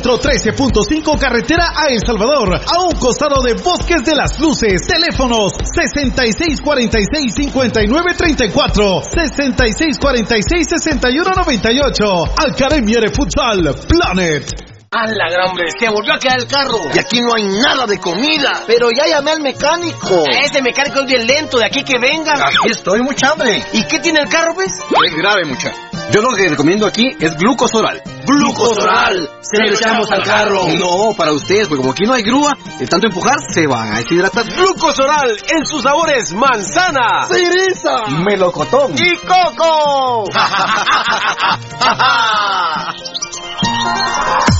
13.5 carretera a El Salvador. A un costado de Bosques de las Luces. Teléfonos 6646-5934. 6646-6198. Academia de Futsal Planet. ¡A la gran! ¡Se volvió a quedar el carro! Y aquí no hay nada de comida. Pero ya llamé al mecánico. Ese mecánico es bien lento, de aquí que venga. Aquí estoy, mucha hambre. ¿Y qué tiene el carro, pues? Es grave, mucha. Yo lo que recomiendo aquí es glucosoral. ¡Glucosoral! Se lo echamos al carro. No, para ustedes, porque como aquí no hay grúa, de tanto empujar se van a deshidratar. Glucosoral en sus sabores manzana, ¡Cereza! melocotón y coco.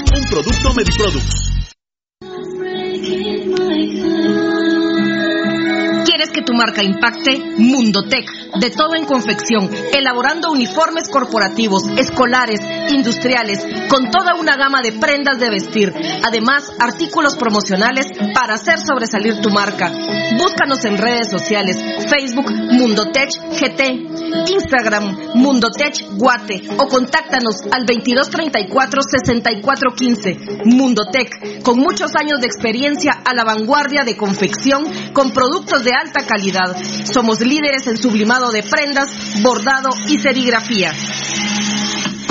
un producto Mediproducts. ¿Quieres que tu marca impacte? Mundotech, de todo en confección, elaborando uniformes corporativos, escolares, industriales, con toda una gama de prendas de vestir. Además, artículos promocionales para hacer sobresalir tu marca. Búscanos en redes sociales, Facebook Mundotech GT, Instagram Mundotech Guate o contáctanos al 2234-6415. Mundotech, con muchos años de experiencia a la vanguardia de confección con productos de alta calidad. Somos líderes en sublimado de prendas, bordado y serigrafía.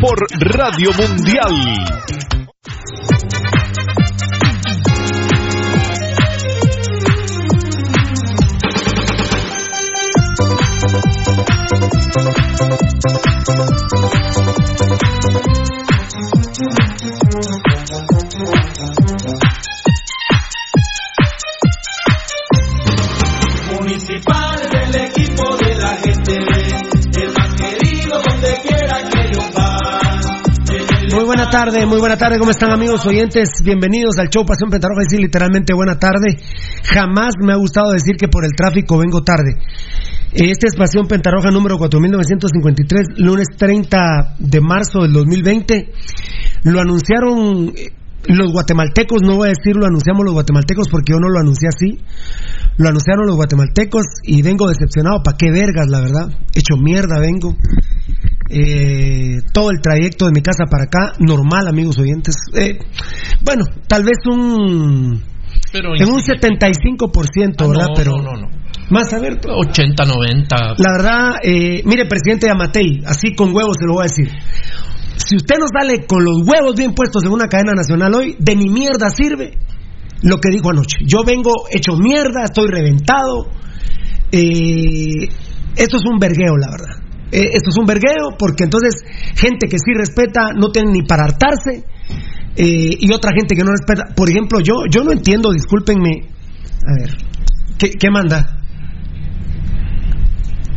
Por Radio Mundial. Buena tarde, muy buena tarde, ¿cómo están amigos oyentes? Bienvenidos al show Pasión Pentarroja, decir literalmente buena tarde. Jamás me ha gustado decir que por el tráfico vengo tarde. Este es Pasión Pentarroja número 4953, lunes 30 de marzo del 2020. Lo anunciaron eh, los guatemaltecos, no voy a decir lo anunciamos los guatemaltecos porque yo no lo anuncié así. Lo anunciaron los guatemaltecos y vengo decepcionado. ¿Para qué vergas, la verdad? Hecho mierda vengo. Eh, todo el trayecto de mi casa para acá, normal, amigos oyentes. Eh, bueno, tal vez un. Pero en un 75%, Ah, ¿verdad? no, Pero. no, no, no. Más a ver. 80, 90. La verdad, eh, mire, presidente Yamatei, así con huevos se lo voy a decir. Si usted nos sale con los huevos bien puestos en una cadena nacional hoy, de mi mierda sirve lo que dijo anoche. Yo vengo hecho mierda, estoy reventado. Eh, esto es un vergueo, la verdad. Eh, esto es un vergueo porque entonces gente que sí respeta no tiene ni para hartarse eh, y otra gente que no respeta. Por ejemplo, yo, yo no entiendo, discúlpenme. A ver, ¿qué, qué manda?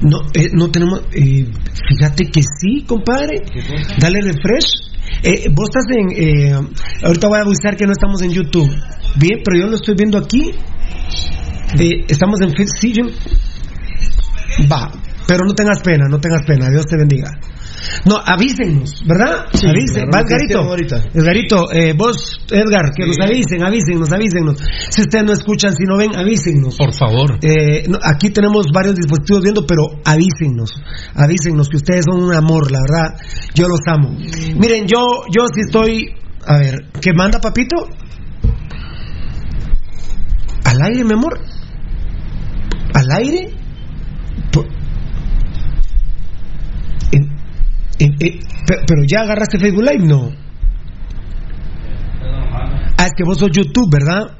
No, eh, no tenemos. eh, fíjate que sí, compadre. Dale refresh. Eh, vos estás en. ahorita voy a avisar que no estamos en YouTube. Bien, pero yo lo estoy viendo aquí. Estamos en sí, yo- Va, pero no tengas pena, no tengas pena. Dios te bendiga. No, avísenos, ¿verdad? Sí, avisen, claro, va Edgarito. Edgarito, eh, vos, Edgar, que nos avisen, avísenos, avísenos. Si ustedes no escuchan, si no ven, avísenos. Por favor. Eh, no, aquí tenemos varios dispositivos viendo, pero avísenos, avísenos que ustedes son un amor, la verdad, yo los amo. Miren, yo, yo sí estoy, a ver, ¿qué manda papito? ¿Al aire, mi amor? ¿Al aire? Po- En- eh, pe- pero ya agarraste Facebook Live, no. Ah, es que vos sos YouTube, ¿verdad?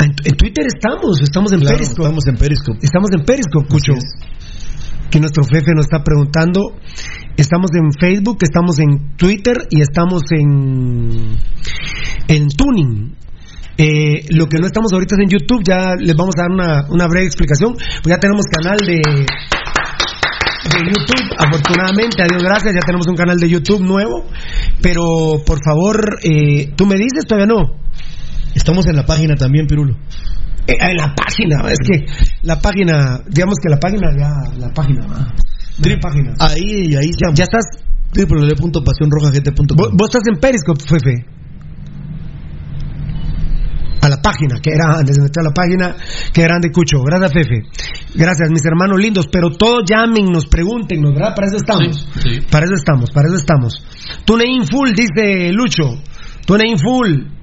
En, en Twitter estamos, estamos en Claro, Periscope. estamos en Periscope. Estamos en Periscope, Cucho. Que nuestro jefe nos está preguntando. Estamos en Facebook, estamos en Twitter y estamos en en Tuning. Eh, lo que no estamos ahorita es en YouTube, ya les vamos a dar una, una breve explicación. Pues ya tenemos canal de, de YouTube, afortunadamente, a Dios gracias, ya tenemos un canal de YouTube nuevo. Pero por favor, eh, ¿tú me dices? Todavía no. Estamos en la página también, Pirulo. Eh, en la página, es que la página, digamos que la página ya, la página, ¿va? la página. Ahí, ahí ya. Ya estás, www.pasionrojagt.com. vos, vos estás en Periscope, Fefe. A la página, que era antes de meter a la página, que eran de Cucho. Gracias, Fefe. Gracias, mis hermanos lindos. Pero todos llamen, nos pregunten, ¿verdad? Para eso estamos. Para eso estamos, para eso estamos. TuneIn full, dice Lucho. TuneIn full.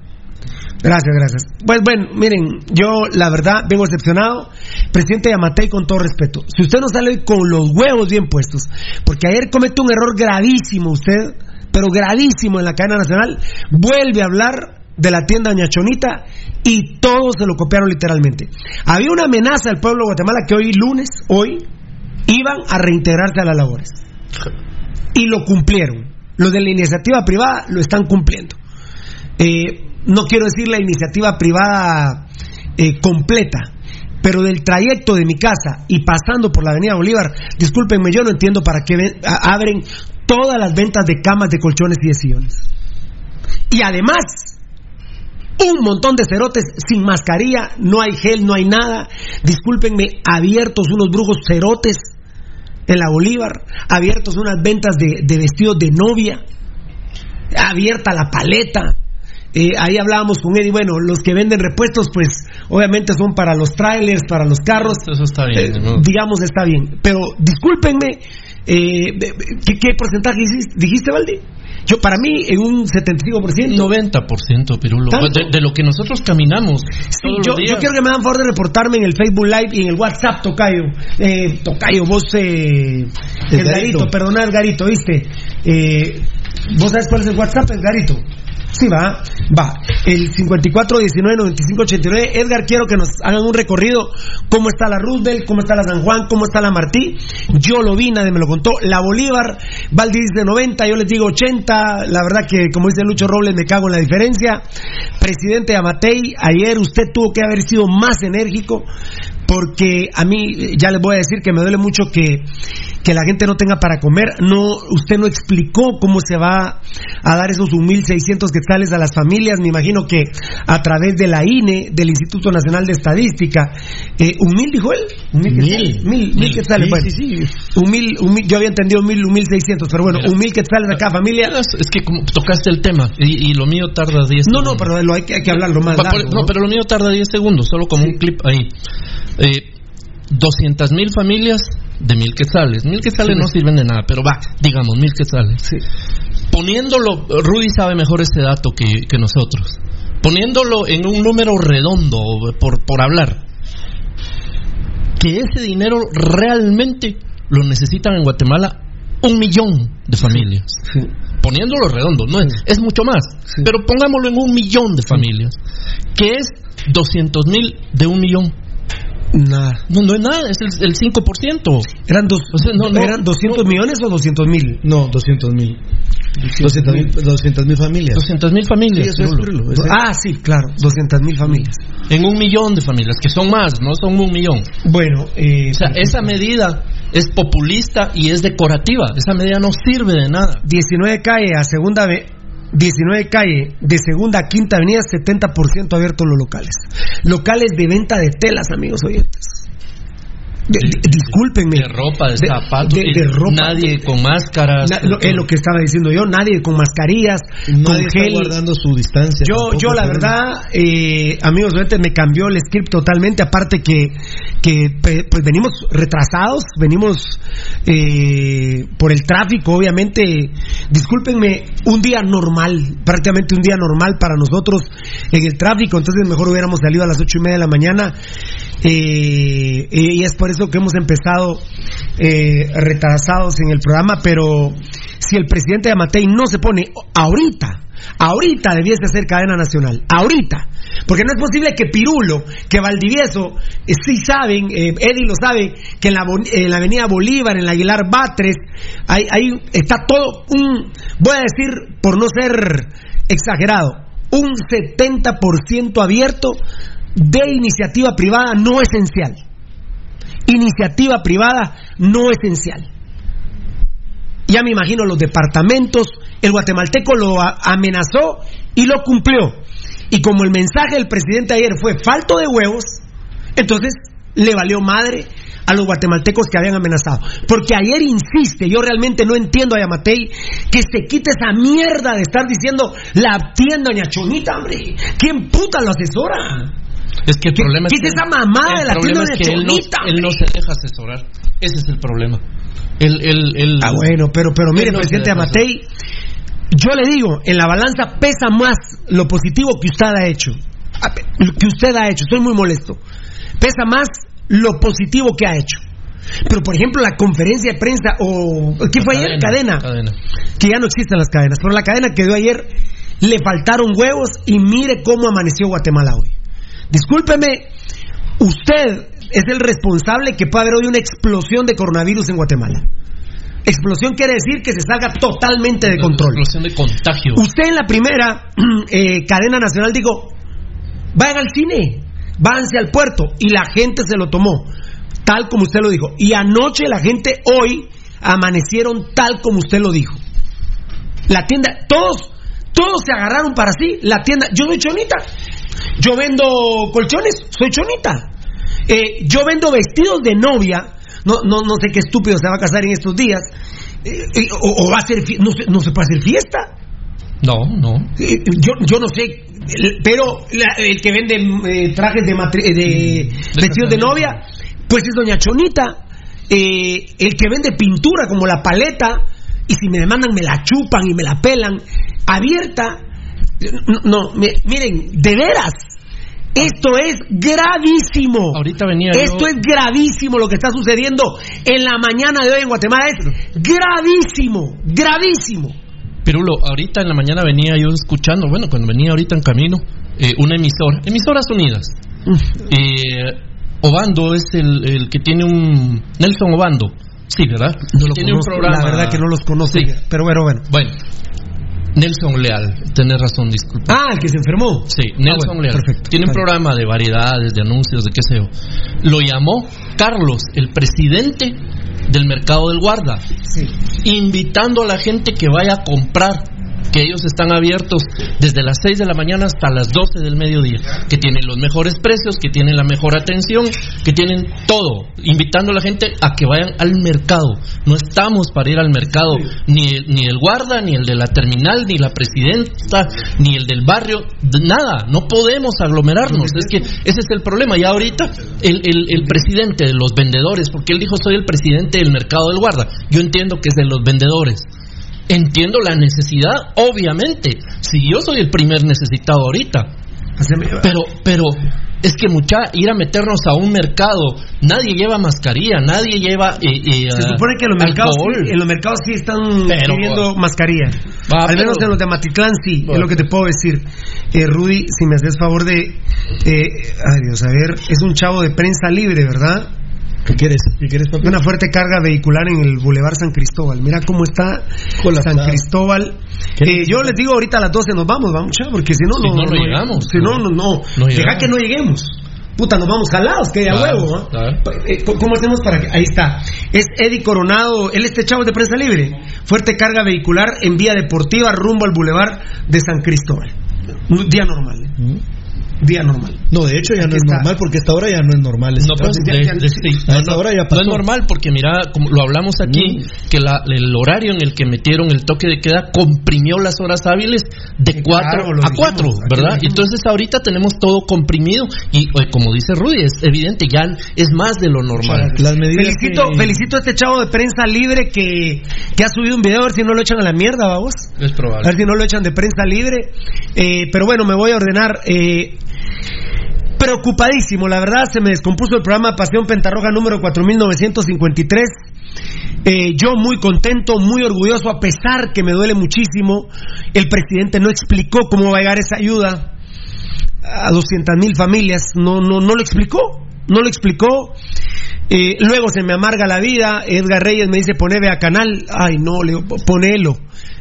Gracias, gracias. Pues bueno, miren, yo la verdad vengo decepcionado. Presidente Yamatei, con todo respeto, si usted no sale con los huevos bien puestos, porque ayer comete un error gravísimo usted, pero gravísimo en la cadena nacional, vuelve a hablar de la tienda Ñachonita y todos se lo copiaron literalmente. Había una amenaza al pueblo de Guatemala que hoy lunes, hoy, iban a reintegrarse a las labores. Y lo cumplieron. Los de la iniciativa privada lo están cumpliendo. Eh, no quiero decir la iniciativa privada eh, completa, pero del trayecto de mi casa y pasando por la Avenida Bolívar, discúlpenme, yo no entiendo para qué abren todas las ventas de camas, de colchones y de sillones. Y además, un montón de cerotes sin mascarilla, no hay gel, no hay nada. Discúlpenme, abiertos unos brujos cerotes en la Bolívar, abiertos unas ventas de, de vestidos de novia, abierta la paleta. Eh, ahí hablábamos con Eddie, bueno, los que venden repuestos, pues obviamente son para los trailers, para los carros. Eso está bien, Eh, ¿no? Digamos, está bien. Pero discúlpenme, eh, de- ¿qué, qué porcentaje dijiste, Valdi? Yo, para mí, en un 75%. 90%, Pirulo. De, de lo que nosotros caminamos. Sí, yo, yo quiero que me dan favor de reportarme en el Facebook Live y en el WhatsApp, Tocayo. Eh, tocayo, vos, eh, Edgarito, perdona, Edgarito, ¿viste? Eh, ¿Vos sabes cuál es el WhatsApp, Edgarito? Sí, va, va. El 54199589. Edgar, quiero que nos hagan un recorrido. ¿Cómo está la Roosevelt? ¿Cómo está la San Juan? ¿Cómo está la Martí? Yo lo vi, nadie me lo contó. La Bolívar, Valdi dice 90, yo les digo 80. La verdad que, como dice Lucho Robles, me cago en la diferencia. Presidente Amatei, ayer usted tuvo que haber sido más enérgico porque a mí ya les voy a decir que me duele mucho que, que la gente no tenga para comer. No, usted no explicó cómo se va a dar esos 1.600 quetzales a las familias. Me imagino que a través de la INE, del Instituto Nacional de Estadística, eh, ¿un mil dijo él? ¿Un mil quetzales? Mil, mil quetzales, bueno. Un mil, un mil- yo había entendido mil, un mil seiscientos, pero bueno, un mil quetzales a cada familia. Es que como tocaste el tema y, y lo mío tarda 10 No, no, pero lo hay que, hay que hablarlo más largo, no, ¿no? pero lo mío tarda 10 segundos, solo como un clip ahí. Eh, 200 mil familias de mil quetzales. Mil quetzales Sí. no sirven de nada, pero va, digamos, mil quetzales. Poniéndolo, Rudy sabe mejor ese dato que, que nosotros. Poniéndolo en un número redondo, por, por hablar, que ese dinero realmente lo necesitan en Guatemala un millón de familias. Poniéndolo redondo, no es, es mucho más, pero pongámoslo en un millón de familias, que es 200 mil de un millón. Nada. No, no es nada, es el, el 5%. ¿Eran, dos, O sea, no, no, ¿Eran 200 millones o 200 mil? No, 200 mil. 200 mil familias. 200 mil familias. Sí, eso es, eso es. Ah, sí, claro, 200 mil familias. En un millón de familias, que son más, no son un millón. Bueno, eh, O sea, esa medida es populista y es decorativa. Esa medida no sirve de nada. 19 calle a segunda ave- 19 calle de segunda a quinta avenida 70% abiertos los locales. Locales de venta de telas, amigos oyentes. De- de- discúlpenme. De ropa, de, De- zapatos, ropa. nadie con máscaras. Na- lo- es lo que estaba diciendo yo, nadie con mascarillas, Nadie con está gel. guardando su distancia. Yo, tampoco, yo la verdad, eh, amigos, me cambió el script totalmente. Aparte que, que pues venimos retrasados, venimos eh, por el tráfico, obviamente. Discúlpenme, un día normal, prácticamente un día normal para nosotros en el tráfico. Entonces mejor hubiéramos salido a las ocho y media de la mañana. Eh, y es por eso que hemos empezado eh, retrasados en el programa. Pero si el presidente de Amatei no se pone ahorita Ahorita debiese hacer cadena nacional. Ahorita. Porque no es posible que Pirulo, que Valdivieso, eh, sí saben, eh, Eddie lo sabe, que en la, en la avenida Bolívar, en la Aguilar Batres, ahí, ahí está todo un, voy a decir, por no ser exagerado, un 70% abierto de iniciativa privada no esencial. Iniciativa privada no esencial. Ya me imagino los departamentos, el guatemalteco lo amenazó y lo cumplió. Y como el mensaje del presidente ayer fue falto de huevos, entonces le valió madre a los guatemaltecos que habían amenazado. Porque ayer insiste, yo realmente no entiendo a Yamatei que se quite esa mierda de estar diciendo la tienda ñachonita, hombre. ¿Quién puta lo asesora? Es que el problema ¿Qué es que, es esa mamada de la tienda es que él no, él no se deja asesorar. Ese es el problema. El, el, el, Ah, bueno, pero, pero mire, no presidente Amatei, yo le digo, en la balanza pesa más lo positivo que usted ha hecho. Lo que usted ha hecho, estoy muy molesto. Pesa más lo positivo que ha hecho. Pero, por ejemplo, la conferencia de prensa, o. ¿Qué fue ayer? Cadena. cadena. Que ya no existen las cadenas. Pero la cadena que dio ayer, le faltaron huevos y mire cómo amaneció Guatemala hoy. Discúlpeme, usted es el responsable que puede haber hoy una explosión de coronavirus en Guatemala. Explosión quiere decir que se salga totalmente de control. Explosión de contagio. Usted en la primera eh, cadena nacional dijo, vayan al cine, váyanse al puerto, y la gente se lo tomó, tal como usted lo dijo. Y anoche la gente, hoy, amanecieron tal como usted lo dijo. La tienda, todos, todos se agarraron para sí. La tienda, yo soy chonita, yo vendo colchones, soy chonita. Eh, yo vendo vestidos de novia, no, no, no sé qué estúpido se va a casar en estos días, eh, eh, o, o va a ser, no, no se puede hacer fiesta. No, no. Eh, Yo, yo no sé, pero la- el que vende trajes de, matri- eh, de vestidos de novia, pues es Doña Chonita. El que vende pintura como la paleta, y si me demandan me la chupan y me la pelan, abierta. No, no, mi- miren, de veras, esto es gravísimo. Ahorita venía yo- Esto es gravísimo lo que está sucediendo en la mañana de hoy en Guatemala. Es gravísimo, gravísimo. Pirulo, ahorita en la mañana venía yo escuchando, bueno, cuando venía ahorita en camino, eh, una emisora, emisoras unidas. Eh, Obando es el, el que tiene un. Nelson Obando. Sí, ¿verdad? No lo tiene conozco, un programa. la verdad que no los conozco, Sí. pero bueno, bueno. Bueno, Nelson Leal, tenés razón, disculpa. Ah, el que se enfermó. Sí, Nelson bueno, Leal. perfecto. Tiene un programa de variedades, de anuncios, de qué sé yo. Lo llamó Carlos, el presidente del mercado del guarda, invitando a la gente que vaya a comprar, que ellos están abiertos desde las 6 de la mañana hasta las 12 del mediodía, que tienen los mejores precios, que tienen la mejor atención, que tienen todo, invitando a la gente a que vayan al mercado. No estamos para ir al mercado, ni el, ni el guarda, ni el de la terminal, ni la presidenta, ni el del barrio, nada, no podemos aglomerarnos, es que ese es el problema. Y ahorita el, el- el presidente de los vendedores, porque él dijo soy el presidente del mercado del guarda, yo entiendo que es de los vendedores. Entiendo la necesidad, obviamente. Si yo soy el primer necesitado ahorita. Pero, pero, es que mucha, ir a meternos a un mercado, nadie lleva mascarilla, nadie lleva. eh, eh, Se supone que en los mercados, sí, en los mercados sí están Pero, pidiendo bueno. mascarilla. Va, Al pero- menos en los de Matitlán sí, es lo que te puedo decir. Eh, Rudy, si me haces favor de... eh, ay Dios, a ver, es un chavo de prensa libre, ¿verdad? ¿Qué quieres? ¿Qué quieres, papi? Una fuerte carga vehicular en el Boulevard San Cristóbal. Mira cómo está San Cristóbal. Eh, yo les digo ahorita a las 12 nos vamos, vamos, chavo, porque si no, Si no, no, no llegamos. Si no, no, no. No Deja llegamos. que no lleguemos. Puta, nos vamos jalados, que de a Claro, huevo. Eh, ¿Cómo hacemos para que.? Ahí está. Es Eddie Coronado. Él este chavo de prensa libre. Fuerte carga vehicular en vía deportiva rumbo al Boulevard de San Cristóbal. Un Día normal. ¿eh? Día normal. No, de hecho ya no es está. normal porque esta hora ya no es normal. No, pues, de- ya- de- sí. A No, hora ya no es normal porque mira, como lo hablamos aquí, que la- el horario en el que metieron el toque de queda comprimió las horas hábiles de Sí, 4 claro, lo a dijimos, 4, aquí lo ¿verdad? Entonces ahorita tenemos todo comprimido y eh, como dice Rudy, es evidente, ya es más de lo normal. Las Felicito, que- felicito a este chavo de prensa libre que, que ha subido un video, a ver si no lo echan a la mierda, vamos. Es A probable. ver si no lo echan de prensa libre. Eh, pero bueno, me voy a ordenar. eh, preocupadísimo, la verdad, se me descompuso el programa Pasión Pentarroja número 4953. Eh, yo muy contento, muy orgulloso, a pesar que me duele muchísimo. El presidente no explicó cómo va a llegar esa ayuda a 200 mil familias. No, no, no lo explicó. No lo explicó. Eh, luego se me amarga la vida. Edgar Reyes me dice poneme a canal. Ay, no, le digo, ponelo.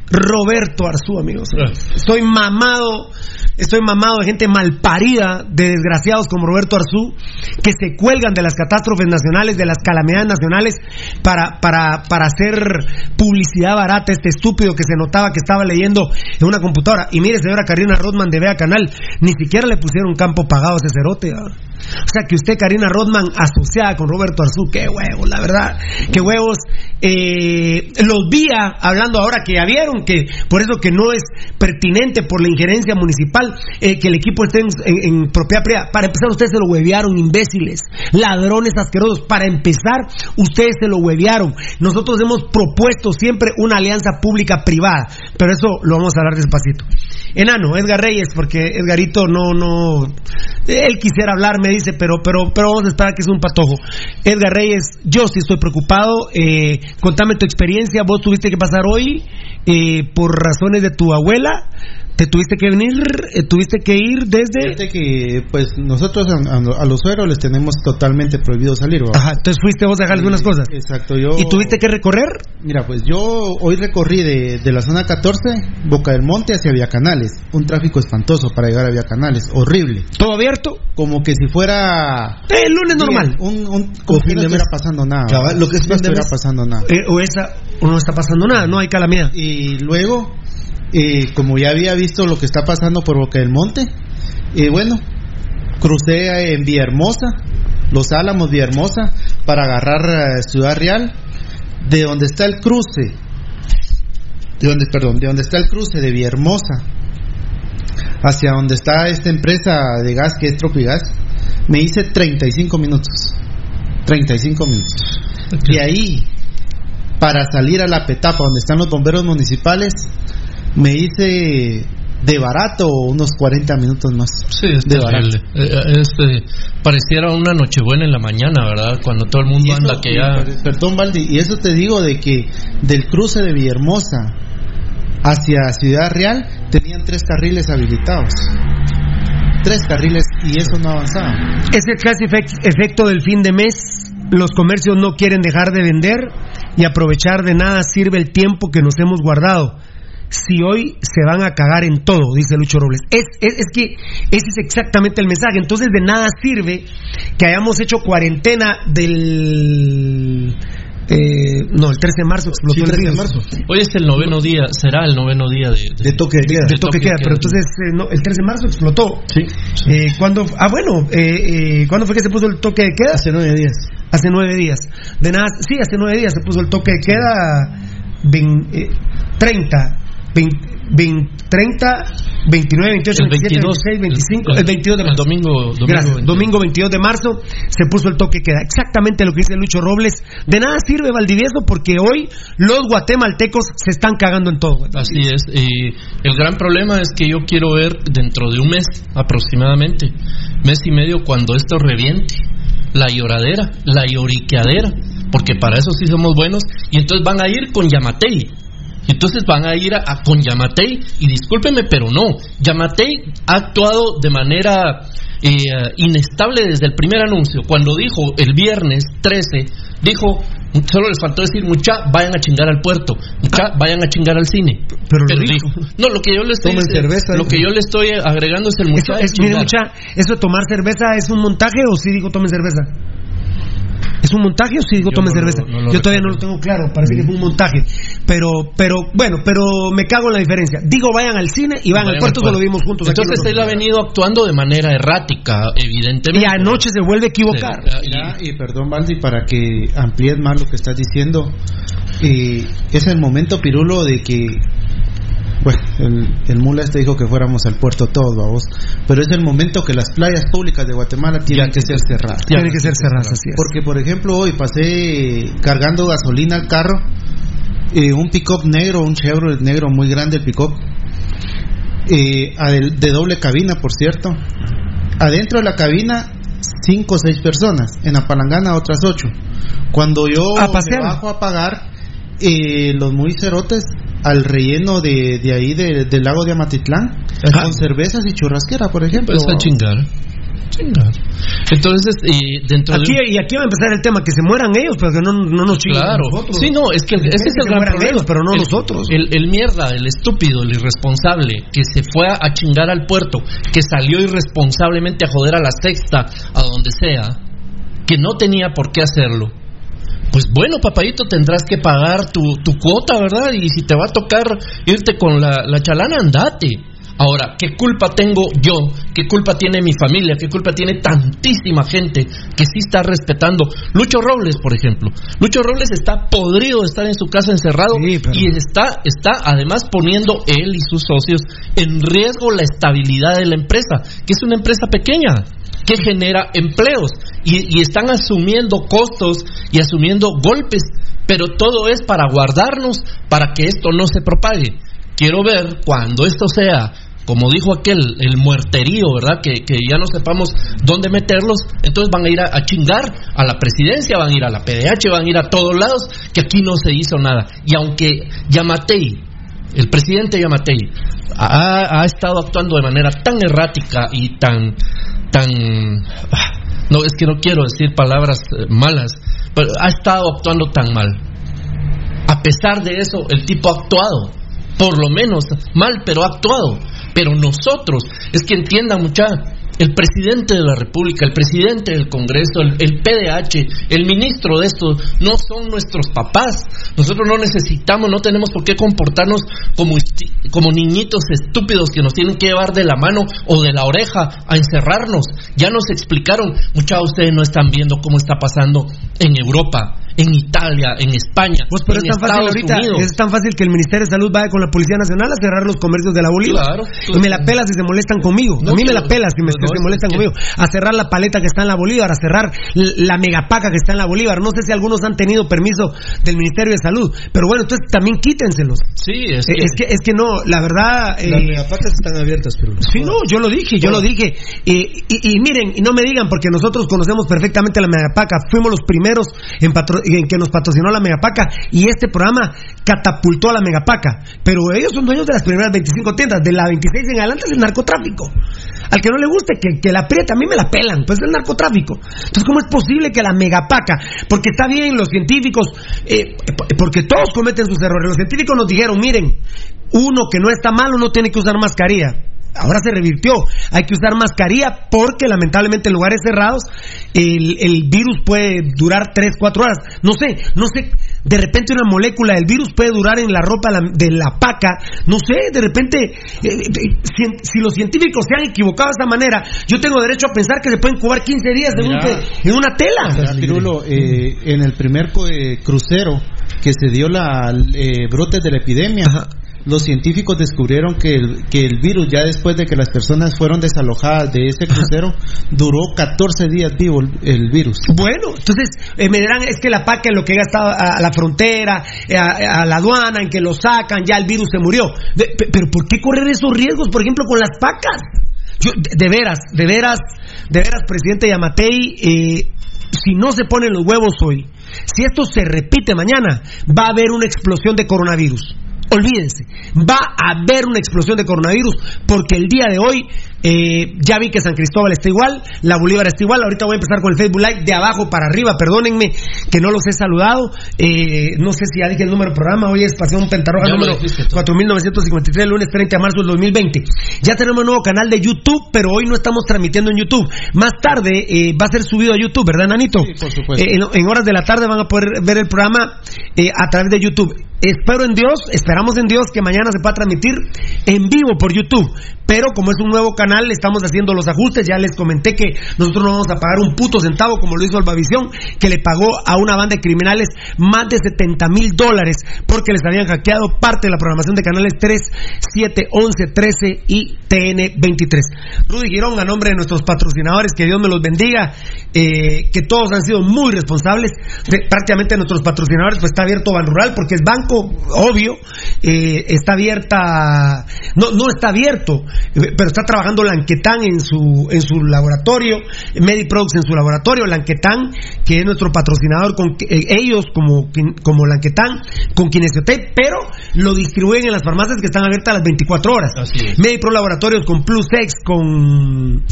Roberto Arzú, amigos. Estoy mamado, estoy mamado de gente malparida, de desgraciados como Roberto Arzú, que se cuelgan de las catástrofes nacionales, de las calamidades nacionales, para, para, para hacer publicidad barata. Este estúpido que se notaba que estaba leyendo en una computadora. Y mire, señora Karina Rodman de Vea Canal, ni siquiera le pusieron campo pagado a ese cerote. ¿ah? O sea, que usted, Karina Rodman, asociada con Roberto Arzú, qué huevos, la verdad, qué huevos. Eh, los vía hablando ahora que ya vieron que por eso que no es pertinente por la injerencia municipal eh, que el equipo esté en, en- en propiedad privada. Para empezar, ustedes se lo huevearon, imbéciles, ladrones asquerosos. Para empezar, ustedes se lo huevearon. Nosotros hemos propuesto siempre una alianza pública-privada, pero eso lo vamos a hablar despacito. Enano, Edgar Reyes, porque Edgarito no, no, él quisiera hablar, me dice, pero, pero, pero vamos a esperar que es un patojo. Edgar Reyes, yo sí estoy preocupado. Eh, contame tu experiencia. Vos tuviste que pasar hoy eh, por razones de tu abuela. Te tuviste que venir, eh, tuviste que ir desde. Fíjate que, pues, nosotros a, a- a los sueros les tenemos totalmente prohibido salir. Ajá, entonces fuiste vos a dejar algunas cosas. Exacto, yo... ¿Y tuviste que recorrer? Mira, pues yo hoy recorrí de, de la zona 14, Boca del Monte hacia Vía Canales. Un tráfico espantoso para llegar a Vía Canales, horrible. ¿Todo abierto? Como que si fuera... El lunes normal. Un, un, como fin no estuviera pasando nada. Cabal, lo que es no estuviera pasando nada. Eh, o esa, o no está pasando nada, no hay calamidad. Y luego, eh, como ya había visto lo que está pasando por Boca del Monte, y bueno, crucé en Villahermosa, Los Álamos, Villahermosa, para agarrar eh, Ciudad Real, de donde está el cruce, de donde, perdón, de donde está el cruce de Villahermosa, hacia donde está esta empresa de gas que es Tropigas, me hice 35 minutos. 35 minutos. De ahí, para salir a la petapa donde están los bomberos municipales, me hice de barato unos 40 minutos más. Sí, es de terrible. barato. Eh, Este, pareciera una nochebuena en la mañana, ¿verdad? Cuando todo el mundo eso- anda que ya... y, Perdón, Valdi, y eso te digo de que del cruce de Villahermosa hacia Ciudad Real tenían tres carriles habilitados. Tres carriles y eso no avanzaba. Es el casi efec- efecto del fin de mes. Los comercios no quieren dejar de vender y aprovechar de nada sirve el tiempo que nos hemos guardado. Si hoy se van a cagar en todo, dice Lucho Robles. Es, es, es que ese es exactamente el mensaje. Entonces de nada sirve que hayamos hecho cuarentena del... eh, no, el 13 de marzo explotó el virus. Hoy es el noveno día, será el noveno día de, de, toque de queda. De toque de queda, pero entonces eh, no, el 13 de marzo explotó. Sí. Eh, ¿cuándo, ah, bueno, eh, eh, ¿cuándo fue que se puso el toque de queda? Hace nueve días. Hace nueve días. De nada, sí, hace nueve días se puso el toque de queda vein- eh, 30, 20, 20, 30, 29, 28, El 27, 22, 26, 25, el- el 22 de el marzo. domingo- domingo Gracias. 22. domingo 22 de marzo se puso el toque queda. Exactamente lo que dice Lucho Robles. De nada sirve Valdivieso porque hoy los guatemaltecos se están cagando en todo. Así es. Y el gran problema es que yo quiero ver dentro de un mes aproximadamente, mes y medio, cuando esto reviente, la lloradera, la lloriqueadera, porque para eso sí somos buenos, y entonces van a ir con Yamatei. Y Entonces van a ir a, a- con Yamatei, y discúlpeme, pero no. Yamatei ha actuado de manera eh, inestable desde el primer anuncio. Cuando dijo el viernes 13, dijo, solo les faltó decir, mucha, vayan a chingar al puerto, mucha, vayan a chingar al cine. Pero lo dijo. No, lo que yo le estoy Tomen diciendo- cerveza, lo que yo le estoy agregando es el Eso, muchacho. es, mire, mucha, ¿eso de tomar cerveza es un montaje o sí digo tomen cerveza? ¿Es un montaje o sí digo Yo tomen no lo- cerveza? no lo Yo todavía no lo tengo claro, parece que fue un montaje. Pero, pero, bueno, pero me cago en la diferencia. Digo vayan al cine y van al puerto, eso lo vimos juntos. Entonces él ha venido actuando de manera errática, evidentemente. Y anoche se vuelve a equivocar. Sí, Mira, y perdón, Valdi, para que amplíes más lo que estás diciendo, eh, es el momento, Pirulo, de que, bueno, el, el mula este dijo que fuéramos al puerto todos, vamos, pero es el momento que las playas públicas de Guatemala tienen que ser cerradas. Tienen que ser cerradas, así es. Porque, por ejemplo, hoy pasé cargando gasolina al carro, eh, un pick-up negro, un Chevrolet negro muy grande, el pick-up, eh, de doble cabina, por cierto. Adentro de la cabina, cinco o seis personas. En la palangana, otras ocho. Cuando yo me bajo a pagar, eh, los muy cerotes al relleno de, de ahí de- del lago de Amatitlán, con cervezas y churrasquera, por ejemplo. Pues a chingar. Chingar. Entonces, y dentro Aquí, de. y aquí va a empezar el tema, que se mueran ellos, pero que no, no nos chinguen Claro, nosotros. sí, no, es que ese es Que el se gran mueran problema. ellos, pero no el, nosotros. El, el mierda, el estúpido, el irresponsable que se fue a, a chingar al puerto, que salió irresponsablemente a joder a la sexta, a donde sea, que no tenía por qué hacerlo. Pues bueno, papadito, tendrás que pagar tu, tu cuota, ¿verdad? Y si te va a tocar irte con la, la chalana, andate. Ahora, ¿qué culpa tengo yo? ¿Qué culpa tiene mi familia? ¿Qué culpa tiene tantísima gente que sí está respetando? Lucho Robles, por ejemplo. Lucho Robles está podrido de estar en su casa encerrado y está, está además poniendo él y sus socios en riesgo la estabilidad de la empresa, que es una empresa pequeña que genera empleos y, y están asumiendo costos y asumiendo golpes, pero todo es para guardarnos, para que esto no se propague. Quiero ver cuando esto sea como dijo aquel, el muerterío, ¿verdad? Que, que, ya no sepamos dónde meterlos, entonces van a ir a, chingar a la presidencia, van a ir a la PDH, van a ir a todos lados, que aquí no se hizo nada. Y aunque Yamatei, el presidente Yamatei, ha, ha estado actuando de manera tan errática y tan, tan, no es que no quiero decir palabras eh, malas, pero ha estado actuando tan mal. A pesar de eso, el tipo ha actuado, por lo menos mal, pero ha actuado. Pero nosotros, es que entiendan mucha, el presidente de la República, el presidente del Congreso, el, PDH, el ministro de esto, no son nuestros papás. Nosotros no necesitamos, no tenemos por qué comportarnos como, como niñitos estúpidos que nos tienen que llevar de la mano o de la oreja a encerrarnos. Ya nos explicaron, muchos de ustedes no están viendo cómo está pasando en Europa en Italia, en España, pues pero en es tan fácil ahorita, Es tan fácil que el Ministerio de Salud vaya con la Policía Nacional a cerrar los comercios de la Bolívar. y me la pelas si se molestan conmigo. a mí me la pelas si me, se molestan conmigo. A cerrar la paleta que está en la Bolívar, a cerrar la megapaca que está en la Bolívar. No sé si algunos han tenido permiso del Ministerio de Salud. Pero bueno, entonces también quítenselos. Sí, es eh, que... Es que, no, la verdad... Eh, Las megapacas están abiertas, pero... Sí, no, yo lo dije, yo lo dije. y, y, miren, y no me digan, porque nosotros conocemos perfectamente la megapaca. Fuimos los primeros en, en que nos patrocinó la Megapaca y este programa catapultó a la Megapaca. Pero ellos son dueños de las primeras 25 tiendas, de la 26 en adelante es el narcotráfico. Al que no le guste, que, que la aprieta, a mí me la pelan, pues es el narcotráfico. Entonces, ¿cómo es posible que la Megapaca, porque está bien los científicos, eh, porque todos cometen sus errores, los científicos nos dijeron, miren, uno que no está malo no tiene que usar mascarilla ahora se revirtió. Hay que usar mascarilla porque lamentablemente en lugares cerrados el, el, virus puede durar 3, 4 horas. No sé, no sé, de repente una molécula del virus puede durar en la ropa de la paca. No sé, de repente, eh, eh, si, los científicos se han equivocado de esta manera, yo tengo derecho a pensar que se pueden cubar 15 días en, una tela. Eh, en el primer crucero que se dio la brote de la epidemia, los científicos descubrieron que el, que el virus, ya después de que las personas fueron desalojadas de ese crucero, duró 14 días vivo el, virus. Bueno, entonces eh, me dirán, es que la PACA en lo que llega a, a la frontera, eh, a, la aduana, en que lo sacan, ya el virus se murió. pero ¿por qué correr esos riesgos, por ejemplo, con las PACAS? Yo, de, veras, de veras, de veras, presidente Yamatei, eh, si no se ponen los huevos hoy, si esto se repite mañana, va a haber una explosión de coronavirus. Olvídense, va a haber una explosión de coronavirus porque el día de hoy eh, ya vi que San Cristóbal está igual, la Bolívar está igual. Ahorita voy a empezar con el Facebook Live de abajo para arriba. Perdónenme que no los he saludado. Eh, no sé si ya dije el número del programa. Hoy es Pasión Pentarroja número 4953, el lunes 30 de marzo del 2020. Ya tenemos un nuevo canal de YouTube, pero hoy no estamos transmitiendo en YouTube. Más tarde eh, va a ser subido a YouTube, ¿verdad, Nanito? Sí, por supuesto. En, horas de la tarde van a poder ver el programa a través de YouTube. Espero en Dios, esperamos en Dios que mañana se pueda transmitir en vivo por YouTube. Pero como es un nuevo canal, estamos haciendo los ajustes. Ya les comenté que nosotros no vamos a pagar un puto centavo como lo hizo Albavisión, que le pagó a una banda de criminales más de 70 mil dólares porque les habían hackeado parte de la programación de canales 3, 7, 11, 13 y TN 23. Rudy Girón, a nombre de nuestros patrocinadores, que Dios me los bendiga, eh, que todos han sido muy responsables. prácticamente nuestros patrocinadores, pues está abierto Ban Rural porque es banco, obvio, eh, está abierta, no, no está abierto pero está trabajando Lanquetán en su, en su laboratorio, Mediproducts en su laboratorio, Lanquetán, que es nuestro patrocinador, con eh, ellos como, como Lanquetán, con Kinesiotape, pero lo distribuyen en las farmacias que están abiertas las 24 horas. Medipro Laboratorios con PlusX, con,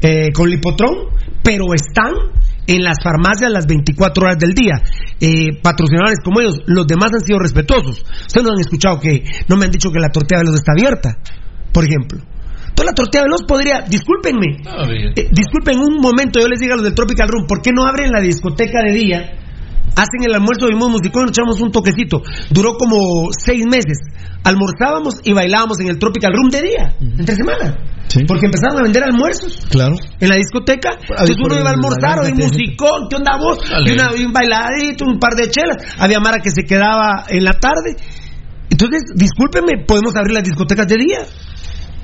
eh, con Lipotron, pero están en las farmacias las 24 horas del día. Eh, patrocinadores como ellos, los demás han sido respetuosos. Ustedes no han escuchado que, no me han dicho que la tortilla de los está abierta, por ejemplo. Toda la tortilla veloz podría, discúlpenme, eh, disculpen un momento, yo les digo a los del Tropical Room, ¿por qué no abren la discoteca de día? Hacen el almuerzo, vimos musicón, nos echamos un toquecito. Duró como seis meses. Almorzábamos y bailábamos en el Tropical Room de día, entre semana. Porque empezaron a vender almuerzos Claro. en la discoteca. Entonces uno iba a almorzar, o un musicón, ¿qué onda vos? Y, una- y un bailadito, un par de chelas. Había Mara que se quedaba en la tarde. Entonces, discúlpeme, podemos abrir las discotecas de día.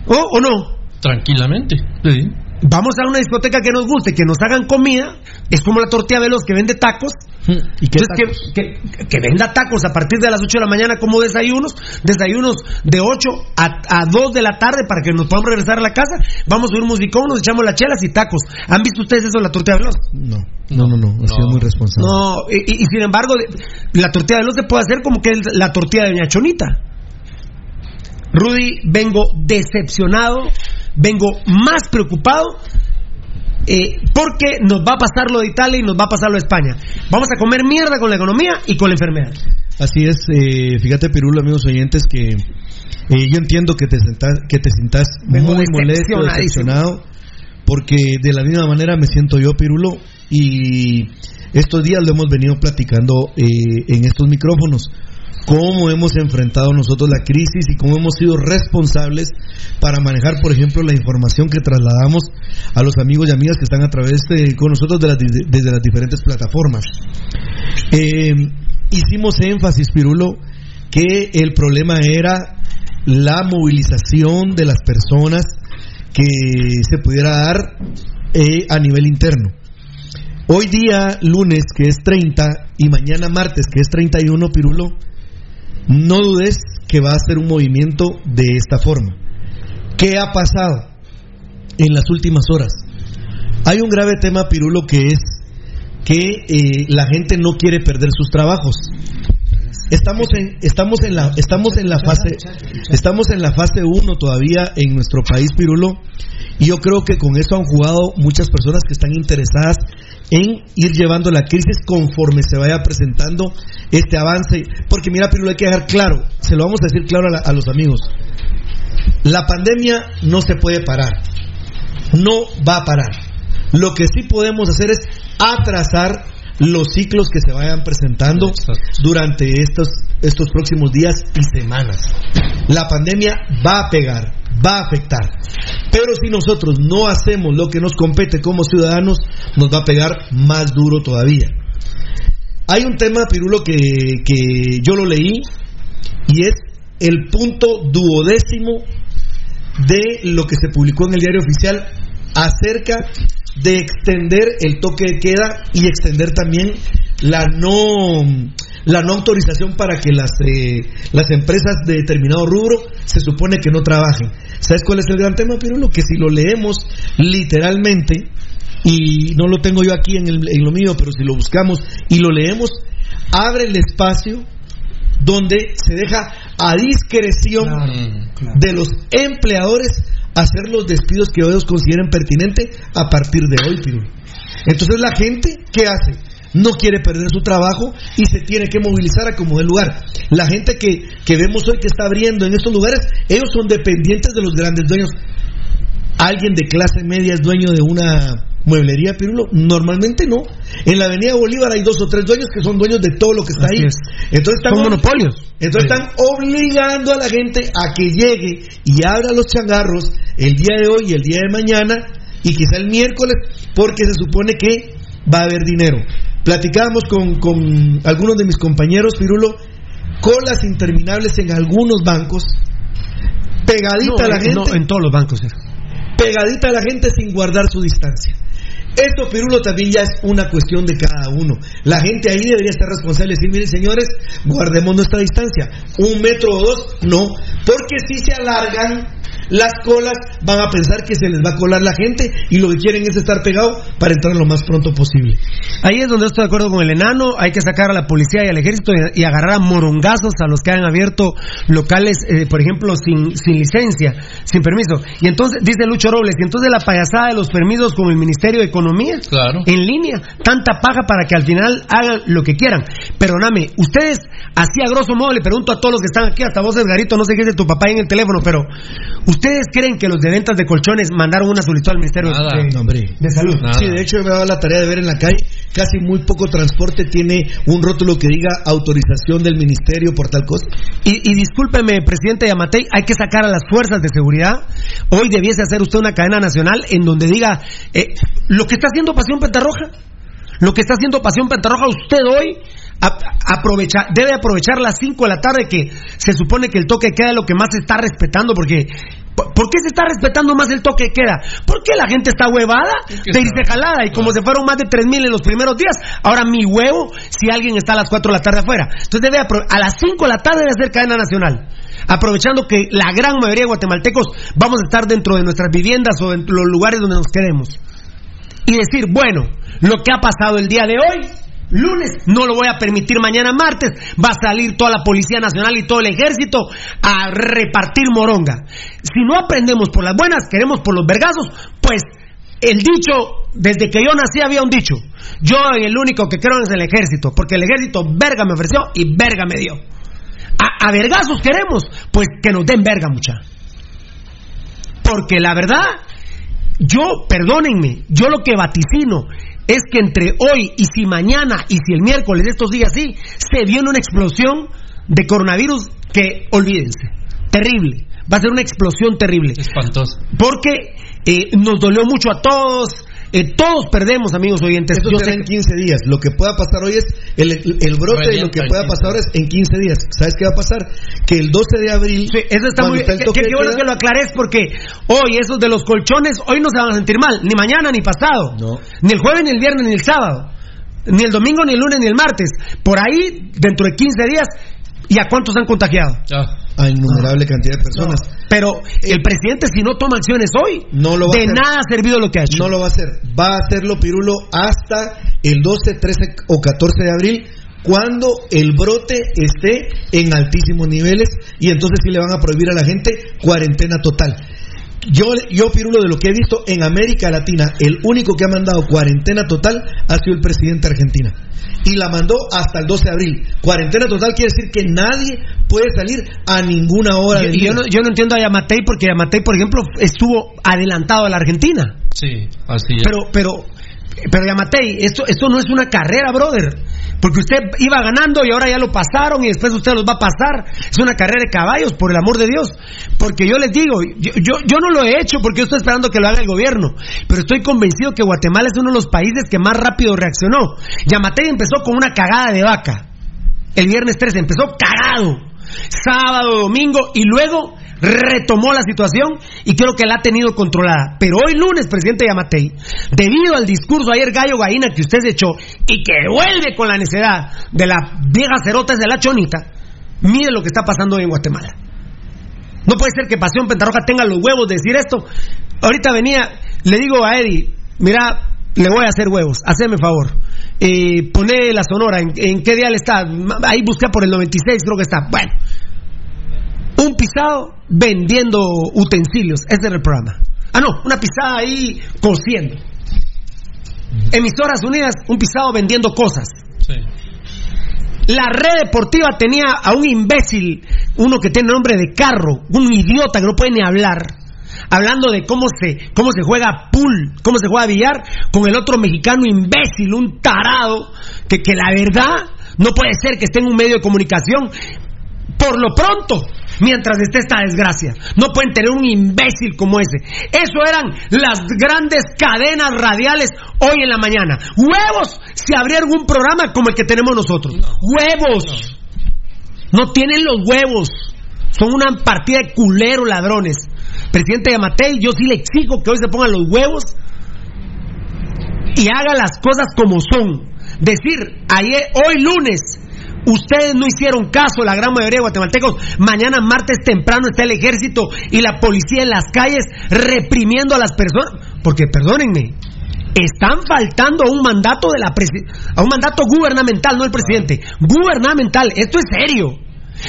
¿O, o no? Tranquilamente. Sí. Vamos a una discoteca que nos guste, que nos hagan comida. Es como la tortilla veloz que vende tacos. ¿Y qué Entonces, que, que- que venda tacos a partir de las 8 de la mañana como desayunos, desayunos de 8 a, a 2 de la tarde para que nos podamos regresar a la casa. Vamos a un musicón, nos echamos las chelas y tacos. ¿Han visto ustedes eso, la tortilla veloz? No, no, no, no. Ha sido muy responsable. No, y, y- y sin embargo, de- la tortilla veloz se puede hacer como que es la tortilla de Doña Chonita. Rudy, vengo decepcionado, vengo más preocupado eh, porque nos va a pasar lo de Italia y nos va a pasar lo de España. Vamos a comer mierda con la economía y con la enfermedad. Así es, eh, fíjate Pirulo, amigos oyentes, que eh, yo entiendo que te sientas, que te sientas muy molesto, decepcionado, porque de la misma manera me siento yo, Pirulo, y estos días lo hemos venido platicando eh, en estos micrófonos, cómo hemos enfrentado nosotros la crisis y cómo hemos sido responsables para manejar, por ejemplo, la información que trasladamos a los amigos y amigas que están a través de, con nosotros desde las diferentes plataformas. Eh, hicimos énfasis, Pirulo, que el problema era la movilización de las personas que se pudiera dar eh, a nivel interno. Hoy día, lunes, que es 30, y mañana martes, que es 31, Pirulo, no dudes que va a ser un movimiento de esta forma. ¿Qué ha pasado en las últimas horas? Hay un grave tema, Pirulo, que es que eh, la gente no quiere perder sus trabajos. Estamos en estamos en la estamos en la fase estamos en la fase 1 todavía en nuestro país Pirulo y yo creo que con eso han jugado muchas personas que están interesadas en ir llevando la crisis conforme se vaya presentando este avance. Porque mira Pirulo hay que dejar claro se lo vamos a decir claro a, los amigos la pandemia no se puede parar no va a parar. Lo que sí podemos hacer es atrasar los ciclos que se vayan presentando durante estos, estos próximos días y semanas. La pandemia va a pegar, va a afectar. Pero si nosotros no hacemos lo que nos compete como ciudadanos, nos va a pegar más duro todavía. Hay un tema, Pirulo, que, que yo lo leí y es el punto duodécimo de lo que se publicó en el diario oficial acerca de extender el toque de queda y extender también la no la no autorización para que las eh, las empresas de determinado rubro se supone que no trabajen. ¿Sabes cuál es el gran tema, Pirulo? Que si lo leemos literalmente y no lo tengo yo aquí en, el- en lo mío, pero si lo buscamos y lo leemos, abre el espacio donde se deja a discreción de los empleadores hacer los despidos que ellos consideren pertinente a partir de hoy, Pirulo. Entonces la gente, ¿qué hace? No quiere perder su trabajo y se tiene que movilizar a como el lugar. La gente que, que vemos hoy que está abriendo en estos lugares, ellos son dependientes de los grandes dueños. ¿Alguien de clase media es dueño de una mueblería, Pirulo? Normalmente no. En la Avenida Bolívar hay dos o tres dueños que son dueños de todo lo que está ahí. es. Entonces están Son monopolios. entonces están obligando a la gente a que llegue y abra los changarros el día de hoy y el día de mañana y quizá el miércoles porque se supone que va a haber dinero. Platicábamos con, con algunos de mis compañeros, Pirulo, colas interminables en algunos bancos, pegadita No, a la gente no, en todos los bancos. Pegadita a la gente sin guardar su distancia. Esto, Pirulo, también ya es una cuestión de cada uno. La gente ahí debería estar responsable y decir, miren señores, guardemos nuestra distancia. Un metro o dos, no. Porque si se alargan las colas, van a pensar que se les va a colar la gente y lo que quieren es estar pegado para entrar lo más pronto posible. Ahí es donde estoy de acuerdo con el enano. Hay que sacar a la policía y al ejército y, y agarrar a morongazos a los que han abierto locales, eh, por ejemplo, sin, sin licencia, sin permiso. Y entonces, dice Lucho Robles, y entonces la payasada de los permisos con el Ministerio de Economía Claro. en línea, tanta paja para que al final hagan lo que quieran. Perdóname, ustedes, así a grosso modo, le pregunto a todos los que están aquí, hasta vos, Edgarito, no sé qué es de tu papá ahí en el teléfono, pero ¿Ustedes creen que los de ventas de colchones mandaron una solicitud al Ministerio de, No, hombre. de Salud? Sí, de hecho me ha dado la tarea de ver en la calle, casi muy poco transporte tiene un rótulo que diga autorización del ministerio por tal cosa. Y, y discúlpeme, presidente Yamatei, hay que sacar a las fuerzas de seguridad. Hoy debiese hacer usted una cadena nacional en donde diga eh, lo que está haciendo Pasión Pentarroja. Lo que está haciendo Pasión Pentarroja usted hoy a- aprovecha, debe aprovechar las 5 de la tarde que se supone que el toque queda lo que más se está respetando porque ¿por por qué se está respetando más el toque de queda? Porque la gente está huevada de irse jalada y como se fueron más de 3000 en los primeros días, ahora mi huevo si alguien está a las 4 de la tarde afuera. Entonces debe a las 5 de la tarde debe hacer cadena nacional. Aprovechando que la gran mayoría de guatemaltecos vamos a estar dentro de nuestras viviendas o en los lugares donde nos quedemos y decir, bueno, lo que ha pasado el día de hoy, lunes, no lo voy a permitir mañana martes, va a salir toda la Policía Nacional y todo el ejército a repartir moronga. Si no aprendemos por las buenas, queremos por los vergazos, pues el dicho, desde que yo nací había un dicho, yo el único que creo es el ejército, porque el ejército verga me ofreció y verga me dio. A, vergazos queremos, pues que nos den verga mucha. Porque la verdad, yo, perdónenme, yo lo que vaticino es que entre hoy y si mañana y si el miércoles de estos días sí, se viene una explosión de coronavirus que, olvídense, terrible. Va a ser una explosión terrible. Espantoso. Porque eh, nos dolió mucho a todos. Eh, todos perdemos, amigos oyentes. Eso Yo será sé en 15 días. Lo que pueda pasar hoy es el, brote de lo que pueda pasar ahora es en 15 días. ¿Sabes qué va a pasar? Que el 12 de abril. Sí, eso está muy está de bueno que lo aclares porque hoy esos de los colchones, hoy no se van a sentir mal, ni mañana ni pasado. No. Ni el jueves, ni el viernes, ni el sábado. Ni el domingo, ni el lunes, ni el martes. Por ahí, dentro de 15 días, ¿y a cuántos han contagiado? a innumerable cantidad de personas. Pero el presidente, si no toma acciones hoy, No lo va a de hacer. nada ha servido lo que ha hecho. No lo va a hacer. Va a hacerlo Pirulo hasta el 12, 13 o 14 de abril cuando el brote esté en altísimos niveles y entonces sí le van a prohibir a la gente cuarentena total. Yo, yo, Pirulo, de lo que he visto en América Latina, el único que ha mandado cuarentena total ha sido el presidente de Argentina. Y la mandó hasta el 12 de abril. Cuarentena total quiere decir que nadie puede salir a ninguna hora del y día. yo no, yo no entiendo a Yamatei porque Yamatei, por ejemplo, estuvo adelantado a la Argentina. Sí, así es. Pero, pero, pero Yamatei, esto, esto no es una carrera, brother. Porque usted iba ganando y ahora ya lo pasaron y después usted los va a pasar. Es una carrera de caballos, por el amor de Dios. Porque yo les digo, yo, yo, no lo he hecho porque yo estoy esperando que lo haga el gobierno. Pero estoy convencido que Guatemala es uno de los países que más rápido reaccionó. Yamatei empezó con una cagada de vaca. El viernes 13 empezó cagado. Sábado, domingo y luego retomó la situación y creo que la ha tenido controlada. Pero hoy lunes, presidente Yamatei, debido al discurso ayer gallo gallina que usted se echó y que vuelve con la necedad de las viejas cerotas de la chonita, mire lo que está pasando hoy en Guatemala. No puede ser que Pasión Pentarroja tenga los huevos de decir esto. Ahorita venía, le digo a Eddie, mira, le voy a hacer huevos, haceme favor. Eh, pone la sonora, ¿en, en qué dial está? Ahí busca por el 96, creo que está. Bueno, un pisado vendiendo utensilios, ese era el programa. Ah, no, una pisada ahí cosiendo. Emisoras Unidas, un pisado vendiendo cosas. Sí. La red deportiva tenía a un imbécil, uno que tiene nombre de carro, un idiota que no puede ni hablar, hablando de cómo se, cómo se juega pool, cómo se juega billar, con el otro mexicano imbécil, un tarado, que, que la verdad no puede ser que esté en un medio de comunicación. Por lo pronto, mientras esté esta desgracia, no pueden tener un imbécil como ese. Eso eran las grandes cadenas radiales hoy en la mañana. Huevos si habría algún programa como el que tenemos nosotros. Huevos. No tienen los huevos. Son una partida de culeros ladrones. Presidente Yamatei, yo sí le exijo que hoy se pongan los huevos y haga las cosas como son. Decir, ayer, hoy lunes, ustedes no hicieron caso, la gran mayoría de guatemaltecos, mañana martes temprano está el ejército y la policía en las calles reprimiendo a las personas, porque perdónenme, están faltando a un mandato de la a un mandato gubernamental, no el presidente, gubernamental, esto es serio.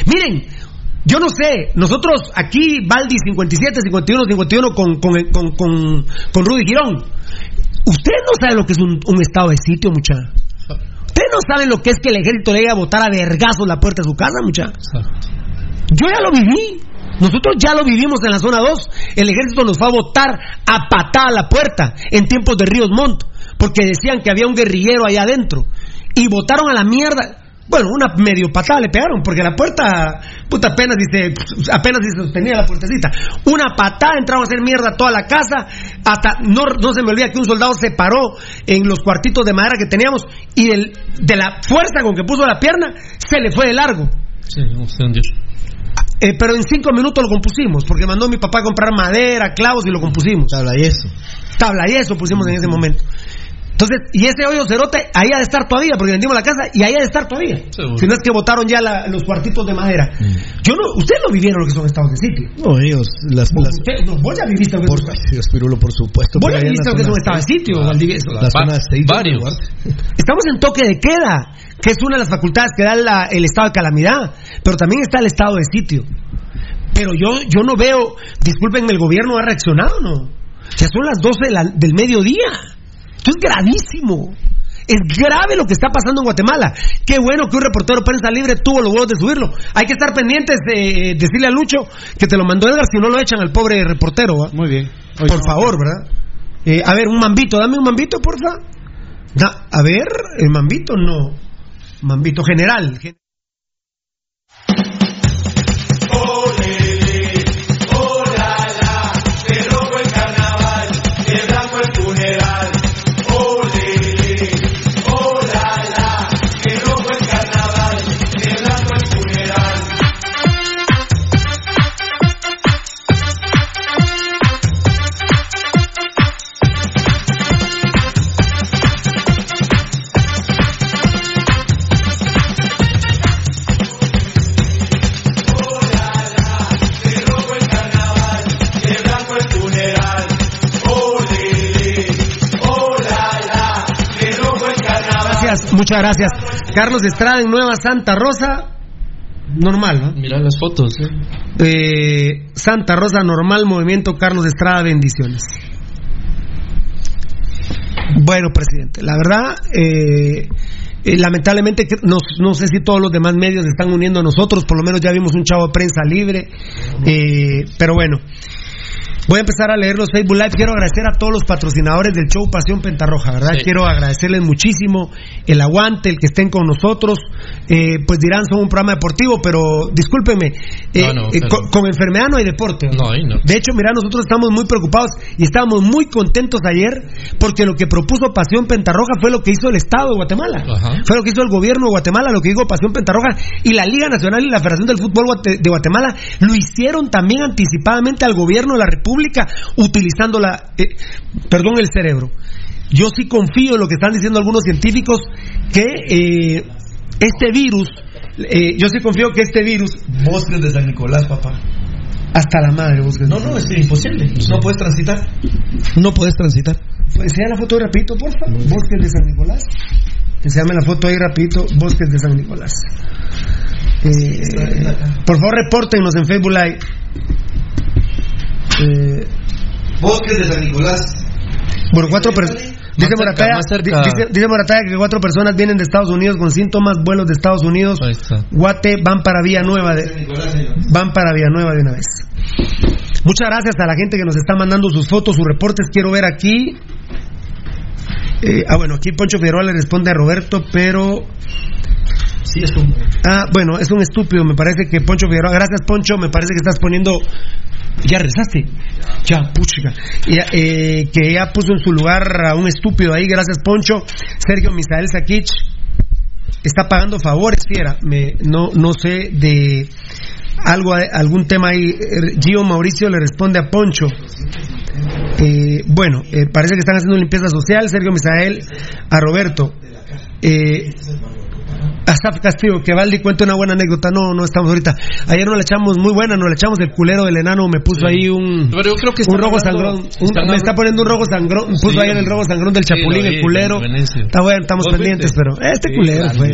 Miren, yo no sé, nosotros aquí, Valdi 57, 51, 51 con, con, con, con, con Rudy Girón, ustedes no saben lo que es un, un estado de sitio, muchacha. Ustedes no saben lo que es que el ejército le llegue a botar a vergazos la puerta de su casa, muchacha. Yo ya lo viví. Nosotros ya lo vivimos en la zona 2. El ejército nos fue a votar a patada a la puerta en tiempos de Ríos Montt, porque decían que había un guerrillero allá adentro. Y votaron a la mierda. Bueno, una medio patada le pegaron, porque la puerta, puta, apenas dice, apenas se sostenía la puertecita. Una patada, entraron a hacer mierda toda la casa, hasta, no, no se me olvida que un soldado se paró en los cuartitos de madera que teníamos y del, de la fuerza con que puso la pierna, se le fue de largo. Sí, hundió. Eh, pero en cinco minutos lo compusimos, porque mandó mi papá a comprar madera, clavos y lo compusimos. Tabla y eso. Tabla y eso pusimos en ese momento. Entonces, y ese hoyo cerote, ahí ha de estar todavía, porque vendimos la casa y ahí ha de estar todavía. Seguro. Si no es que botaron ya la- los cuartitos de madera. Yo no, ustedes no vivieron lo que son estados de sitio. No, ellos, las. las Usted- no, vos ya viviste lo que por, son- ay, Dios, Pirulo, por supuesto. Vos ya viviste lo que son estados de sitio, Valdivieso. La zona Va- 6 varios. Estamos en toque de queda, que es una de las facultades que da la- el estado de calamidad, pero también está el estado de sitio. Pero yo, yo no veo, discúlpenme, el gobierno ha reaccionado, ¿no? Ya son las 12 de la- del mediodía. Esto es gravísimo. Es grave lo que está pasando en Guatemala. Qué bueno que un reportero prensa libre tuvo los huevos de subirlo. Hay que estar pendientes de decirle a Lucho que te lo mandó Edgar si no lo echan al pobre reportero. ¿va? Muy bien. Por favor, ¿verdad? Eh, a ver, un mambito, dame un mambito, porfa. Da- a ver, el mambito no. Mambito general. gen- muchas gracias. Carlos Estrada en Nueva Santa Rosa. Normal, ¿no? Mira las fotos. ¿eh? Eh, Santa Rosa, normal, movimiento Carlos Estrada, bendiciones. Bueno, presidente, la verdad, eh, eh, lamentablemente, no, no sé si todos los demás medios se están uniendo a nosotros, por lo menos ya vimos un chavo de prensa libre, eh, pero bueno. Voy a empezar a leer los Facebook Live. Quiero agradecer a todos los patrocinadores del show Pasión Pentarroja, ¿verdad? Sí. Quiero agradecerles muchísimo el aguante, el que estén con nosotros. Eh, pues dirán, son un programa deportivo, pero discúlpenme, eh, No, no, eh, pero- con, con enfermedad no hay deporte. No. De hecho, mira, nosotros estamos muy preocupados y estábamos muy contentos ayer porque lo que propuso Pasión Pentarroja fue lo que hizo el Estado de Guatemala. Ajá. Fue lo que hizo el gobierno de Guatemala, lo que dijo Pasión Pentarroja y la Liga Nacional y la Federación del Fútbol de Guatemala lo hicieron también anticipadamente al gobierno de la República utilizando la, eh, perdón, el cerebro. Yo sí confío en lo que están diciendo algunos científicos que eh, este virus, eh, yo sí confío que este virus, Bosques de San Nicolás, papá. hasta la madre, bosques. No, no, es imposible. No puedes transitar. No puedes transitar. Enseña la foto ahí rapidito, por favor. Bosques de San Nicolás. Enséñame la foto ahí rapidito. Bosques de San Nicolás. Eh, por favor, repórtenos en Facebook Live. Eh, Bosques de San Nicolás. bueno, cuatro personas. Dice Morataya, más cerca. dice, dice Morataya que cuatro personas vienen de Estados Unidos con síntomas, vuelos de Estados Unidos, Ahí está. Guate, van para Villanueva, de, van para Villanueva de una vez. Muchas gracias a la gente que nos está mandando sus fotos, sus reportes. Quiero ver aquí. Eh, ah, bueno, aquí Poncho Figueroa le responde a Roberto, pero. Sí, es un. Ah, bueno, es un estúpido. Me parece que Poncho Figueroa. Gracias, Poncho. Me parece que estás poniendo. Ya rezaste. Ya, puchica. Ya, eh, que ya puso en su lugar a un estúpido ahí. Gracias, Poncho. Sergio Misael Sakich está pagando favores, fiera. Me, no, no sé de algo, algún tema ahí. Gio Mauricio le responde a Poncho. Eh, bueno, eh, parece que están haciendo limpieza social. Sergio Misael a Roberto. Eh, Asaf Castillo, que Valdi cuente una buena anécdota. No, no estamos ahorita. Ayer nos la echamos muy buena, nos la echamos el culero del enano. Me puso ahí un, Pero yo creo que un rojo hablando- sangrón. Un- me está poniendo un rojo sangrón. Puso Sí, ahí en el rojo sangrón del chapulín, el culero. Está bueno, estamos ¿Vos pendientes, viste? pero este culero fue.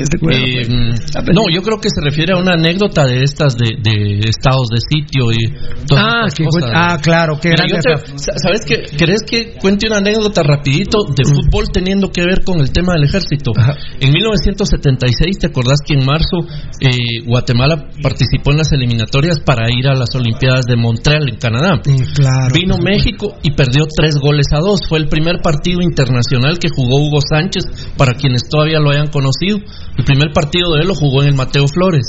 este culero Eh, fue. mm, no, yo creo que se refiere a una anécdota de estas de, de estados de sitio y todas Ah, que cosas. ah, claro, qué Mira, te- ¿Sabes qué? ¿Querés que cuente una anécdota rapidito de Mm. fútbol teniendo que ver con el tema del ejército? En 76, ¿te acordás que en marzo eh, Guatemala participó en las eliminatorias para ir a las Olimpiadas de Montreal en Canadá? claro. Vino México y perdió tres goles a dos. Fue el primer partido internacional que jugó Hugo Sánchez, para quienes todavía lo hayan conocido. El primer partido de él lo jugó en el Mateo Flores.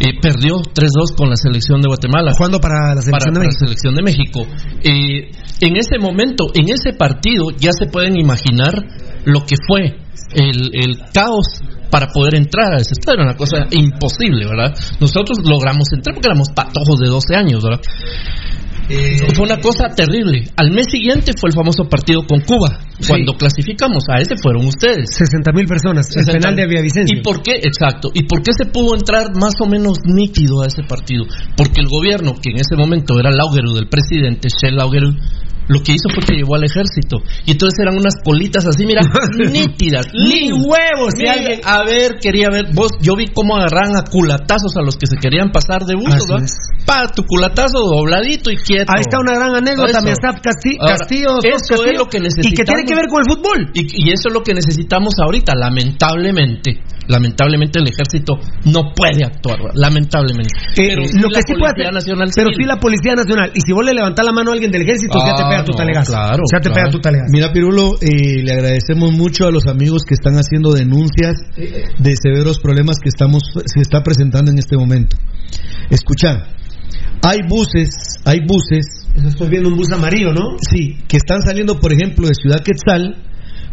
Eh, perdió 3-2 con la selección de Guatemala. Jugando para la selección para, de México. la selección de México. Eh, en ese momento, en ese partido, ya se pueden imaginar lo que fue el, el caos para poder entrar a ese estadio. Era una cosa imposible, ¿verdad? Nosotros logramos entrar porque éramos patojos de 12 años, ¿verdad? fue una cosa terrible. Al mes siguiente fue el famoso partido con Cuba. Cuando clasificamos a ese fueron ustedes. 60 mil personas. El 60. penal de Villavicencio. ¿Y por qué? Exacto. ¿Y por qué se pudo entrar más o menos nítido a ese partido? Porque el gobierno, que en ese momento era Laugeru del presidente, Shell Laugeru, lo que hizo fue que llevó al ejército. Y entonces eran unas colitas así, mira, nítidas. Ni huevos, si Mira, alguien- A ver, quería ver. Vos, yo vi cómo agarraban a culatazos a los que se querían pasar de ¿verdad? es. Pa, tu culatazo dobladito y quieto. Ahí está una gran anécdota, Casti- Ahora, Castillo. Eso Castillo, es lo que Y necesitamos. que tiene que ver con el fútbol. Y, y eso es lo que necesitamos ahorita. Lamentablemente, lamentablemente el ejército no puede actuar, lamentablemente. Eh, pero lo sí que la sí puede Policía hacer, Nacional pero sí la Policía Nacional. Y si vos le levantás la mano a alguien del ejército, ya te Ah, pega tu no, talegazo. claro, ya te claro. pega tu talegazo. Mira, Pirulo, eh, le agradecemos mucho a los amigos que están haciendo denuncias de severos problemas que estamos se está presentando en este momento. Escucha, hay buses, hay buses. Estoy viendo un bus amarillo, ¿no? Sí, que están saliendo, por ejemplo, de Ciudad Quetzal,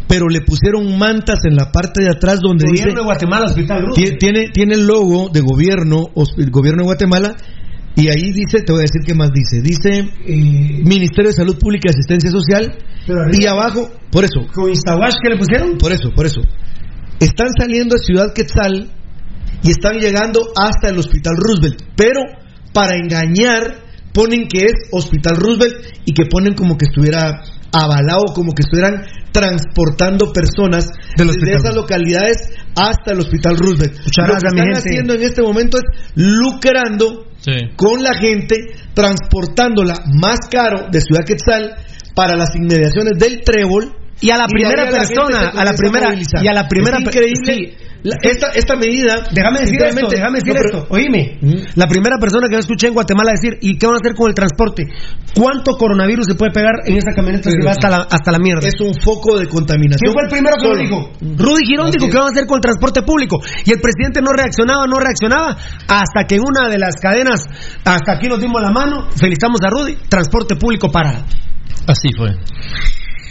pero le pusieron mantas en la parte de atrás donde dice Gobierno de Guatemala, Hospital. Tie- tiene, tiene el logo de gobierno, el gobierno de Guatemala, y ahí dice, te voy a decir qué más dice, dice Ministerio de Salud Pública y Asistencia Social, Pero arriba- y abajo, por eso, ¿Con Instawash que le pusieron? por eso, por eso, están saliendo de Ciudad Quetzal y están llegando hasta el Hospital Roosevelt, pero para engañar ponen que es Hospital Roosevelt y que ponen como que estuviera avalado, como que estuvieran transportando personas Del desde esas localidades hasta el Hospital Roosevelt. Lo que están haciendo en este momento es lucrando Con la gente, transportándola más caro de Ciudad Quetzal para las inmediaciones del Trébol. Y a la primera persona, a la primera, movilizar. y a la primera Es per- increíble. sí. La- esta, esta medida. Déjame decir esto, déjame decir no, pero- esto. Oíme, la primera persona que yo escuché en Guatemala decir, ¿y qué van a hacer con el transporte? ¿Cuánto coronavirus se puede pegar en esa camioneta Pero- va hasta la, hasta la mierda? Es un foco de contaminación. ¿Quién fue el primero que lo dijo? Rudy Girón dijo que van a hacer con el transporte público. Y el presidente no reaccionaba, no reaccionaba, hasta que en una de las cadenas, hasta aquí nos dimos la mano, felicitamos a Rudy, transporte público para. Así fue.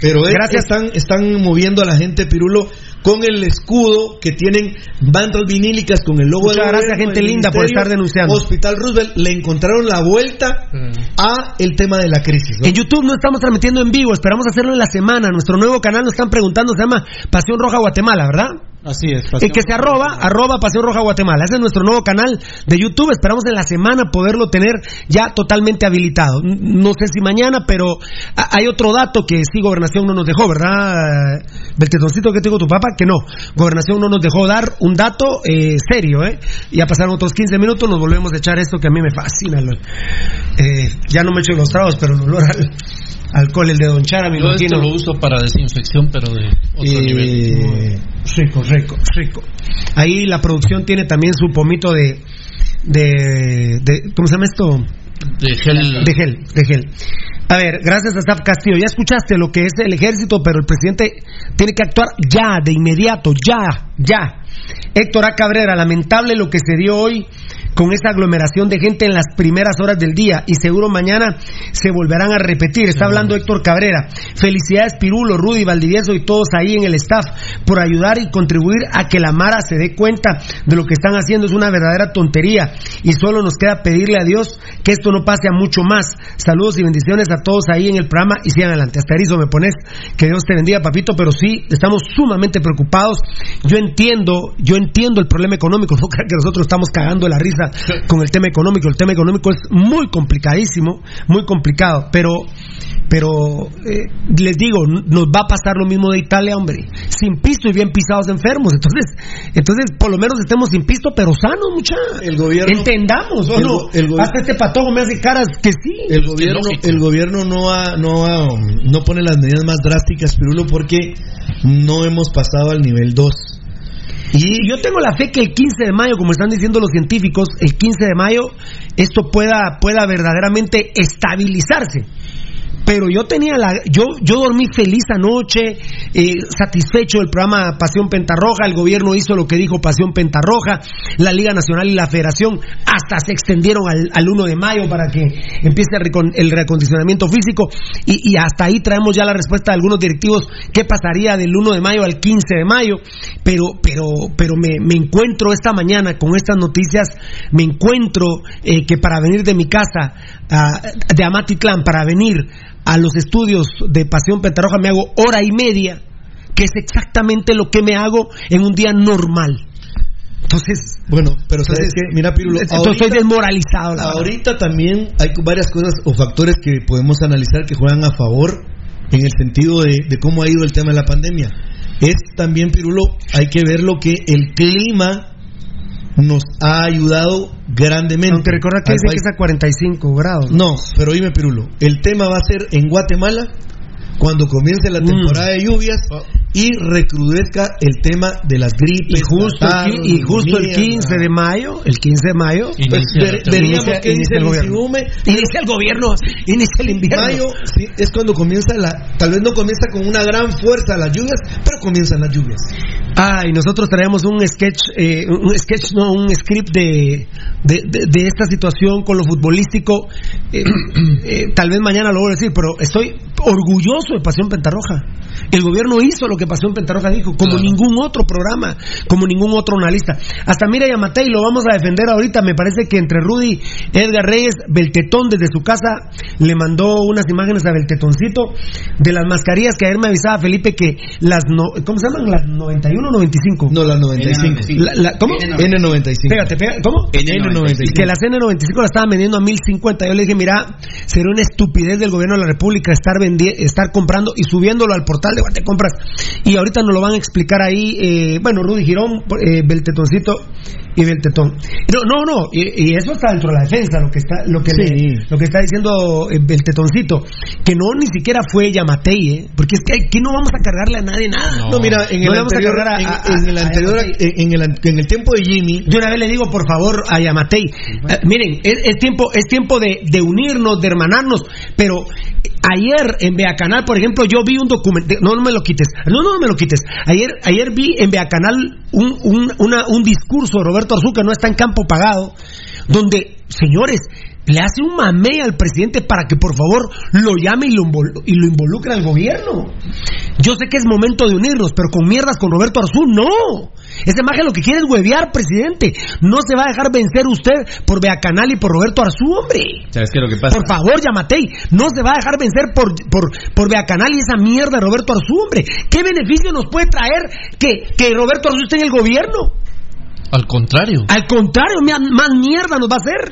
Pero es- Gracias. están, están moviendo a la gente, Pirulo, con el escudo que tienen bandas vinílicas con el logo Muchas del gracias, gente linda, por estar denunciando. Hospital Roosevelt le encontraron la vuelta a el tema de la crisis. ¿no? En YouTube no estamos transmitiendo en vivo, esperamos hacerlo en la semana. Nuestro nuevo canal nos están preguntando, se llama Pasión Roja Guatemala, ¿verdad? Así es. El que se arroba, arroba Pasión Roja Guatemala. Ese es nuestro nuevo canal de YouTube. Esperamos en la semana poderlo tener ya totalmente habilitado. No sé si mañana, pero hay otro dato que sí Gobernación no nos dejó, ¿verdad? Beltetoncito que te digo tu papá, que no. Gobernación no nos dejó dar un dato eh, serio, ¿eh? Ya pasaron otros 15 minutos, nos volvemos a echar esto que a mí me fascina. eh, ya no me echo los tragos, pero el olor al alcohol, el de Don Chara, mi Yo esto imagino. lo uso para desinfección, pero de otro Eh, nivel. Rico, rico, rico. Ahí la producción tiene también su pomito de, de, de- ¿cómo se llama esto? De gel. De gel, de gel. A ver, gracias a Staff Castillo. Ya escuchaste lo que es el ejército, pero el presidente tiene que actuar ya, de inmediato, ya, ya. Héctor A. Cabrera, lamentable lo que se dio hoy con esa aglomeración de gente en las primeras horas del día y seguro mañana se volverán a repetir. Está hablando Héctor Cabrera. Felicidades Pirulo, Rudy, Valdivieso y todos ahí en el staff por ayudar y contribuir a que la Mara se dé cuenta de lo que están haciendo. Es una verdadera tontería y solo nos queda pedirle a Dios que esto no pase a mucho más. Saludos y bendiciones a todos ahí en el programa y sigan adelante. Hasta erizo me pones. Que Dios te bendiga, papito, pero sí, estamos sumamente preocupados. Yo entiendo, yo entiendo el problema económico. No crean que nosotros estamos cagando la risa con el tema económico. El tema económico es muy complicadísimo, muy complicado, pero pero eh, les digo, nos va a pasar lo mismo de Italia, hombre, sin pisto y bien pisados enfermos. Entonces, entonces por lo menos estemos sin pisto, pero sanos, mucha. El gobierno- entendamos, ¿o el no? Hasta este patojo me hace caras que sí. El gobierno, el gobierno no ha, no ha, no pone las medidas más drásticas, Pirulo, porque no hemos pasado al nivel 2. Y yo tengo la fe que el 15 de mayo, como están diciendo los científicos, el 15 de mayo esto pueda, pueda verdaderamente estabilizarse pero yo tenía la yo yo dormí feliz anoche eh, satisfecho del programa Pasión Pentarroja. El gobierno hizo lo que dijo Pasión Pentarroja. La Liga Nacional y la Federación hasta se extendieron al, al 1 de mayo para que empiece el, recon- reacondicionamiento físico. Y, y hasta ahí traemos ya la respuesta de algunos directivos. Qué pasaría del 1 de mayo al 15 de mayo pero pero pero me, me encuentro esta mañana con estas noticias. Me encuentro eh, que para venir de mi casa ah, de Amatitlán para venir a los estudios de Pasión Pentarroja me hago hora y media, que es exactamente lo que me hago en un día normal. Entonces, bueno, pero sabes entonces, que, mira, Pirulo, entonces estoy desmoralizado. La verdad. ahorita también hay varias cosas o factores que podemos analizar que juegan a favor en el sentido de, de cómo ha ido el tema de la pandemia. Es también, Pirulo, hay que ver lo que el clima nos ha ayudado grandemente. Aunque recuerda que dice que país. es a 45 grados. No, pero dime, Pirulo, el tema va a ser en Guatemala cuando comience Mm. la temporada de lluvias y recrudezca el tema de las gripes. Y justo, el, y justo el neumonías, 15 de mayo, el 15 de mayo, Pues veríamos inicia- el gobierno. Inicia el gobierno, inicia el invierno. Mayo sí, es cuando comienza la. Tal vez no comienza con una gran fuerza las lluvias, pero comienzan las lluvias. Ah, y nosotros traemos un sketch, eh, un sketch, no, un script de, de, de- de esta situación con lo futbolístico. Eh, eh, tal vez mañana lo voy a decir, pero estoy orgulloso de Pasión Pentarroja. El gobierno hizo lo que Pasión Pentarroja dijo, como ningún otro programa, como ningún otro analista. Hasta mira Yamatei, lo vamos a defender ahorita. Me parece que entre Rudy, Edgar Reyes, Beltetón desde su casa le mandó unas imágenes a Beltetoncito de las mascarillas que ayer me avisaba Felipe que las, no, ¿cómo se llaman? Las 91 o 95. No, las 95. La- la- ¿Cómo? N95. Pégate, pégate. ¿Cómo? N95. Que las N95 la estaban vendiendo a 1050. Yo le dije, mira, sería una estupidez del gobierno de la República estar estar comprando y subiéndolo al portal de Guatecompras. Y ahorita nos lo van a explicar ahí, eh, bueno, Rudy Girón, eh, Beltetoncito y Beltetón. No, no, no, y, y eso está dentro de la defensa, lo que está, lo que, le- lo que está diciendo eh, Beltetoncito, que no ni siquiera fue Yamatei, ¿eh? porque es que aquí no vamos a cargarle a nadie nada. No, mira, en No el le vamos a anterior, cargar a- en, a- en el anterior, en el, an- en el tiempo de Jimmy, De una vez le digo, por favor, a Yamatei, eh, miren, es, es tiempo, es tiempo de, de unirnos, de hermanarnos, pero ayer en Beacanal, por ejemplo, yo vi un documento, no, no me lo quites, no, no me lo quites, ayer, ayer vi en Beacanal un, un, una- un discurso de Roberto Arzú, que no está en campo pagado, donde, señores, le hace un mamey al presidente para que por favor lo llame y lo, y lo involucre al gobierno. Yo sé que es momento de unirnos, pero con mierdas con Roberto Arzú, no. Ese maje lo que quiere es huevear, presidente. No se va a dejar vencer usted por Beacanal y por Roberto Arzú, hombre. ¿Sabes qué es lo que pasa? Por favor, Yamatei, no se va a dejar vencer por, por, por Beacanal y esa mierda de Roberto Arzú, hombre. ¿Qué beneficio nos puede traer que, que Roberto Arzú esté en el gobierno? Al contrario. Al contrario, más mierda nos va a hacer.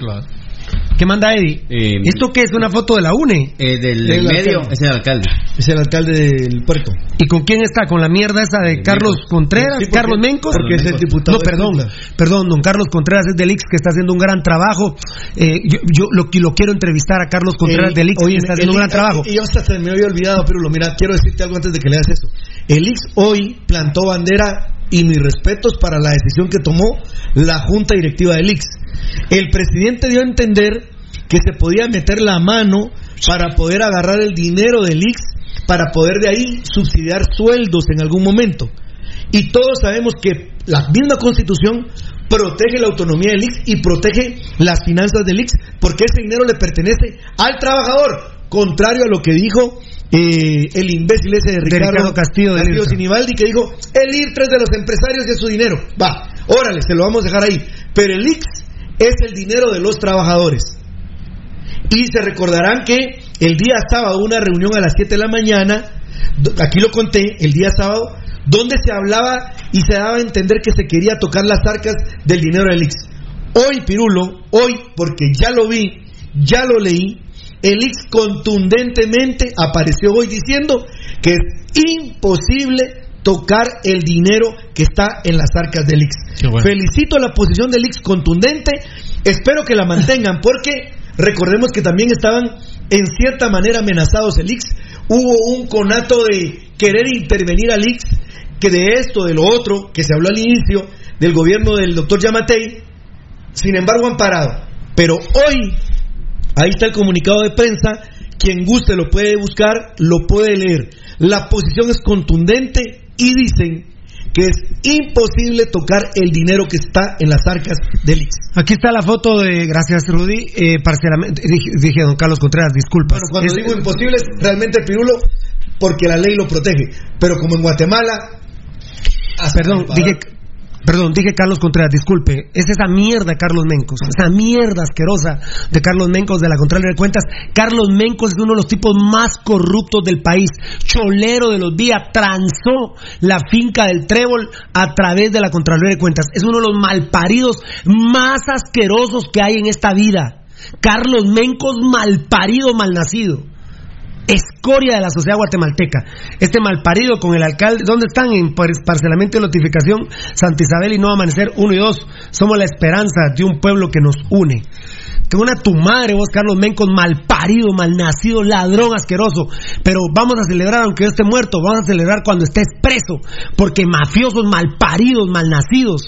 ¿Qué manda Eddie? Eh, ¿Esto qué es? ¿Una foto de la UNE? Eh, del, El del medio es el alcalde. es el alcalde del puerto. ¿Y con quién está? ¿Con la mierda esa de Carlos Contreras? Sí, porque- ¿Carlos Mencos? porque es el diputado No, perdón. Perdón, don Carlos Contreras es del Ix que está haciendo un gran trabajo. Eh, yo yo lo, lo quiero entrevistar a Carlos Contreras El- del Ix que está el haciendo un gran trabajo. Y yo hasta se me había olvidado, pero lo mira, quiero decirte algo antes de que leas eso. El Ix hoy plantó bandera y mis respetos para la decisión que tomó la junta directiva del Ix. El presidente dio a entender que se podía meter la mano para poder agarrar el dinero del Ix para poder de ahí subsidiar sueldos en algún momento. Y todos sabemos que la misma constitución protege la autonomía del IX y protege las finanzas del IX porque ese dinero le pertenece al trabajador, contrario a lo que dijo eh, el imbécil ese de Ricardo, Ricardo Castillo del IRTA. Sinibaldi que dijo el IRTA es de los empresarios y es su dinero. Va, órale, se lo vamos a dejar ahí. Pero el IX es el dinero de los trabajadores. Y se recordarán que el día sábado una reunión a las 7 de la mañana, aquí lo conté, el día sábado, donde se hablaba y se daba a entender que se quería tocar las arcas del dinero del IX. Hoy, Pirulo, hoy, porque ya lo vi, ya lo leí, el IX contundentemente apareció hoy diciendo que es imposible tocar el dinero que está en las arcas del IX. Bueno. Felicito la posición del IX contundente, espero que la mantengan porque recordemos que también estaban en cierta manera amenazados el IX, hubo un conato de querer intervenir al IX que de esto, de lo otro, que se habló al inicio, del gobierno del doctor Yamatei, sin embargo han parado. Pero hoy, ahí está el comunicado de prensa, quien guste lo puede buscar, lo puede leer. La posición es contundente y dicen que es imposible tocar el dinero que está en las arcas del IX. Aquí está la foto de, gracias Rudy, eh, parcialmente, dije, dije, don Carlos Contreras, disculpa. Bueno, cuando digo imposible es realmente pirulo porque la ley lo protege, pero como en Guatemala... Perdón, dije, Perdón, dije Carlos Contreras, disculpe. Es esa mierda, Carlos Mencos. Esa mierda asquerosa de Carlos Mencos de la Contraloría de Cuentas. Carlos Mencos es uno de los tipos más corruptos del país. Cholero de los días. Transó la finca del Trébol a través de la Contraloría de Cuentas. Es uno de los malparidos más asquerosos que hay en esta vida. Carlos Mencos malparido, malnacido escoria de la sociedad guatemalteca. Este malparido con el alcalde, ¿dónde están? En parcelamiento y notificación Santa Isabel y No Amanecer 1 y 2. Somos la esperanza de un pueblo que nos une. Que una tu madre, vos, Carlos Mencos, malparido, malnacido, ladrón asqueroso. Pero vamos a celebrar aunque yo esté muerto, vamos a celebrar cuando estés preso. Porque mafiosos, malparidos, malnacidos,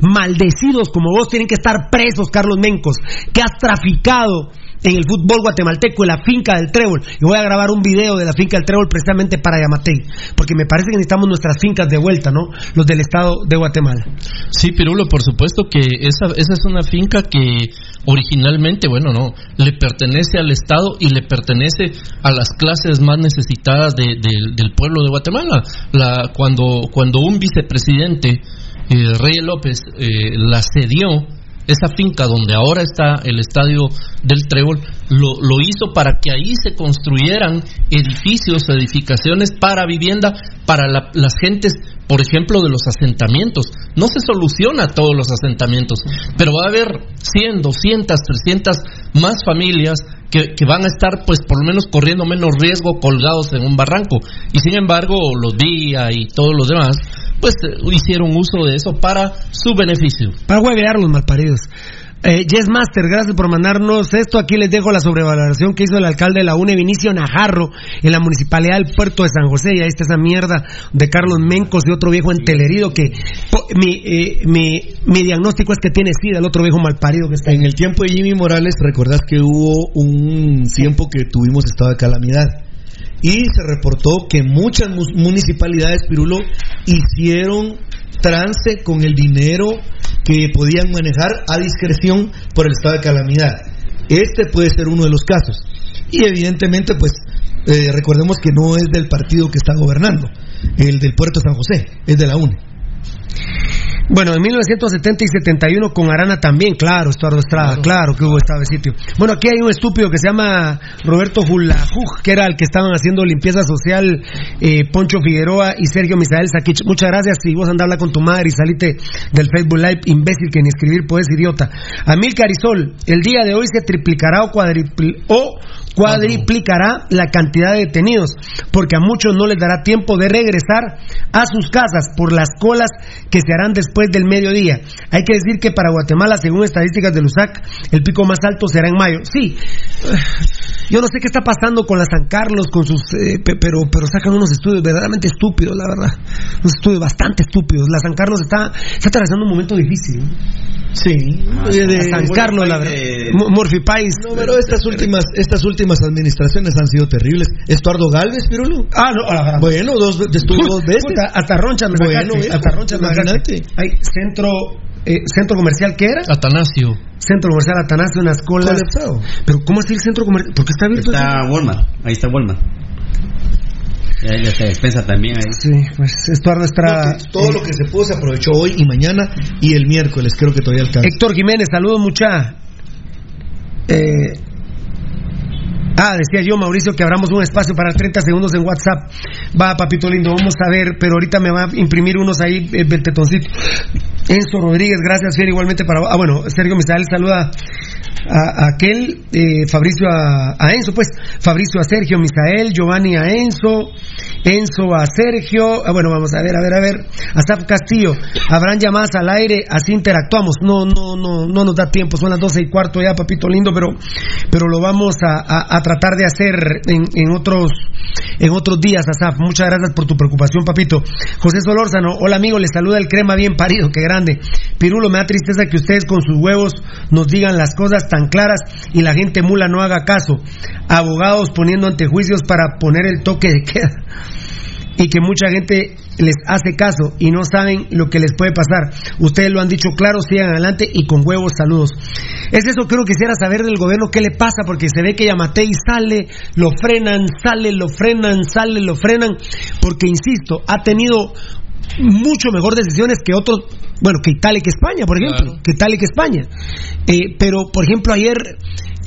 maldecidos como vos tienen que estar presos, Carlos Mencos, que has traficado en el fútbol guatemalteco, en la finca del Trébol. Y voy a grabar un video de la finca del Trébol precisamente para Yamatei, porque me parece que necesitamos nuestras fincas de vuelta, ¿no? Los del estado de Guatemala. Sí, Pirulo, por supuesto que esa, esa es una finca que originalmente, bueno, no, le pertenece al estado y le pertenece a las clases más necesitadas del pueblo de Guatemala. La, cuando, cuando un vicepresidente, eh, Rey López, eh, la cedió, esa finca donde ahora está el estadio del Trébol, lo, hizo para que ahí se construyeran edificios, edificaciones para vivienda, para las gentes, por ejemplo, de los asentamientos. No se soluciona todos los asentamientos, pero va a haber 100, 200, 300 más familias que, que, van a estar, pues, por lo menos corriendo menos riesgo colgados en un barranco. Y sin embargo, los días y todos los demás pues eh, hicieron uso de eso para su beneficio. Para huevear los malparidos. Eh, yes Master, gracias por mandarnos esto. Aquí les dejo la sobrevaloración que hizo el alcalde de la UNE, Vinicio Najarro, en la municipalidad del puerto de San José. Y ahí está esa mierda de Carlos Mencos y otro viejo entelerido que mi, eh, mi, mi, diagnóstico es que tiene sida, el otro viejo malparido que está. En el tiempo de Jimmy Morales, recordás que hubo un tiempo que tuvimos estado de calamidad y se reportó que muchas municipalidades, Pirulo, hicieron trance con el dinero que podían manejar a discreción por el estado de calamidad. Este puede ser uno de los casos. Y evidentemente, pues, eh, recordemos que no es del partido que está gobernando, el del Puerto San José, es de la UNE. Bueno, en 1970 y 71 con Arana también, claro, Estuardo Estrada, claro, que hubo estado sitio. Bueno, aquí hay un estúpido que se llama Roberto Julajuj, que era el que estaban haciendo limpieza social, eh, Poncho Figueroa y Sergio Misael Saquich. Muchas gracias, si vos andás con tu madre y salite del Facebook Live, imbécil que ni escribir puedes, idiota. Amil Carizol, el día de hoy se triplicará o, o cuadriplicará la cantidad de detenidos, porque a muchos no les dará tiempo de regresar a sus casas por las colas que se harán después del mediodía. Hay que decir que para Guatemala, según estadísticas del USAC, el pico más alto será en mayo. Sí, yo no sé qué está pasando con la San Carlos, con sus, eh, pero, pero sacan unos estudios verdaderamente estúpidos, la verdad. Unos estudios bastante estúpidos. La San Carlos está, está atravesando un momento difícil. Sí, de, San Carlos, la verdad. Morphy Pais. No, pero estas últimas, estas últimas administraciones han sido terribles. Estuardo Galvez, Pirulo. Ah, no, ah, bueno, dos, estuvo dos veces. hasta Roncha me bueno, hasta Roncha me Hay centro, eh, centro comercial, ¿qué era? Atanasio. Centro comercial Atanasio, unas colas. Pero ¿cómo así el centro comercial? ¿Por qué está abierto? Está Walmart, ahí está Walmart. Y ahí despensa también ahí. Sí, pues Estuardo Estrada. todo lo que se pudo se aprovechó hoy y mañana y el miércoles, creo que todavía alcanza. Héctor Jiménez, saludos mucha. Eh, Ah, decía yo, Mauricio, que abramos un espacio para 30 segundos en WhatsApp. Va, papito lindo, vamos a ver, pero ahorita me va a imprimir unos ahí, el eh, tetoncito. Enzo Rodríguez, gracias, fiel, igualmente para. Ah, bueno, Sergio Misael saluda a, a aquel, eh, Fabricio a, a Enzo, pues, Fabricio a Sergio, Misael, Giovanni a Enzo, Enzo a Sergio, ah, bueno, vamos a ver, a ver, a ver, Asaf Castillo, habrán llamadas al aire, así interactuamos, no, no, no, no nos da tiempo, son las doce y cuarto ya, papito lindo, pero, pero lo vamos a, a- a tratar de hacer en, en otros, en otros días, Asaf, muchas gracias por tu preocupación, papito. José Solórzano, hola amigo, les saluda el crema bien parido, qué grande. Pirulo, me da tristeza que ustedes con sus huevos nos digan las cosas tan claras y la gente mula no haga caso. Abogados poniendo antejuicios para poner el toque de queda. Y que mucha gente les hace caso y no saben lo que les puede pasar. Ustedes lo han dicho claro, sigan adelante y con huevos saludos. Es eso creo quisiera saber del gobierno qué le pasa, porque se ve que Yamatei sale, lo frenan, sale, lo frenan, sale, lo frenan, porque insisto, ha tenido mucho mejor decisiones que otros, bueno, que Italia y que España, por ejemplo, que Italia y que España. Eh, pero, por ejemplo, ayer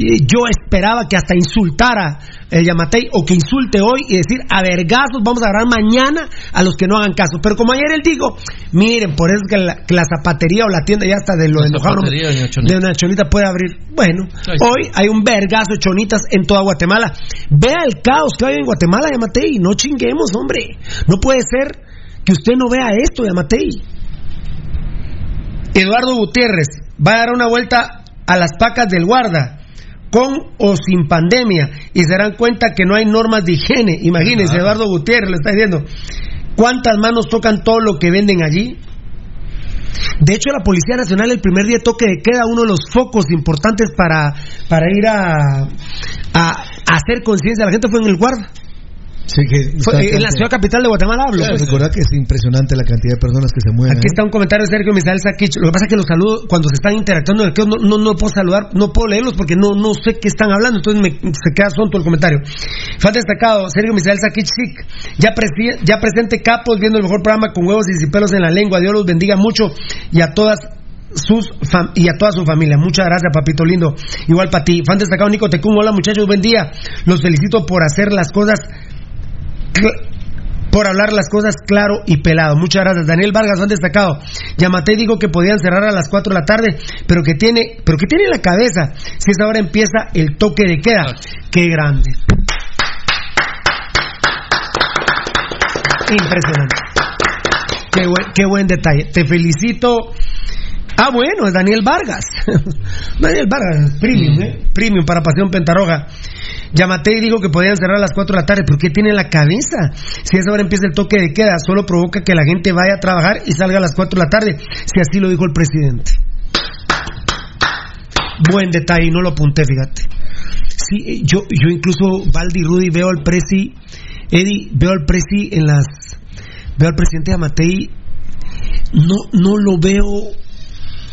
eh, yo esperaba que hasta insultara el Yamatei o que insulte hoy y decir a vergazos vamos a agarrar mañana a los que no hagan caso. Pero como ayer él dijo, miren, por eso es que la, que la zapatería o la tienda ya está de lo La enojado de una chonita puede abrir. Bueno, hoy hay un vergazo de chonitas en toda Guatemala. Vea el caos que hay en Guatemala, Yamatei. No chinguemos, hombre. No puede ser que usted no vea esto, Yamatei. Eduardo Gutiérrez va a dar una vuelta a las pacas del guarda. Con o sin pandemia, y se darán cuenta que no hay normas de higiene. Imagínense. Eduardo Gutiérrez le está diciendo: ¿Cuántas manos tocan todo lo que venden allí? De hecho, la Policía Nacional el primer día de toque de queda, uno de los focos importantes para, para ir a, a, a hacer conciencia a la gente fue en el guarda. Sí, que Fue en la ciudad capital de Guatemala hablo. pues. Recuerda que es impresionante la cantidad de personas que se mueven. Aquí ahí. está un comentario de Sergio Misael Saquich. Lo que pasa es que los saludo cuando se están interactuando en el que no, no, no puedo saludar, no puedo leerlos porque no, no sé qué están hablando, entonces me, se queda sonto el comentario. Falta destacado, Sergio Misael Saquich Sic, ya, presi- ya presente Capos viendo el mejor programa con huevos y pelos en la lengua. Dios los bendiga mucho y a todas sus fam- y a toda su familia. Muchas gracias, papito lindo. Igual para ti. Fan destacado Nico Tecún, hola muchachos, buen día. Los felicito por hacer las cosas por hablar las cosas claro y pelado. Muchas gracias. Daniel Vargas, han destacado. Yamate dijo que podían cerrar a las 4 de la tarde, pero que tiene, pero que tiene en la cabeza si esa hora empieza el toque de queda. Qué grande. Impresionante. Qué buen, qué buen detalle. Te felicito. Ah, bueno, es Daniel Vargas. Daniel Vargas, premium, ¿eh? Premium para Pasión Pentaroga. Yamatei dijo que podían cerrar a las 4 de la tarde, pero ¿qué tiene en la cabeza? Si a esa hora empieza el toque de queda, solo provoca que la gente vaya a trabajar y salga a las 4 de la tarde, si así lo dijo el presidente. Buen detalle, no lo apunté, fíjate. Sí, eh, yo, yo incluso, Valdi Rudy, veo al presi, Eddie, veo al presi en las, veo al presidente Yamatei, no, no lo veo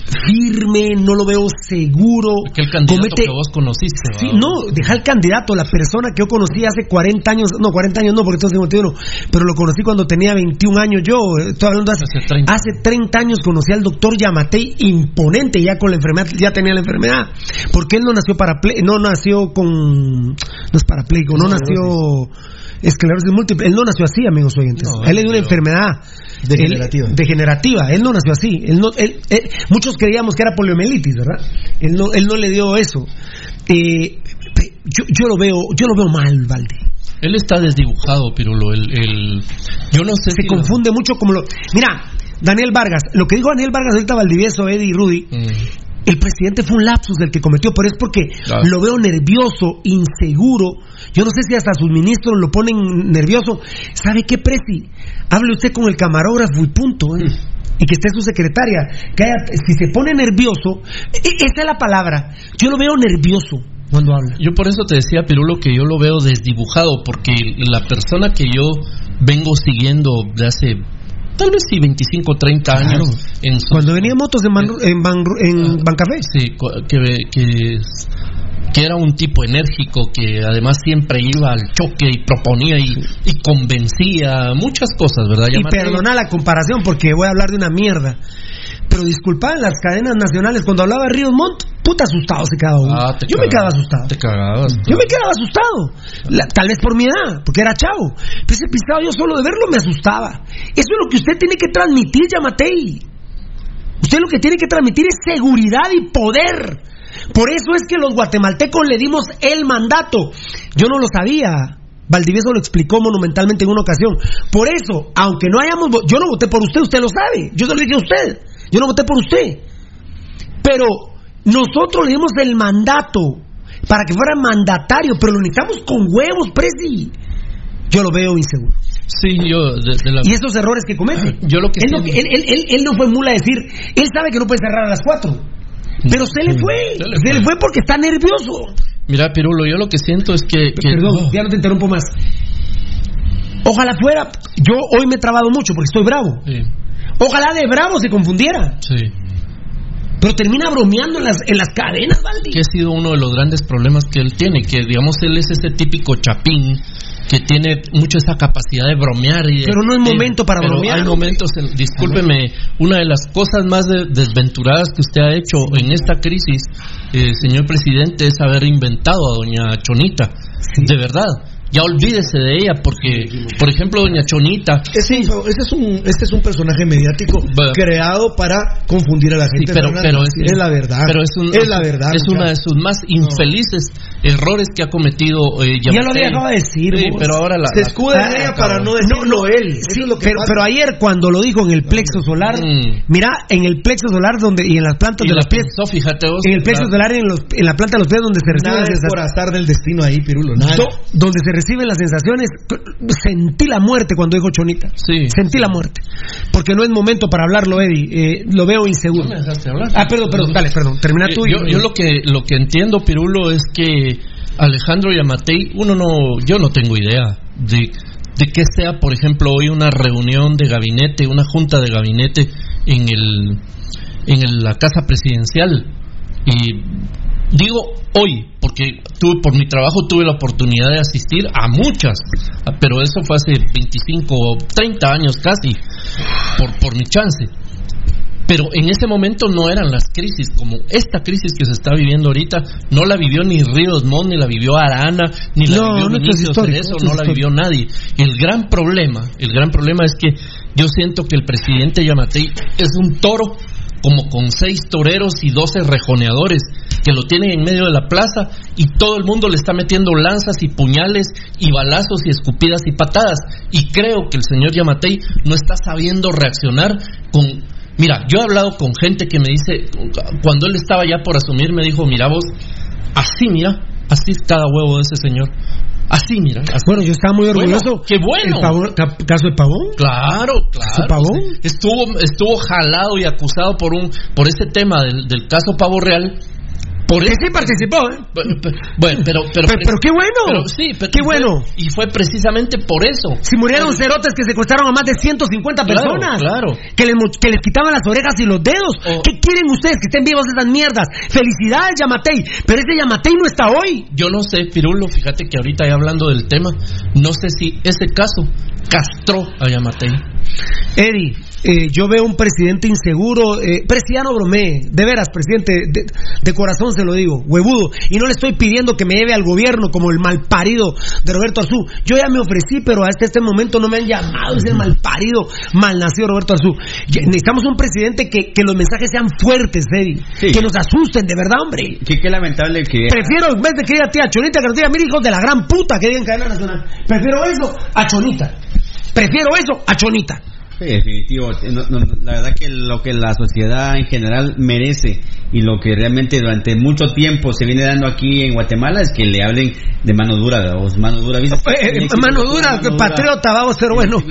firme, no lo veo seguro. Aquel candidato comete- que vos conociste. No, deja el candidato, la persona que yo conocí hace 40 años, no, 40 años no, porque entonces 51, pero lo conocí cuando tenía 21 años yo, estoy hablando hace, Hace 30. hace 30 años conocí al doctor Yamatei, imponente ya con la enfermedad, ya tenía la enfermedad, porque él no nació paraple no nació con, no es parapléjico, no nació esclerosis múltiple, él no nació así, amigos oyentes, No, él le dio una enfermedad Degenerativa. él- degenerativa, él no nació así, él no, él- él- muchos creíamos que era poliomielitis, ¿verdad? Él no, él no le dio eso. Eh, yo, yo lo veo, yo lo veo mal, Valde. Él está desdibujado, Pirulo. El, el- Yo no sé Se si lo- confunde mucho como lo. Mira, Daniel Vargas, lo que dijo Daniel Vargas ahorita Valdivieso, Eddie y Rudy, Mm. el presidente fue un lapsus del que cometió, pero es porque Claro. lo veo nervioso, inseguro. Yo no sé si hasta sus ministros lo ponen nervioso. ¿Sabe qué, Presi? Hable usted con el camarógrafo y punto. ¿eh? Y que esté su secretaria. Que haya- si se pone nervioso, e- esa es la palabra. Yo lo veo nervioso cuando habla. Yo por eso te decía, Pirulo, que yo lo veo desdibujado, porque la persona que yo vengo siguiendo de hace tal vez sí 25 o 30 años en su- Cuando venía motos en, Ban- en, Ban- en Bancafé. Sí, que, que, que era un tipo enérgico que además siempre iba al choque y proponía y, y convencía muchas cosas, ¿verdad? Y perdona la comparación porque voy a hablar de una mierda. Pero disculpa, en las cadenas nacionales, cuando hablaba de Ríos Montt, puta asustado se quedaba uno. Ah, Yo me quedaba asustado. Te cagabas. Yo me quedaba asustado. La- tal vez por mi edad, porque era chavo. Pero ese pisado yo solo de verlo me asustaba. Eso es lo que usted tiene que transmitir, Yamatei. Usted lo que tiene que transmitir es seguridad y poder. Por eso es que los guatemaltecos le dimos el mandato. Yo no lo sabía. Valdivieso lo explicó monumentalmente en una ocasión. Por eso, aunque no hayamos... Yo no voté por usted, usted lo sabe. Yo se lo dije a usted. Yo no voté por usted. Pero nosotros le dimos el mandato para que fuera mandatario, pero lo necesitamos con huevos, Presi. Yo lo veo inseguro. Sí, yo. Y esos errores que comete. Yo lo que él, no, él, no fue mula a decir, él sabe que no puede cerrar a las cuatro. Pero se le fue. Se le fue, porque está nervioso. Mira, Pirulo, yo lo que siento es que. Perdón, ya no te interrumpo más. Ojalá fuera. Yo hoy me he trabado mucho porque estoy bravo. Ojalá de bravo se confundiera. Sí. Pero termina bromeando en las, en las cadenas, Valdi. Que ha sido uno de los grandes problemas que él tiene, que digamos él es ese típico chapín que tiene mucho esa capacidad de bromear. Y pero no es momento para bromear. Hay momentos, discúlpeme, una de las cosas más desventuradas que usted ha hecho en esta crisis, eh, señor presidente, es haber inventado a doña Chonita. De verdad ya olvídese de ella, porque, por ejemplo, Doña Chonita. Ese, es, un, este es un personaje mediático creado para confundir a la gente. pero, pero es, la verdad. Pero es, la verdad. Es una de sus más infelices errores que ha cometido. Eh, ya lo dejaba de decir. pero ahora la, Se escuda en ella para no decirlo él. pero, pero, ayer, cuando lo dijo en el plexo solar, mm. mira, en el plexo solar donde y en las plantas de los pies. fíjate en el plexo solar en, los, en la planta de los pies donde se recibe. Nada es por azar del destino ahí, Pirulo. donde se reciben las sensaciones. Sentí la muerte cuando dijo Chonita. Sí. Sentí la muerte. Porque no es momento para hablarlo, Eddie. Eh, lo veo inseguro. Ah, perdón, perdón, dale, perdón. Termina tú. yo, yo lo que lo que entiendo, Pirulo, es que Alejandro y Amatei, uno no, yo no tengo idea de de que sea, por ejemplo, hoy una reunión de gabinete, una junta de gabinete en el en la casa presidencial y Digo hoy, porque tuve, por mi trabajo tuve la oportunidad de asistir a muchas, pero eso fue hace 25 o 30 años casi, por, por mi chance. Pero en ese momento no eran las crisis, como esta crisis que se está viviendo ahorita, no la vivió ni Ríos Montt, ni la vivió Arana, ni la vivió Vinicio Cerezo, no la vivió nadie. El gran problema, el gran problema es que yo siento que el presidente Yamatei es un toro como con seis toreros y doce rejoneadores que lo tienen en medio de la plaza y todo el mundo le está metiendo lanzas y puñales y balazos y escupidas y patadas. Y creo que el señor Yamatei no está sabiendo reaccionar con... Mira, yo he hablado con gente que me dice, cuando él estaba ya por asumir, me dijo, mira vos, así mira, así es cada huevo de ese señor. Así, mira. Bueno, yo estaba muy orgulloso. qué bueno. ¿El caso de Pavón? Claro, claro. Pavón? Estuvo, estuvo jalado y acusado por un por ese tema del, del caso Pavo Real por eso sí participó, ¿eh? Bueno, pero, pero, pero, qué bueno. sí, qué bueno. y fue precisamente por eso. Si murieron cerotes que secuestraron a más de 150 personas. Claro. Que les, que les quitaban las orejas y los dedos. ¿Qué quieren ustedes que estén vivos esas mierdas? Felicidades, Yamatei. Pero ese Yamatei no está hoy. Yo no sé, Pirulo, fíjate que ahorita ya hablando del tema, no sé si ese caso castró a Yamatei. Eddie, eh, yo veo un presidente inseguro, eh, presiano bromé, de veras, presidente, de, corazón se lo digo, huevudo, y no le estoy pidiendo que me lleve al gobierno como el malparido de Roberto Arzú. Yo ya me ofrecí, pero hasta este momento no me han llamado, es el malparido, malnacido Roberto Arzú. Necesitamos un presidente que, los mensajes sean fuertes, Eddie, que nos asusten, de verdad, hombre. Qué, qué lamentable que... Prefiero, en vez de que diga tía Chonita, que nos diga, mira, hijos de la gran puta que digan cadena nacional. Prefiero eso a Chonita. Prefiero eso a Chonita. Sí, definitivo. la verdad que lo que la sociedad en general merece y lo que realmente durante mucho tiempo se viene dando aquí en Guatemala es que le hablen de mano dura, o mano dura. Eh, eh, mano, dura, patriota, vamos ser bueno.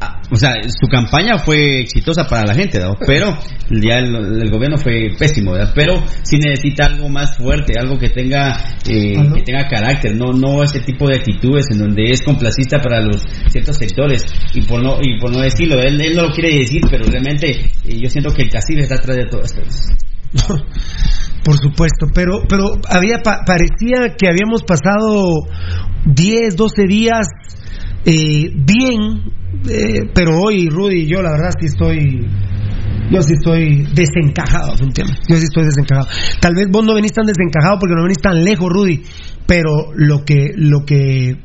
Ah, o sea, su campaña fue exitosa para la gente, pero ya el, gobierno fue pésimo, pero sí necesita algo más fuerte, algo que tenga eh, que tenga carácter, no no ese tipo de actitudes en donde es complacista para los ciertos sectores y por no y por no decirlo él, no lo quiere decir, pero realmente eh, yo siento que el cacique está atrás de todo esto. Por supuesto, pero pero había parecía que habíamos pasado 10, 12 días eh, bien, eh, pero hoy Rudy y yo la verdad sí estoy yo sí estoy desencajado tema. Yo sí estoy desencajado. Tal vez vos no venís tan desencajado porque no venís tan lejos, Rudy, pero lo que lo que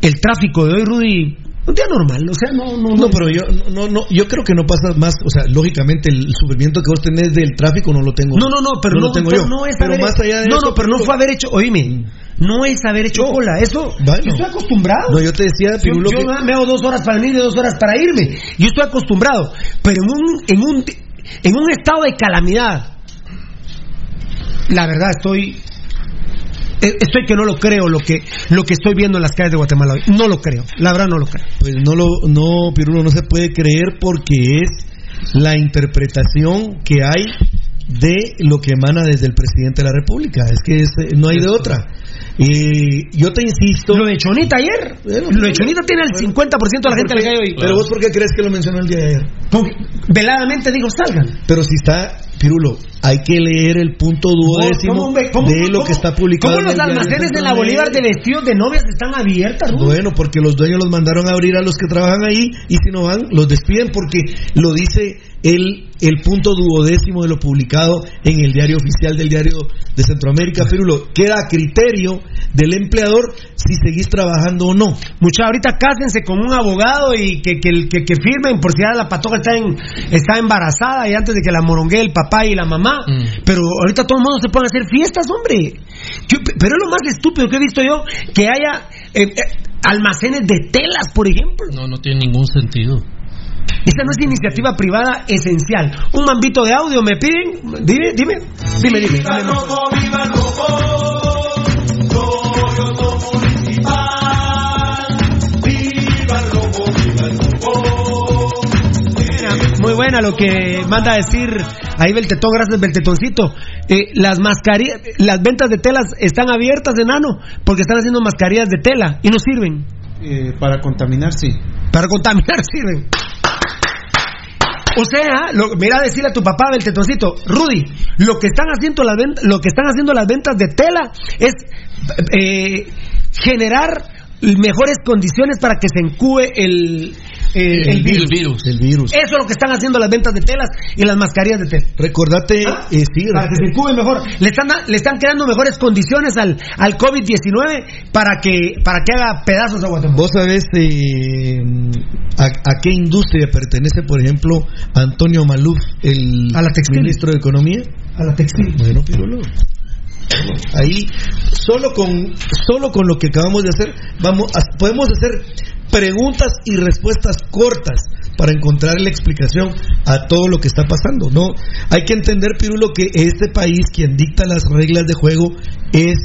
el tráfico de hoy, Rudy, Un día normal, o sea, no, no, no. pero yo, no, no, yo creo que no pasa más, o sea, lógicamente el sufrimiento que vos tenés del tráfico no lo tengo. No, no, no, pero no, lo tengo yo. no es pero haber- más allá de no, eso, no, pero no fue haber hecho, oíme, no es haber hecho cola, eso, Bueno. yo estoy acostumbrado. No, yo te decía, Yo, Pirulo, yo que- me hago dos horas para venir y dos horas para irme. Yo estoy acostumbrado. Pero en un, en un, en un estado de calamidad, la verdad estoy. Eh, Estoy que no lo creo lo que lo que estoy viendo en las calles de Guatemala hoy. No lo creo. La verdad no lo creo. Pues no lo, no, Pirulo, no se puede creer porque es la interpretación que hay de lo que emana desde el presidente de la República. Es que es- no hay de otra. Y yo te insisto. Lo de Chonita ayer. lo de Chonita tiene el 50% de la gente le cae hoy. Pero vos, ¿por qué crees que lo mencionó el día de ayer? Porque veladamente digo, salgan. Pero si está, Pirulo, hay que leer el punto duodécimo ¿Cómo, cómo, cómo, de lo que está publicado. ¿Cómo los almacenes en la. Bolívar de vestidos de novias están abiertas, Rudy? Bueno, porque los dueños los mandaron a abrir a los que trabajan ahí y si no van, los despiden porque lo dice el, el punto duodécimo de lo publicado en el diario oficial del diario de Centroamérica, Pirulo. Queda a criterio del empleador si seguís trabajando o no. Mucha, ahorita cásense con un abogado y que, que, que, que firmen por si ya la patoja está, en, está embarazada y antes de que la morongue el papá y la mamá. Pero ahorita todo el mundo se pueden hacer fiestas, hombre. Yo- pero es lo más estúpido que he visto yo, que haya eh, eh, almacenes de telas, por ejemplo. No, no tiene ningún sentido. Esa no es iniciativa privada esencial. Un mambito de audio me piden. Dime, dime, dime, dime. Viva Muy buena lo que manda a decir ahí Beltetón, gracias Beltetoncito. Eh, las mascarillas, las ventas de telas están abiertas, enano, porque están haciendo mascarillas de tela y no sirven. Eh, para contaminar, sí. Para contaminar sirven. O sea, lo- mira a decirle a tu papá Beltetoncito, Rudy, lo que están haciendo las ventas, lo que están haciendo las ventas de tela es eh, generar mejores condiciones para que se encue el, el, el virus. El virus. Eso es lo que están haciendo las ventas de telas y las mascarillas de tela. Recordate, eh, sí, Para que se incube mejor. Le están, le están creando mejores condiciones al, al COVID-19 para que, para que haga pedazos a Guatemala. Vos sabés eh, a, a qué industria pertenece, por ejemplo, Antonio Maluf, el A la textil. ministro de Economía. A la textil. Bueno, Pirulo. Ahí, solo con, solo con lo que acabamos de hacer, vamos podemos hacer preguntas y respuestas cortas para encontrar la explicación a todo lo que está pasando. No, hay que entender, Pirulo, que este país quien dicta las reglas de juego es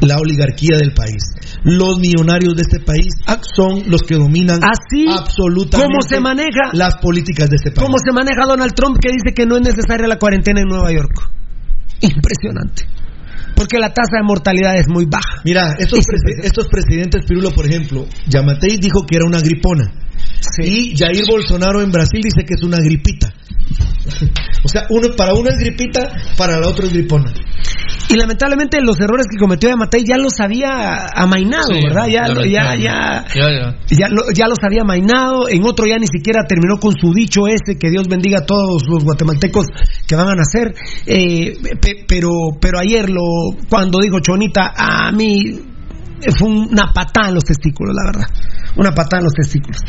la oligarquía del país. Los millonarios de este país son los que dominan Así absolutamente ¿Cómo se maneja? las políticas de este país. ¿Cómo se maneja Donald Trump que dice que no es necesaria la cuarentena en Nueva York? Impresionante. Porque la tasa de mortalidad es muy baja. Mira, estos, estos presidentes, Pirulo, por ejemplo, Yamatei dijo que era una gripona. Y Jair Bolsonaro en Brasil dice que es una gripita. o sea, uno, para uno es gripita, para la otra es gripona. Y lamentablemente los errores que cometió Yamatei ya los había amainado, Sí, ¿verdad? Ya, ya, lo- ya, ya, ya, ya. ya, lo- ya los había amainado. En otro ya ni siquiera terminó con su dicho ese, que Dios bendiga a todos los guatemaltecos que van a nacer. Eh, pe- pero, pero ayer lo, cuando dijo Chonita, a mí fue una patada en los testículos, la verdad. Una patada en los testículos.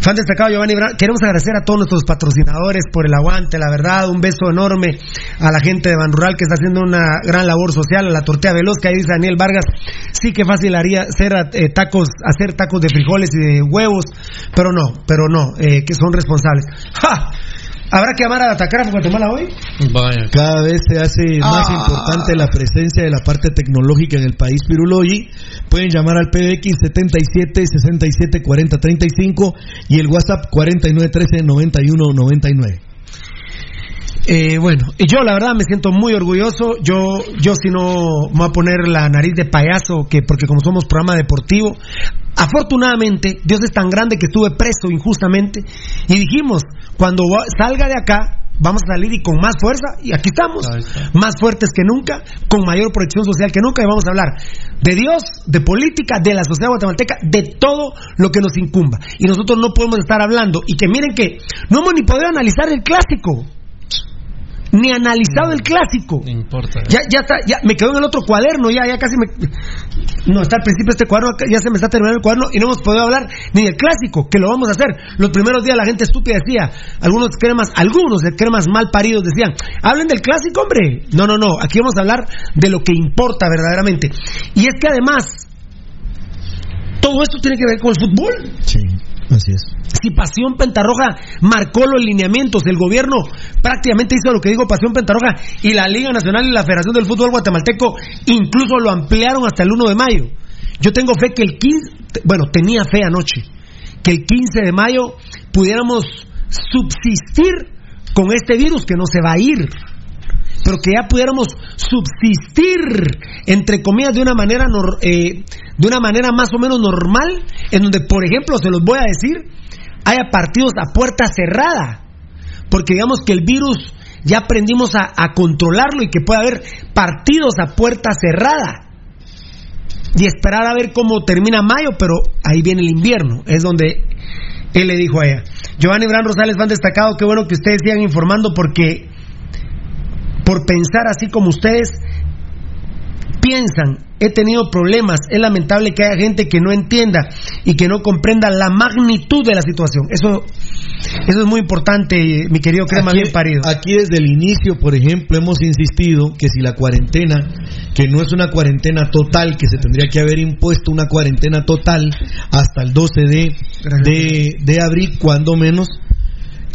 Fan destacado Giovanni Brown. Queremos agradecer a todos nuestros patrocinadores por el aguante, la verdad. Un beso enorme a la gente de Ban Rural que está haciendo una gran labor social, a la tortea veloz que ahí dice Daniel Vargas. Sí que fácil haría hacer eh, tacos, hacer tacos de frijoles y de huevos, pero no, pero no, eh, que son responsables. ¡Ja! ¿Habrá que amar a la Tacrafa Guatemala hoy? Vaya. Cada vez se hace más Ah. importante la presencia de la parte tecnológica en el país, Pirulo, y pueden llamar al PBX 77 67 40 35 y el WhatsApp 49 13 91 99. Eh, bueno, y yo la verdad me siento muy orgulloso. Yo, yo si no me voy a poner la nariz de payaso, que porque como somos programa deportivo, afortunadamente Dios es tan grande que estuve preso injustamente y dijimos cuando salga de acá vamos a salir y con más fuerza y aquí estamos, más fuertes que nunca, con mayor protección social que nunca y vamos a hablar de Dios, de política, de la sociedad guatemalteca, de todo lo que nos incumba y nosotros no podemos estar hablando y que miren que no hemos ni podido analizar el clásico. Ni analizado el clásico. No importa. Ya, ya está, ya me quedó en el otro cuaderno, ya, ya casi me. No, está al principio este cuaderno, ya se me está terminando el cuaderno y no hemos podido hablar ni del clásico, que lo vamos a hacer. Los primeros días la gente estúpida decía, algunos cremas, algunos de cremas mal paridos decían, hablen del clásico, hombre. No, no, no, aquí vamos a hablar de lo que importa verdaderamente. Y es que además, todo esto tiene que ver con el fútbol. Sí, así es. Si Pasión Pentarroja marcó los lineamientos, el gobierno prácticamente hizo lo que dijo Pasión Pentarroja y la Liga Nacional y la Federación del Fútbol Guatemalteco incluso lo ampliaron hasta el 1 de mayo. Yo tengo fe que el 15, bueno, tenía fe anoche, que el 15 de mayo pudiéramos subsistir con este virus que no se va a ir pero que ya pudiéramos subsistir entre comillas de una manera eh, de una manera más o menos normal en donde por ejemplo se los voy a decir haya partidos a puerta cerrada. Porque digamos que el virus ya aprendimos a, a controlarlo y que pueda haber partidos a puerta cerrada. Y esperar a ver cómo termina mayo pero ahí viene el invierno es donde él le dijo a ella. Giovanni Bran Rosales van destacado qué bueno que ustedes sigan informando porque por pensar así como ustedes piensan, he tenido problemas, es lamentable que haya gente que no entienda y que no comprenda la magnitud de la situación. Eso, eso es muy importante, mi querido Crema, Aquí- bien parido. Aquí desde el inicio, por ejemplo, hemos insistido que si la cuarentena, que no es una cuarentena total, que se tendría que haber impuesto una cuarentena total hasta el 12 de, de, de abril, cuando menos,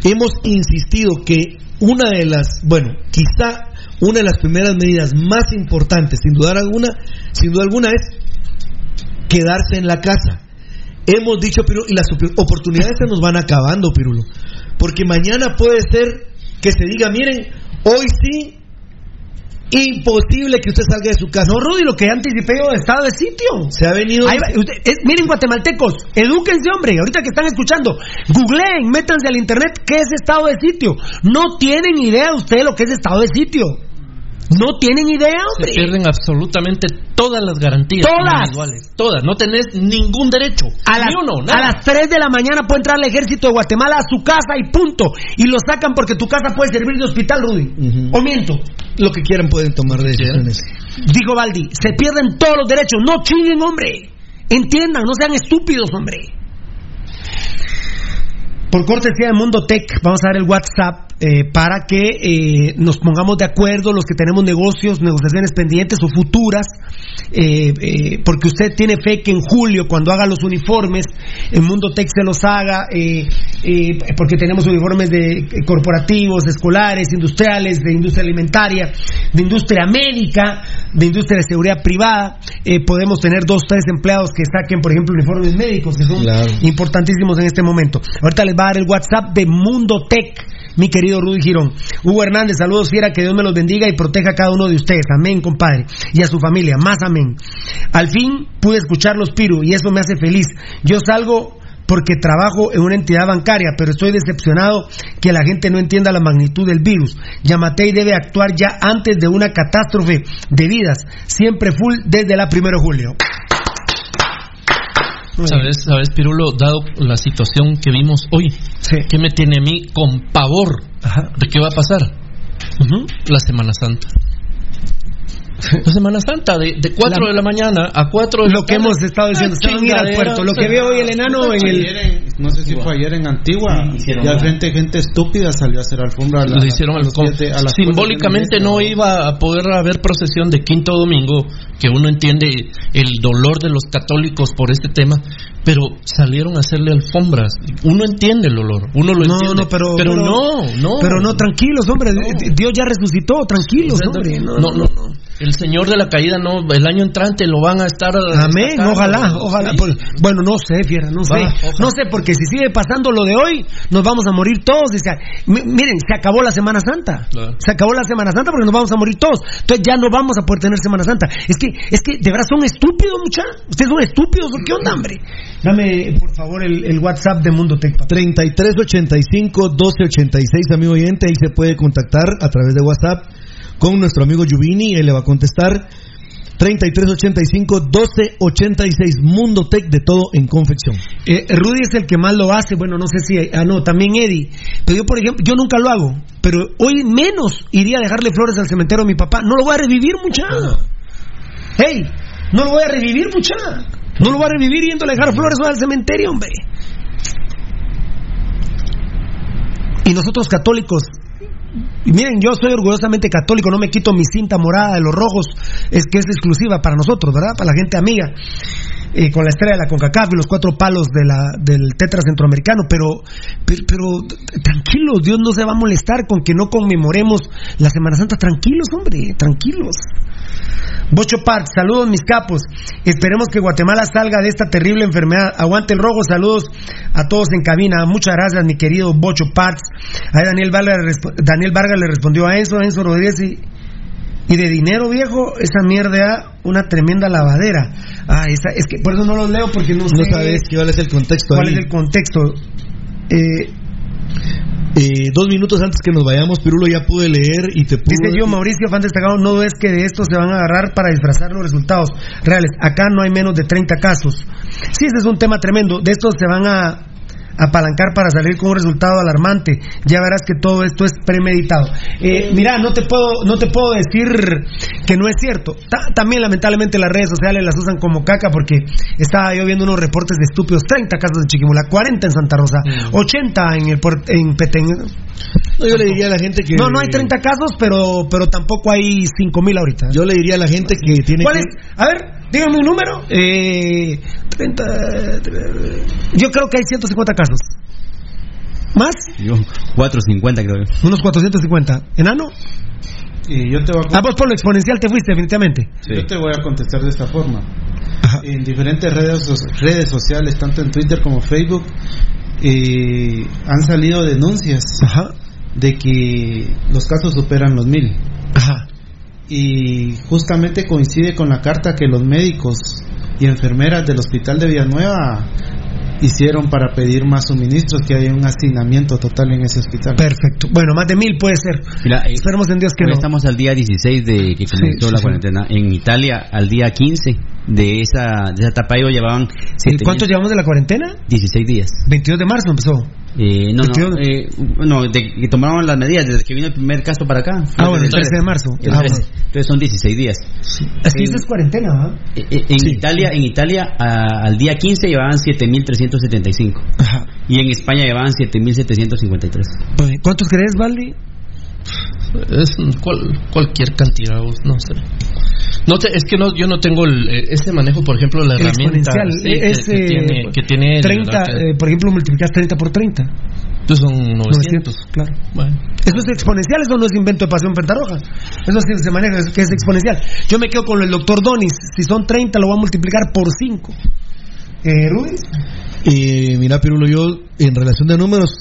hemos insistido que una de las, bueno, quizá una de las primeras medidas más importantes, sin duda alguna, sin duda alguna, es quedarse en la casa. Hemos dicho, Pirulo, y las op- oportunidades se nos van acabando, Pirulo. Porque mañana puede ser que se diga, miren, hoy sí, imposible que usted salga de su casa. No, Rudy, lo que anticipé yo estado de sitio. Se ha venido... Ahí va, usted- es- miren, guatemaltecos, edúquense, hombre. Ahorita que están escuchando, googleen, métanse al internet qué es estado de sitio. No tienen idea ustedes lo que es estado de sitio. No tienen idea, Se hombre. pierden absolutamente todas las garantías Todas. individuales. Todas. No tenés ningún derecho. A las, Ni uno, a nada. las 3 de la mañana puede entrar el ejército de Guatemala a su casa y punto. Y lo sacan porque tu casa puede servir de hospital, Rudy. ¿O miento? Lo que quieran pueden tomar decisiones. Dijo Baldi, se pierden todos los derechos. No chinguen, hombre. Entiendan, no sean estúpidos, hombre. Por cortesía de Mundo Tech, vamos a dar el WhatsApp eh, para que eh, nos pongamos de acuerdo los que tenemos negocios, negociaciones pendientes o futuras, eh, porque usted tiene fe que en julio, cuando haga los uniformes, en Mundo Tech se los haga, porque tenemos uniformes de corporativos, escolares, industriales, de industria alimentaria, de industria médica, de industria de seguridad privada. podemos tener dos, tres empleados que saquen, por ejemplo, uniformes médicos, que son Claro. importantísimos en este momento. Ahorita les el WhatsApp de Mundo Tech, mi querido Rudy Girón. Hugo Hernández, saludos fiera, que Dios me los bendiga y proteja a cada uno de ustedes. Amén, compadre. Y a su familia, más amén. Al fin pude escucharlos, Piru, y eso me hace feliz. Yo salgo porque trabajo en una entidad bancaria, pero estoy decepcionado que la gente no entienda la magnitud del virus. Yamatei debe actuar ya antes de una catástrofe de vidas, siempre full desde la 1 de julio. ¿Sabes, sabes, Pirulo, dado la situación que vimos hoy, ¿qué me tiene a mí con pavor de qué va a pasar? La Semana Santa. La Semana Santa, de, de 4 La- de la mañana a 4 de la Lo que hemos estado diciendo, se van a ir al puerto. Lo que veo hoy el enano en el... En- no sé si fue ayer en Antigua, hicieron ya una- gente, gente estúpida salió a hacer alfombra. a la- le hicieron a las algo- siete- a las simbólicamente no iba a poder haber procesión de quinto domingo que uno entiende el dolor de los católicos por este tema pero salieron a hacerle alfombras uno entiende el olor uno lo No, entiende no, pero, pero no no Pero no, tranquilos, hombre. Dios ya resucitó, tranquilos, hombre. no, no, no. El señor de la caída no, el año entrante lo van a estar. Amén, sacando. ojalá, ojalá. Sí. Bueno, no sé, fiera, no sé. Va, no sé, porque si sigue pasando lo de hoy, nos vamos a morir todos. mi- miren, se acabó la Semana Santa. Claro. Se acabó la Semana Santa porque nos vamos a morir todos. Entonces ya no vamos a poder tener Semana Santa. Es que, es que, de verdad son estúpidos, muchachos. Ustedes son estúpidos, ¿o ¿qué onda, hombre? Dame, por favor, el, el WhatsApp de Mundo Tech. papá. 3385-1286, amigo oyente, ahí se puede contactar a través de WhatsApp con nuestro amigo Yuvini, él le va a contestar. 3385-1286. Mundo Tech de todo en confección. Eh, Rudy es el que más lo hace. Bueno, no sé si. Ah, no, también Eddie. Pero yo, por ejemplo, yo nunca lo hago. Pero hoy menos iría a dejarle flores al cementerio a mi papá. No lo voy a revivir, mucha. Hey, no lo voy a revivir, mucha. No lo voy a revivir yendo a dejar flores al cementerio, hombre. Y nosotros católicos, miren, yo soy orgullosamente católico, no me quito mi cinta morada de los rojos, es que es exclusiva para nosotros, ¿verdad? Para la gente amiga. Eh, con la estrella de la CONCACAF y los cuatro palos de del Tetra Centroamericano, pero, pero, tranquilos, Dios no se va a molestar con que no conmemoremos la Semana Santa. Tranquilos, hombre, tranquilos. Bocho Park, saludos mis capos. Esperemos que Guatemala salga de esta terrible enfermedad. Aguante el rojo, saludos a todos en cabina. Muchas gracias, mi querido Bocho Parks. Ahí Daniel Vargas, Daniel Vargas le respondió a a Enzo Rodríguez y de dinero viejo, esa mierda, una tremenda lavadera. Ah, esa, es que por eso no los leo porque no, No sé sabes cuál es el contexto cuál ahí. es el contexto. Eh, Eh, dos minutos antes que nos vayamos, Pirulo, ya pude leer y te pude... Dice yo, Mauricio, fan destacado, no es que de esto se van a agarrar para disfrazar los resultados reales. Acá no hay menos de 30 casos. Sí, ese es un tema tremendo. De estos se van a apalancar para salir con un resultado alarmante. Ya verás que todo esto es premeditado. Eh, mira, no te puedo, no te puedo decir que no es cierto. Ta- también lamentablemente las redes sociales las usan como caca porque estaba yo viendo unos reportes de estúpidos. 30 casos de Chiquimula, 40 en Santa Rosa, 80 en el en Petén. No, yo le diría a la gente que... No, no hay 30 casos, pero, pero tampoco hay 5000 ahorita. Yo le diría a la gente que tiene ¿Cuál que... es? A ver, dígame un número. Eh, 30. Yo creo que hay 150 casos. ¿Más? Yo, 450 creo yo. Unos 450. ¿Enano? Y yo te voy a Ah, vos por lo exponencial te fuiste, definitivamente. Yo te voy a contestar de esta forma. En diferentes redes, redes sociales, tanto en Twitter como Facebook, eh, han salido denuncias de que los casos superan los mil. Y justamente coincide con la carta que los médicos y enfermeras del hospital de Villanueva hicieron para pedir más suministros, que hay un hacinamiento total en ese hospital. Perfecto. Bueno, más de mil puede ser. Mira, eh, Esperemos en Dios que no. estamos al día 16 de que comenzó sí, la sí. cuarentena. En Italia, al día 15 de esa, de esa etapa, ellos llevaban ¿Y ¿Cuánto llevamos de la cuarentena? 16 días. 22 de marzo empezó. Eh, no, no, 22. eh, no, de que tomaron las medidas desde que vino el primer caso para acá. Ah, bueno, el 13 de 13. marzo. El Ah, 13. Entonces son 16 días. Es que En- esa es cuarentena. Eh, eh, En Italia, en Italia a- al día 15 llevaban 7.375 y en España llevaban 7.753. Pues, ¿Cuántos crees, Valdi? Es cual- cualquier cantidad, no sé. No sé, es que no, yo no tengo el, eh, ese manejo, por ejemplo, la El herramienta exponencial. sí, que, es, que eh, tiene, que tiene él, 30, ¿verdad? Que- eh, por ejemplo, multiplicas 30 por 30. Entonces son 900. claro. Bueno. Eso es exponencial, eso no es invento de pasión pentarroja. Eso sí se maneja, es que es exponencial. Yo me quedo con el doctor Donis. Si son 30, lo voy a multiplicar por 5. Eh, Ruiz. Eh, mira, Pirulo, yo en relación de números,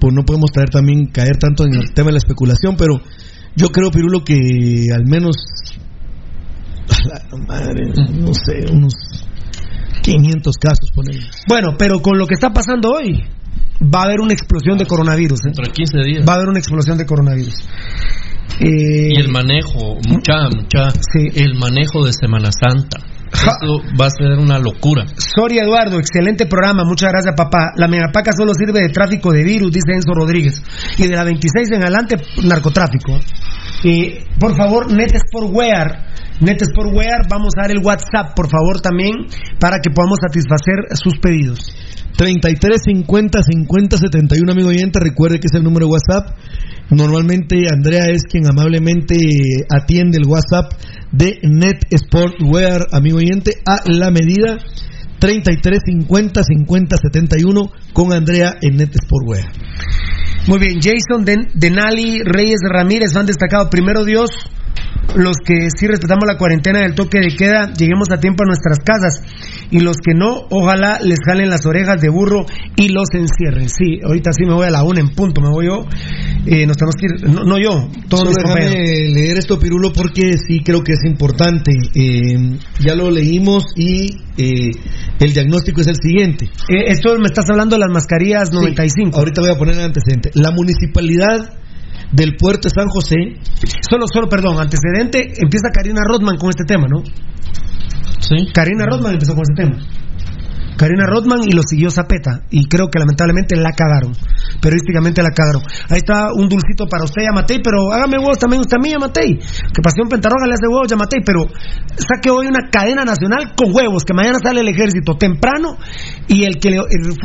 pues no podemos traer también caer tanto en el tema de la especulación, pero yo creo, Pirulo, que al menos, la madre, no sé, unos 500 casos, ponele. Bueno, pero con lo que está pasando hoy, va a haber una explosión de coronavirus. ¿eh? Dentro de 15 días. Va a haber una explosión de coronavirus. Eh, Y el manejo, mucha, mucha, el manejo de Semana Santa. Eso va a ser una locura. Soria Eduardo, excelente programa, muchas gracias papá. La megapaca solo sirve de tráfico de virus, dice Enzo Rodríguez. Y de la 26 en adelante, narcotráfico. Y por favor, Netsportwear, Netsportwear, vamos a dar el WhatsApp, por favor, también, para que podamos satisfacer sus pedidos. 33 50 50 71, amigo oyente, recuerde que es el número de WhatsApp. Normalmente Andrea es quien amablemente atiende el WhatsApp de Net Sportwear, amigo oyente, a la medida 33 50 50 71 con Andrea en Net Sportwear. Muy bien, Jason Den- Denali Reyes Ramírez, han destacado. Primero Dios, los que sí respetamos la cuarentena del toque de queda, lleguemos a tiempo a nuestras casas. Y los que no, ojalá les jalen las orejas de burro y los encierren. Sí, ahorita sí me voy a la una en punto, me voy yo. Eh, nos tenemos que ir, no, no yo, todos compañeros. leer esto, Pirulo, porque sí creo que es importante. Eh, ya lo leímos y eh, el diagnóstico es el siguiente. Eh, esto me estás hablando de las mascarillas Sí, 95. ahorita voy a poner el antecedente. La municipalidad del puerto de San José. Solo, solo, perdón, antecedente, empieza Karina Rodman con este tema, ¿no? Sí. Karina Rodman empezó con este tema. Karina Rodman y lo siguió Zapeta. Y creo que lamentablemente la cagaron. Periodísticamente la cagaron. Ahí está un dulcito para usted, Yamatei, pero hágame huevos también usted a mí, Yamatei. Que Pasión Pentarroja le hace huevos, Yamatei, pero saque hoy una cadena nacional con huevos, que mañana sale el ejército temprano y el que le,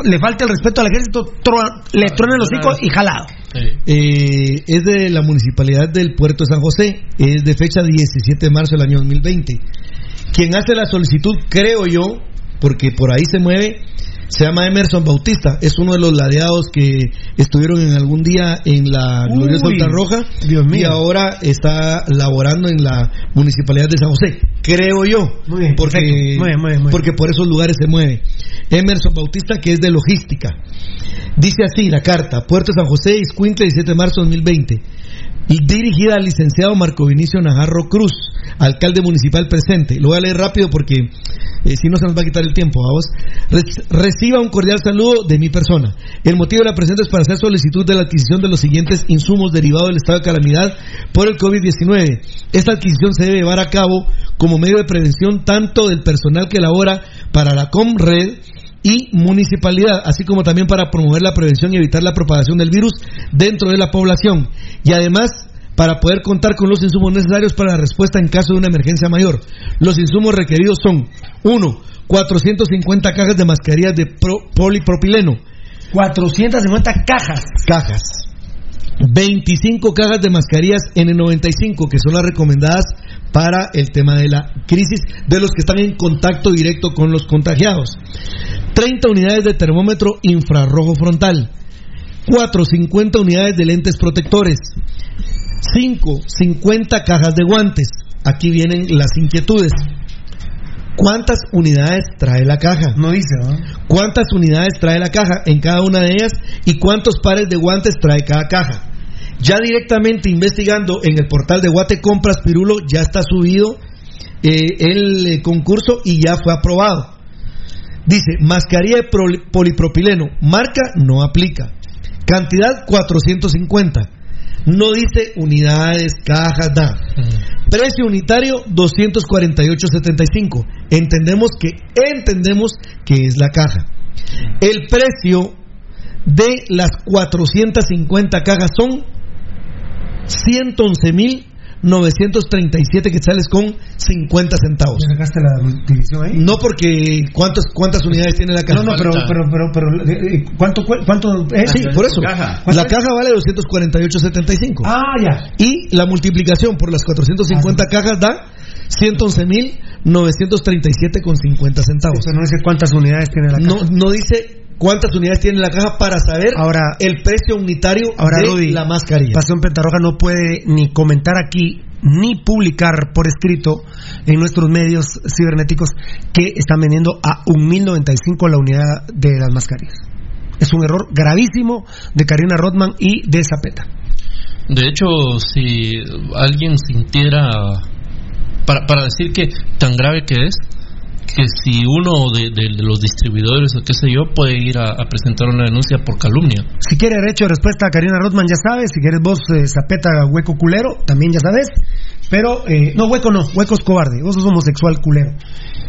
le falte el respeto al ejército tro- le truena el hocico y jalado. Eh, es de la municipalidad del puerto de San José, es de fecha 17 de marzo del año 2020. Quien hace la solicitud, creo yo, porque por ahí se mueve, se llama Emerson Bautista, es uno de los ladeados que estuvieron en algún día en la gloriosa Roja Dios mío. y ahora está laborando en la municipalidad de San José, creo yo, Muy bien, porque, perfecto. Muy bien, muy bien, muy bien. porque por esos lugares se mueve. Emerson Bautista, que es de logística. Dice así la carta, Puerto San José, Iscuintle, 17 de marzo de 2020. Dirigida al licenciado Marco Vinicio Najarro Cruz, alcalde municipal presente. Lo voy a leer rápido porque eh, si no se nos va a quitar el tiempo. Vamos. Re- reciba un cordial saludo de mi persona. El motivo de la presente es para hacer solicitud de la adquisición de los siguientes insumos derivados del estado de calamidad por el COVID-19. Esta adquisición se debe llevar a cabo como medio de prevención tanto del personal que labora para la ComRed y municipalidad, así como también para promover la prevención y evitar la propagación del virus dentro de la población. Y además, para poder contar con los insumos necesarios para la respuesta en caso de una emergencia mayor. Los insumos requeridos son 1. 450 cajas de mascarillas de pro- polipropileno. 450 cajas. Cajas. 25 cajas de mascarillas N95, que son las recomendadas para el tema de la crisis de los que están en contacto directo con los contagiados. 30 unidades de termómetro infrarrojo frontal. 4. 50 unidades de lentes protectores. 5. 50 cajas de guantes. Aquí vienen las inquietudes. ¿Cuántas unidades trae la caja? No dice, ¿no? ¿Cuántas unidades trae la caja en cada una de ellas y cuántos pares de guantes trae cada caja? Ya directamente investigando en el portal de Guate Compras Pirulo ya está subido eh, el eh, concurso y ya fue aprobado. Dice, mascarilla de polipropileno, marca no aplica. Cantidad 450. No dice unidades, cajas, nada. Precio unitario 248.75. Entendemos que entendemos que es la caja. El precio de las 450 cajas son 111.937 quetzales con 50 centavos. ¿Ya sacaste la división ahí? No porque cuántos cuántas unidades tiene la caja. No, no, pero, pero, pero, pero, eh, ¿cuánto, cue- cuánto es? Sí, por eso. La caja vale 248.75. Ah, ya. Y la multiplicación por las 450 cajas da 111.937 con 50 centavos. Eso no dice cuántas unidades tiene la No, caja. no dice cuántas unidades tiene la caja para saber Ahora- el precio unitario Ahora, de Rudy, la mascarilla. Pasión Pentarroja no puede ni comentar aquí ni publicar por escrito en nuestros medios cibernéticos que están vendiendo a 1.095 la unidad de las mascarillas. Es un error gravísimo de Karina Rodman y de Zapeta. De hecho, si alguien sintiera, para, para decir que tan grave que es, que si uno de, los distribuidores o qué sé yo puede ir a, presentar una denuncia por calumnia. Si quiere derecho de respuesta a Karina Rodman, ya sabes. Si quieres vos, eh, Zapeta, hueco culero, también ya sabes. Pero, eh, no, hueco no, hueco es cobarde. Vos sos homosexual culero.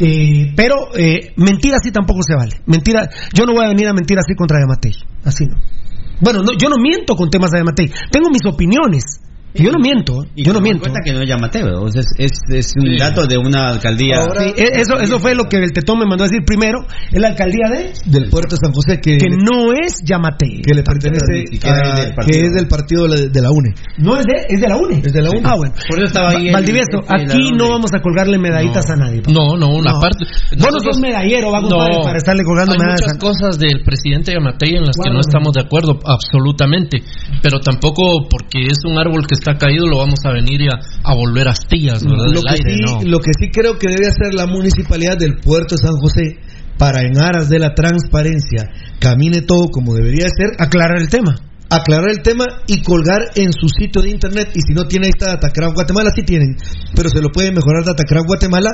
Eh, pero, eh, mentira así tampoco se vale. Mentira, yo no voy a venir a mentir así contra Yamatei. Así no. Bueno, no, yo no miento con temas de Yamatei. Tengo mis opiniones. Yo no miento, Y yo no miento. cuenta que no es llamateo, o sea, es, es, es un dato de una alcaldía. Sí, e- eso, eso fue lo que el Tetón me mandó a decir primero. Es la alcaldía de. Del puerto de San José que, Que no es Yamatei. que le pertenece a- que es del partido de la, UNE. No es de, es de la UNE. Es de la UNE. Ah, bueno. Por eso estaba ahí. el- Valdivieso, aquí no vamos a colgarle medallitas a nadie. papá. No, no, una No. parte. Vos no sos medallero, va compadre, No. para estarle colgando Hay medallas. muchas cosas del presidente Yamatei en las que no estamos de acuerdo, absolutamente. Pero tampoco porque es un árbol que está caído lo vamos a venir a, a volver astillas, ¿verdad? Lo que, aire, sí, no. lo que sí creo que debe hacer la municipalidad del puerto de San José para en aras de la transparencia camine todo como debería de ser, Aclarar el tema. aclarar el tema y colgar en su sitio de internet y si no tiene ahí está Datacraft Guatemala, sí tienen, pero se lo puede mejorar Datacraft Guatemala,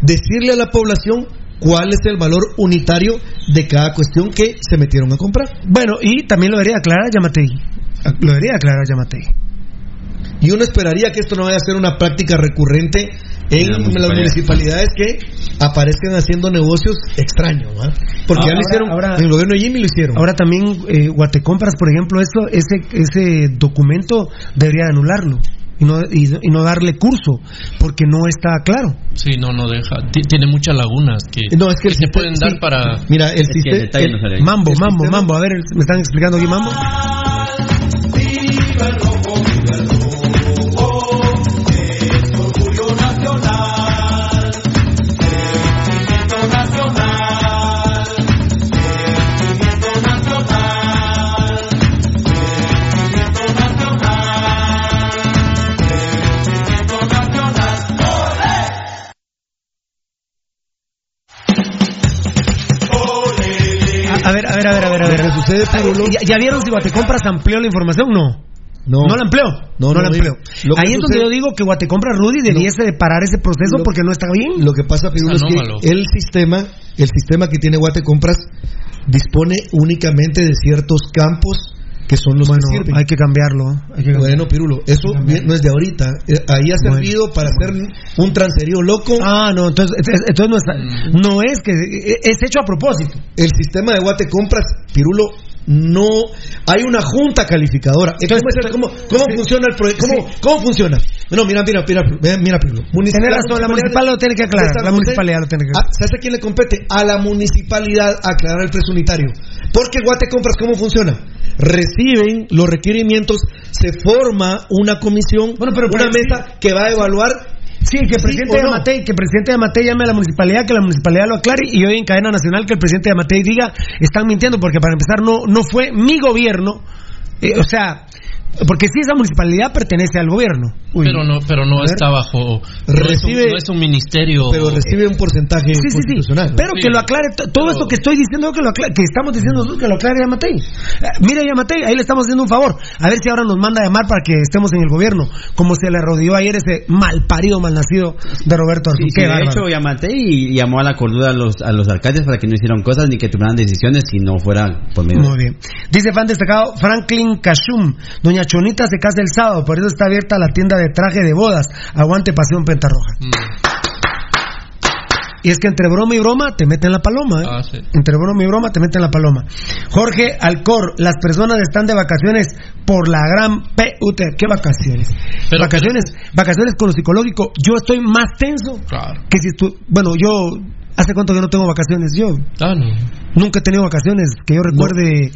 decirle a la población cuál es el valor unitario de cada cuestión que se metieron a comprar. Bueno, y también lo debería aclarar Yamatei. Lo debería aclarar Yamatei. Y uno esperaría que esto no vaya a ser una práctica recurrente en las municipalidades que aparezcan haciendo negocios extraños. Porque ya lo hicieron, ahora- en el gobierno de Jimmy lo hicieron. Ahora también eh, Guatecompras, por ejemplo, eso, ese, ese documento debería anularlo y no, y, y no darle curso, porque no está claro. Sí, no, no deja. Ti- Tiene muchas lagunas que, No, es que se sistema- pueden dar sí. para. Mira, el Es que el sistema. Mambo, el mambo, sistema- mambo. A ver, ¿me están explicando aquí mambo? Ver, a ver, a ver, a ver. A ver. Lo que sucede, ¿Ya, ya vieron si Guatecompras amplió la información? No. No. No la amplió. No, No, no, la amplió. Ahí es donde yo digo que Guatecompras Rudy debiese de parar ese proceso Lo- porque no está bien. Lo que pasa, Pirulo, es que el sistema, el sistema que tiene Guate Compras dispone únicamente de ciertos campos que son los Bueno, que sirven. hay que cambiarlo. hay que. Bueno, Pirulo, eso no es de ahorita. Eh, Ahí ha Bueno. servido para hacer un transerío loco. Ah, no, entonces, entonces entonces no, está- no es que es hecho a propósito. El sistema de Guate Compras, Pirulo, no hay una junta calificadora. Entonces, Entonces, ¿cómo, cómo sí. funciona el proyecto? ¿Cómo, Sí. cómo funciona? No, mira, mira, mira, mira, Pirulo. Municipal- la municipal lo tiene que aclarar, la municipalidad lo tiene que a- ¿Sabes a quién le compete? A la municipalidad aclarar el precio unitario. Porque Guate Compras, ¿cómo funciona? Reciben los requerimientos, se forma una comisión, Bueno, pero- una mesa que va a evaluar Sí, que el presidente de no. Amatei, que el presidente de Amatei llame a la municipalidad, que la municipalidad lo aclare y hoy en cadena nacional que el presidente de Amatei diga están mintiendo porque para empezar no no fue mi gobierno, eh, o sea, porque si esa municipalidad pertenece al gobierno. Uy. Pero no, pero no está bajo. no es un- Recibe- no es un ministerio. pero recibe un porcentaje Sí, sí, sí. constitucional. Pero Sí. que lo aclare, todo Pero- esto que estoy diciendo, que, lo aclare- que estamos diciendo nosotros, que lo aclare Yamatei. Eh, mira Yamatei, ahí le estamos haciendo un favor. A ver si ahora nos manda a llamar para que estemos en el gobierno. Como se le rodeó ayer ese mal parido, mal nacido de Roberto Arzú. Sí, sí, Qué de bárbaro. hecho, llamé y llamó a la cordura a los, a los alcaldes para que no hicieran cosas ni que tomaran decisiones si no fuera por medio Muy bien. Dice fan destacado Franklin Cashum. Doña Chonita se casa el sábado, por eso está abierta la tienda de traje de bodas. Aguante Pasión Pentarroja. Mm. Y es que entre broma y broma te meten la paloma. ¿eh? Ah, sí. Entre broma y broma te meten la paloma. Jorge Alcor, las personas están de vacaciones por la gran PUT. ¿Qué vacaciones? Pero- vacaciones, vacaciones con lo psicológico. Yo estoy más tenso Claro. que si tú. Bueno, yo. ¿Hace cuánto que no tengo vacaciones? Yo Ah, no. nunca he tenido vacaciones que yo recuerde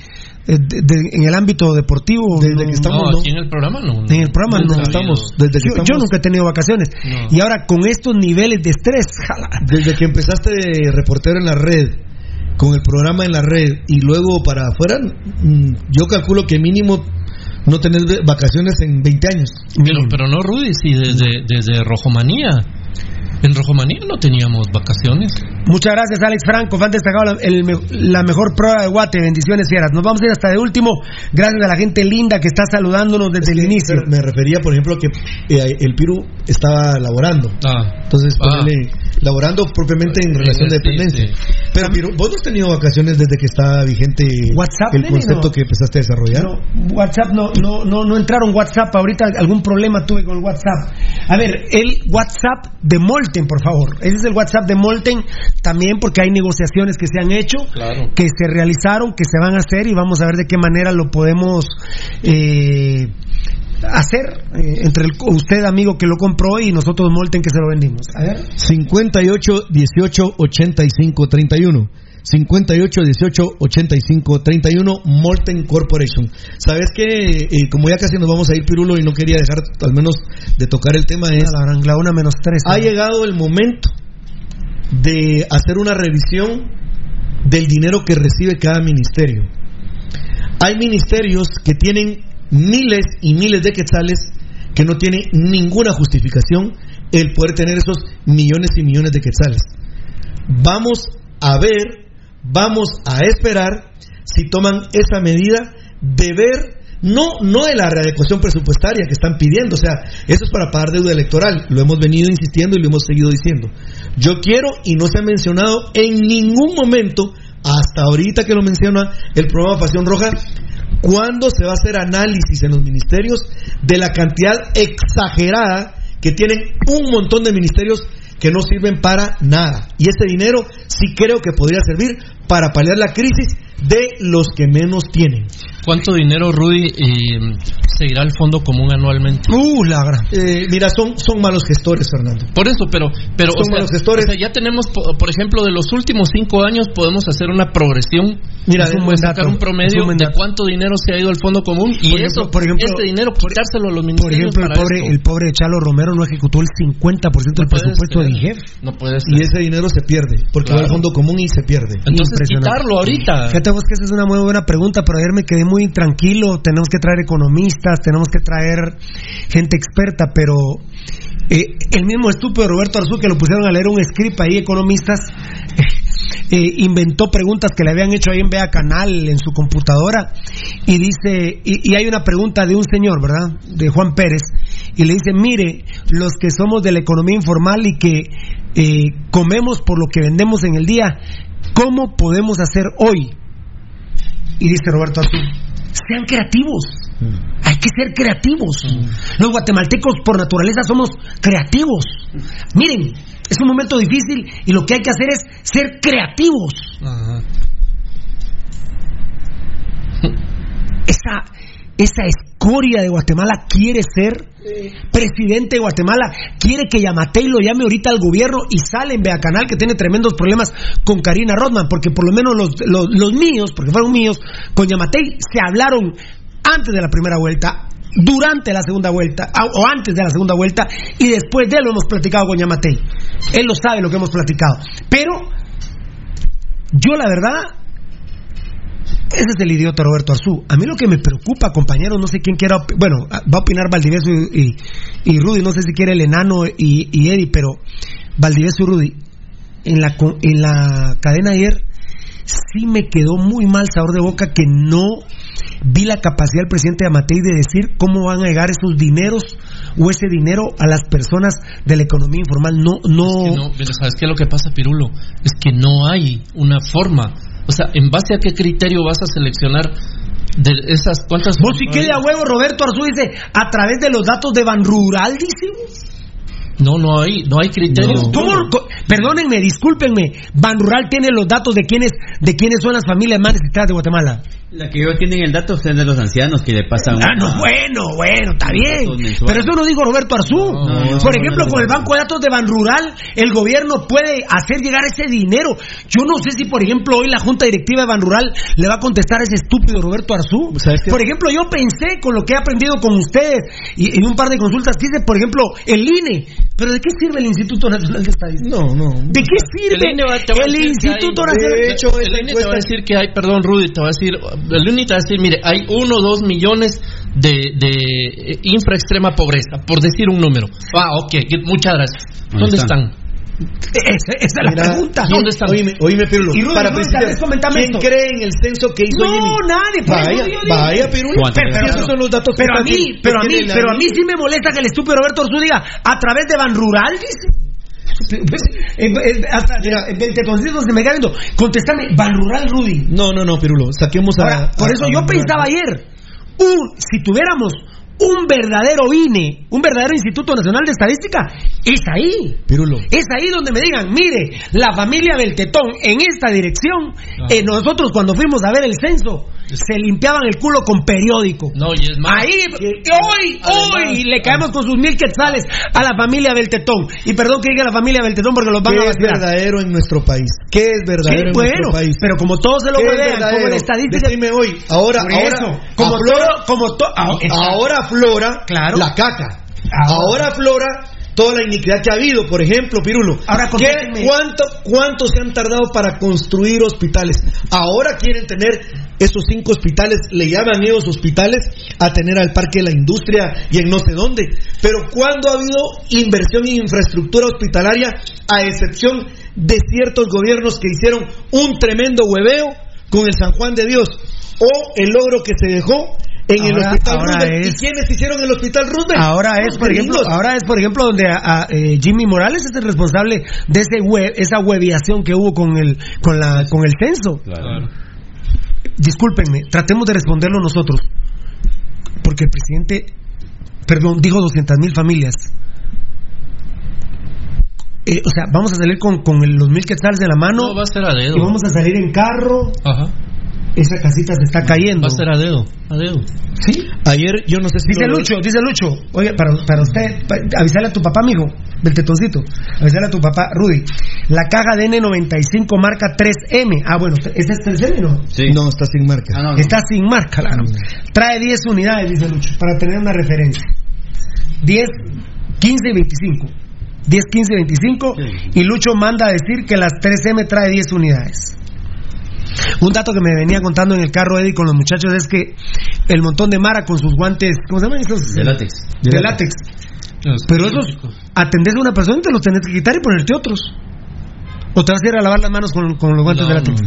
de- de- en el ámbito deportivo. Desde no, que estamos, No, ¿no? aquí en el programa no. en el programa no estamos, desde que yo, yo estamos- nunca he tenido vacaciones. No. Y ahora con estos niveles de estrés, jala. Desde que empezaste de reportero en la red, con el programa en la red y luego para afuera, mm, yo calculo que mínimo no tenés ve- vacaciones en 20 años. Pero, pero no, Rudy, si desde, desde Rojomanía. En Rojomanía no teníamos vacaciones. Muchas gracias, Alex Franco. Fan destacado la, el me- la mejor prueba de Guate. Bendiciones, fieras. Nos vamos a ir hasta de último. Gracias a la gente linda que está saludándonos desde el inicio. Me refería, por ejemplo, que eh, el Piru estaba laborando. Ah, Entonces, Ah. ponele, laborando propiamente en relación de dependencia. sí. Pero, Piru, vos no has tenido vacaciones desde que está vigente WhatsApp, el concepto no. que empezaste a desarrollar. No, WhatsApp no, no, no, no entraron WhatsApp. Ahorita algún problema tuve con el WhatsApp. A ver, el WhatsApp de Molten, por favor. Ese es el WhatsApp de Molten también porque hay negociaciones que se han hecho, Claro. que se realizaron, que se van a hacer y vamos a ver de qué manera lo podemos eh, hacer eh, entre el- usted, amigo, que lo compró y nosotros, Molten, que se lo vendimos. A ver. 58 18 85 31. 58 18 85 31 Molten Corporation. Sabes que eh, como ya casi nos vamos a ir Pirulo y no quería dejar al menos de tocar el tema es A la, gran- la una menos tres. ha llegado el momento de hacer una revisión del dinero que recibe cada ministerio. Hay ministerios que tienen miles y miles de quetzales que no tiene ninguna justificación el poder tener esos millones y millones de quetzales. Vamos a ver, vamos a esperar si toman esa medida de ver no no de la readecuación presupuestaria que están pidiendo, o sea, eso es para pagar deuda electoral, lo hemos venido insistiendo y lo hemos seguido diciendo. Yo quiero y no se ha mencionado en ningún momento hasta ahorita que lo menciona el programa Pasión Roja cuándo se va a hacer análisis en los ministerios de la cantidad exagerada que tienen un montón de ministerios que no sirven para nada. Y ese dinero sí creo que podría servir para paliar la crisis de los que menos tienen. ¿Cuánto dinero, Rudy, eh, se irá al fondo común anualmente? Uh, la gran. Eh, mira, son, son malos gestores, Fernando. Por eso, pero, pero Son o sea, malos gestores. o sea, ya tenemos, po- por ejemplo, de los últimos cinco años podemos hacer una progresión. Mira, es un buen sacar dato, un promedio un de cuánto dinero se ha ido al fondo común y Por eso, ejemplo- por ejemplo- este dinero quitárselo a los Por ministerios ejemplo, el pobre, esto. el pobre Chalo Romero no ejecutó el 50% del No presupuesto de. IGEF. No puede ser. Y ese dinero se pierde, porque va al Claro. fondo común y se pierde. Entonces quitarlo ahorita. Fíjate vos que esa es una muy buena pregunta, pero ayer me quedé muy intranquilo. Tenemos que traer economistas, tenemos que traer gente experta, pero eh, el mismo estúpido Roberto Arzú que lo pusieron a leer un script ahí, economistas, eh, inventó preguntas que le habían hecho ahí en Vea Canal en su computadora y dice, y, y hay una pregunta de un señor, ¿verdad? De Juan Pérez, y le dice, mire, los que somos de la economía informal y que eh, comemos por lo que vendemos en el día, ¿cómo podemos hacer hoy? Y dice Roberto Arzú, sean creativos. Hay que ser creativos. Los guatemaltecos por naturaleza somos creativos. Miren, es un momento difícil y lo que hay que hacer es ser creativos. Esa, esa escoria de Guatemala quiere ser presidente de Guatemala, quiere que Yamatei lo llame ahorita al gobierno y sale en Beacanal que tiene tremendos problemas con Karina Rodman, porque por lo menos los, los, los míos, porque fueron míos, con Yamatei se hablaron antes de la primera vuelta, durante la segunda vuelta, o antes de la segunda vuelta, y después de él lo hemos platicado con Yamatei. Él lo sabe lo que hemos platicado. Pero yo la verdad ese es el idiota Roberto Arzú. A mí lo que me preocupa, compañero, no sé quién quiera. Bueno, va a opinar Valdivieso y, Rudy, no sé si quiere el enano y, Eddie, pero Valdivieso y Rudy, en la, en la cadena ayer sí me quedó muy mal sabor de boca que no vi la capacidad del presidente Amatei de decir cómo van a llegar esos dineros o ese dinero a las personas de la economía informal. No, no. Es no, ¿sabes qué lo que pasa, Pirulo? Es que no hay una forma. O sea, ¿en base a qué criterio vas a seleccionar de esas cuántas... Vos si quiere a huevo, Roberto Arzú dice, a través de los datos de Ban Rural, dice. No, no hay, no hay criterios. Perdónenme, discúlpenme. Ban Rural tiene los datos de quiénes, de quiénes son las familias más necesitadas de Guatemala. La que yo tienen el dato es de los ancianos que le pasan. Ah, no, bueno, bueno, está bien. Pero eso no dijo Roberto Arzú. no, Por no, ejemplo, no, con el. Banco de Datos de Ban Rural, el gobierno puede hacer llegar ese dinero. Yo no sé si, por ejemplo, hoy la Junta Directiva de Ban Rural le va a contestar a ese estúpido Roberto Arzú. Por ejemplo, yo pensé con lo que he aprendido con ustedes y en un par de consultas que hice, por ejemplo, el INE. ¿Pero de qué sirve el Instituto Nacional de Estadística? No, no. ¿De qué sirve El el Instituto hay- Nacional De hecho, el esa INE te va a decir que hay, perdón, Rudy, te va a decir, el INE te va a decir, mire, hay uno o dos millones de, de eh, infra extrema pobreza, por decir un número. Ah, ok, muchas gracias. ¿Dónde están? están? Esa, esa es la Mira, pregunta. ¿quién- ¿Dónde están? Oíme, oíme, Pirulo. Y Rudy, para Rudy, ¿quién esto. cree en el censo que hizo No, Jimmy? nadie. Vaya, digo- vaya, Pirulo. ¿Cuánto? Pero, pero- Esos son los datos pero a mí, pero a mí, pero a mí sí me molesta que el estúpido Roberto Arzú diga a través de Ban Rural, dice. Eh, hasta mira, el tetoncito se me queda viendo. Contéstame, Ban Rural, Rudy. No, no, no, Pirulo. Saquemos a. Ahora, por a- eso a- yo pensaba ayer, un, si tuviéramos un verdadero INE, un verdadero Instituto Nacional de Estadística, es ahí. Pirulo. Es ahí donde me digan, mire, la familia Beltetón en esta dirección, eh, nosotros cuando fuimos a ver el censo, se limpiaban el culo con periódico. No, y es más. Ahí, hoy, hoy le caemos con sus mil quetzales a la familia Beltetón. Y perdón que diga la familia Beltetón porque los van ¿Qué a es vacilar. verdadero en nuestro país? ¿Qué es verdadero en bueno, nuestro país? pero como todos se lo ¿Qué es huevean, como en estadística. Decime hoy. Ahora, eso, como todo, como to- ah, ahora aflora Claro. la caca. Ahora. Ahora aflora toda la iniquidad que ha habido, por ejemplo, Pirulo. Ahora, ¿Qué, cuánto, ¿Cuánto se han tardado para construir hospitales? Ahora quieren tener esos cinco hospitales, le llaman ellos hospitales, a tener al Parque de la Industria y en no sé dónde. Pero ¿cuándo ha habido inversión en infraestructura hospitalaria, a excepción de ciertos gobiernos que hicieron un tremendo hueveo con el San Juan de Dios? O el logro que se dejó en el Hospital Roosevelt. es- ¿Y quiénes hicieron el Hospital Roosevelt? Ahora es, por ejemplo, ahora es, por ejemplo, donde a- a, eh, Jimmy Morales es el responsable de ese esa hueviación que hubo con el, con la, con el censo. Claro. Discúlpenme, tratemos de responderlo nosotros. Porque el presidente, perdón, dijo 200 mil familias. eh, o sea, vamos a salir con, con el- los mil quetzales de la mano. No, va a ser a dedo. Y vamos a salir en carro. Ajá. Esa casita se está cayendo. Va a ser a dedo. A dedo. ¿Sí? Ayer, yo no sé si. Dice lo- Lucho, dice Lucho. Oye, para, para usted, pa- avisarle a tu papá, mijo, del tetoncito. Avisarle a tu papá, Rudy. La caja de N95 marca 3M. Ah, bueno, ¿este es 3M no? No, está sin marca. Ah, Está sin marca, claro. Trae 10 unidades, dice Lucho, para tener una referencia. 10, 15 y 25. 10, 15 y 25. Y Lucho manda a decir que las 3M trae 10 unidades. Un dato que me venía contando en el carro Eddie con los muchachos es que el montón de Mara con sus guantes, ¿cómo se llaman esos? De látex. De látex. Pero esos, atendés a una persona y te los tenés que quitar y ponerte otros. O te vas a ir a lavar las manos con, con los guantes de látex.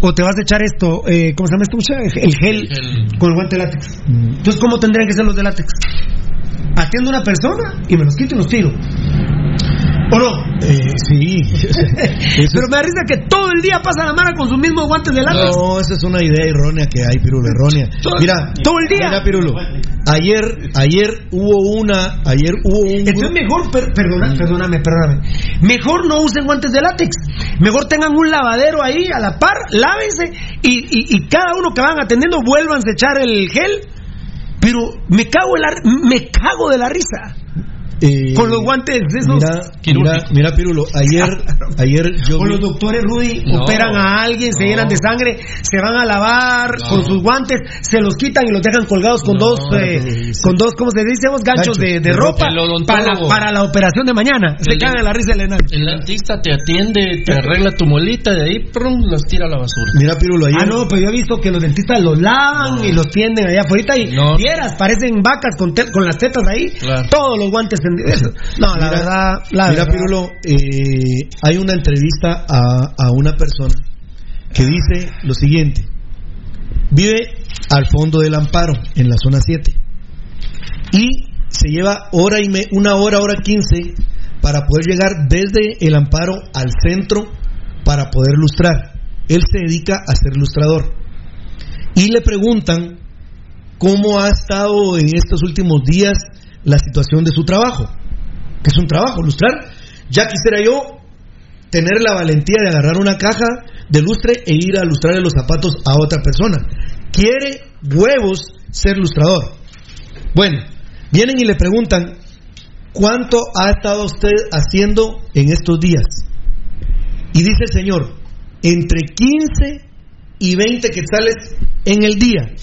O te vas a echar esto, eh, ¿cómo se llama esto? muchacho? El gel con el guante de látex. Entonces, ¿cómo tendrían que ser los de látex? Atiendo a una persona y me los quito y los tiro. ¿O no? Eh, sí. Pero me da risa que todo el día pasa la mano con sus mismos guantes de látex. No, esa es una idea errónea que hay, Pirulo, errónea. Mira, todo el día. Mira, Pirulo. Ayer, ayer hubo una, ayer hubo un. Entonces mejor, per- perdona, perdóname, perdóname. Mejor no usen guantes de látex. Mejor tengan un lavadero ahí a la par, lávense y, y- y cada uno que van atendiendo vuelvan a echar el gel. Pero me cago, en la, me cago de la risa. Eh, Con los guantes de esos Mira, mira, Pirulo, ayer, ayer yo O los doctores Rudy No, operan a alguien, se llenan de sangre, se van a lavar No. con sus guantes, se los quitan y los dejan colgados con dos, eh, con dos, ¿cómo se dice? Ganchos, Ganchos de, de de ropa para, para la operación de mañana. Se El- cagan en la risa el enano. El dentista te atiende, te arregla tu molita, de ahí prum, los tira a la basura. Mira, Pirulo, ayer. Ah, no, pero yo he visto que los dentistas los lavan y los tienden allá afuera y No. vieras, parecen vacas con, te- con las tetas ahí, Claro. todos los guantes No, la Mira, verdad, la mira, verdad. Pirulo, eh, hay una entrevista a, a una persona que dice lo siguiente: vive al fondo del amparo, en la zona 7, y se lleva hora y me- una hora, hora 15 para poder llegar desde el amparo al centro para poder lustrar. Él se dedica a ser lustrador. Y le preguntan cómo ha estado en estos últimos días la situación de su trabajo que es un trabajo, lustrar. Ya quisiera yo tener la valentía de agarrar una caja de lustre e ir a lustrarle los zapatos a otra persona. Quiere huevos ser lustrador. Bueno, vienen y le preguntan, ¿cuánto ha estado usted haciendo en estos días? Y dice el Señor, entre 15 y 20 quetzales en el día.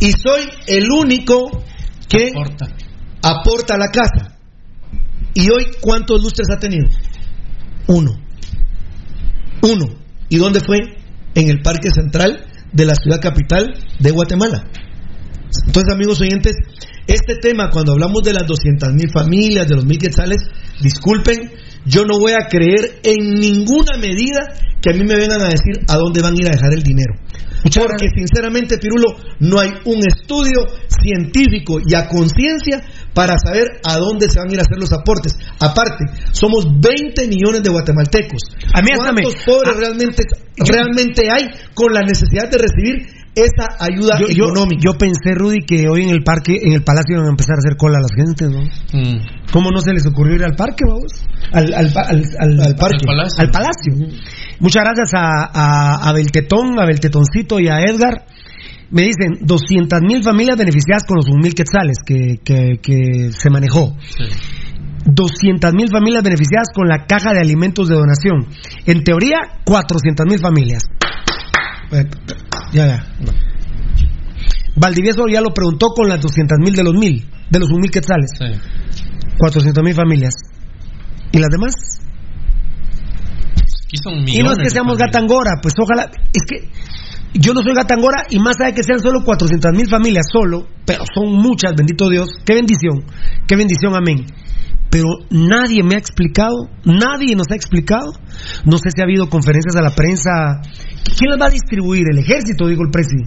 Y soy el único que a la casa. ¿Y hoy cuántos lustres ha tenido? Uno. Uno. ¿Y dónde fue? En el Parque Central de la ciudad capital de Guatemala. Entonces, amigos oyentes, este tema, cuando hablamos de las 200 mil familias, de los mil quetzales, disculpen, yo no voy a creer en ninguna medida que a mí me vengan a decir a dónde van a ir a dejar el dinero. Porque sinceramente, Pirulo, no hay un estudio científico y a conciencia para saber a dónde se van a ir a hacer los aportes. Aparte, somos 20 millones de guatemaltecos. A mí me- ¿Cuántos pobres Ah, realmente, realmente hay con la necesidad de recibir esa ayuda yo, económica? yo pensé, Rudy, que hoy en el parque, en el palacio iban a empezar a hacer cola a las gentes, ¿no? Mm. ¿Cómo no se les ocurrió ir al parque, vamos? Al, al, al, al- Al parque. Al palacio. al palacio. Muchas gracias a, a, a Beltetón, a Beltetoncito y a Edgar. Me dicen 200 mil familias beneficiadas con los 1 mil quetzales que, que, que se manejó. 200 mil familias beneficiadas con la caja de alimentos de donación. En teoría, 400 mil familias. Eh, Ya, ya. Valdivieso ya lo preguntó con las 200 mil de los mil, de los 1 mil quetzales. 400 mil familias. ¿Y las demás? Aquí son Y no es que seamos. Gatangora, pues ojalá. Es que yo no soy Gatangora y más allá que sean solo 400 mil familias, solo, pero son muchas, bendito Dios. Qué bendición, qué bendición, amén. Pero nadie me ha explicado, nadie nos ha explicado. No sé si ha habido conferencias a la prensa. ¿Quién las va a distribuir? El ejército, digo el presi.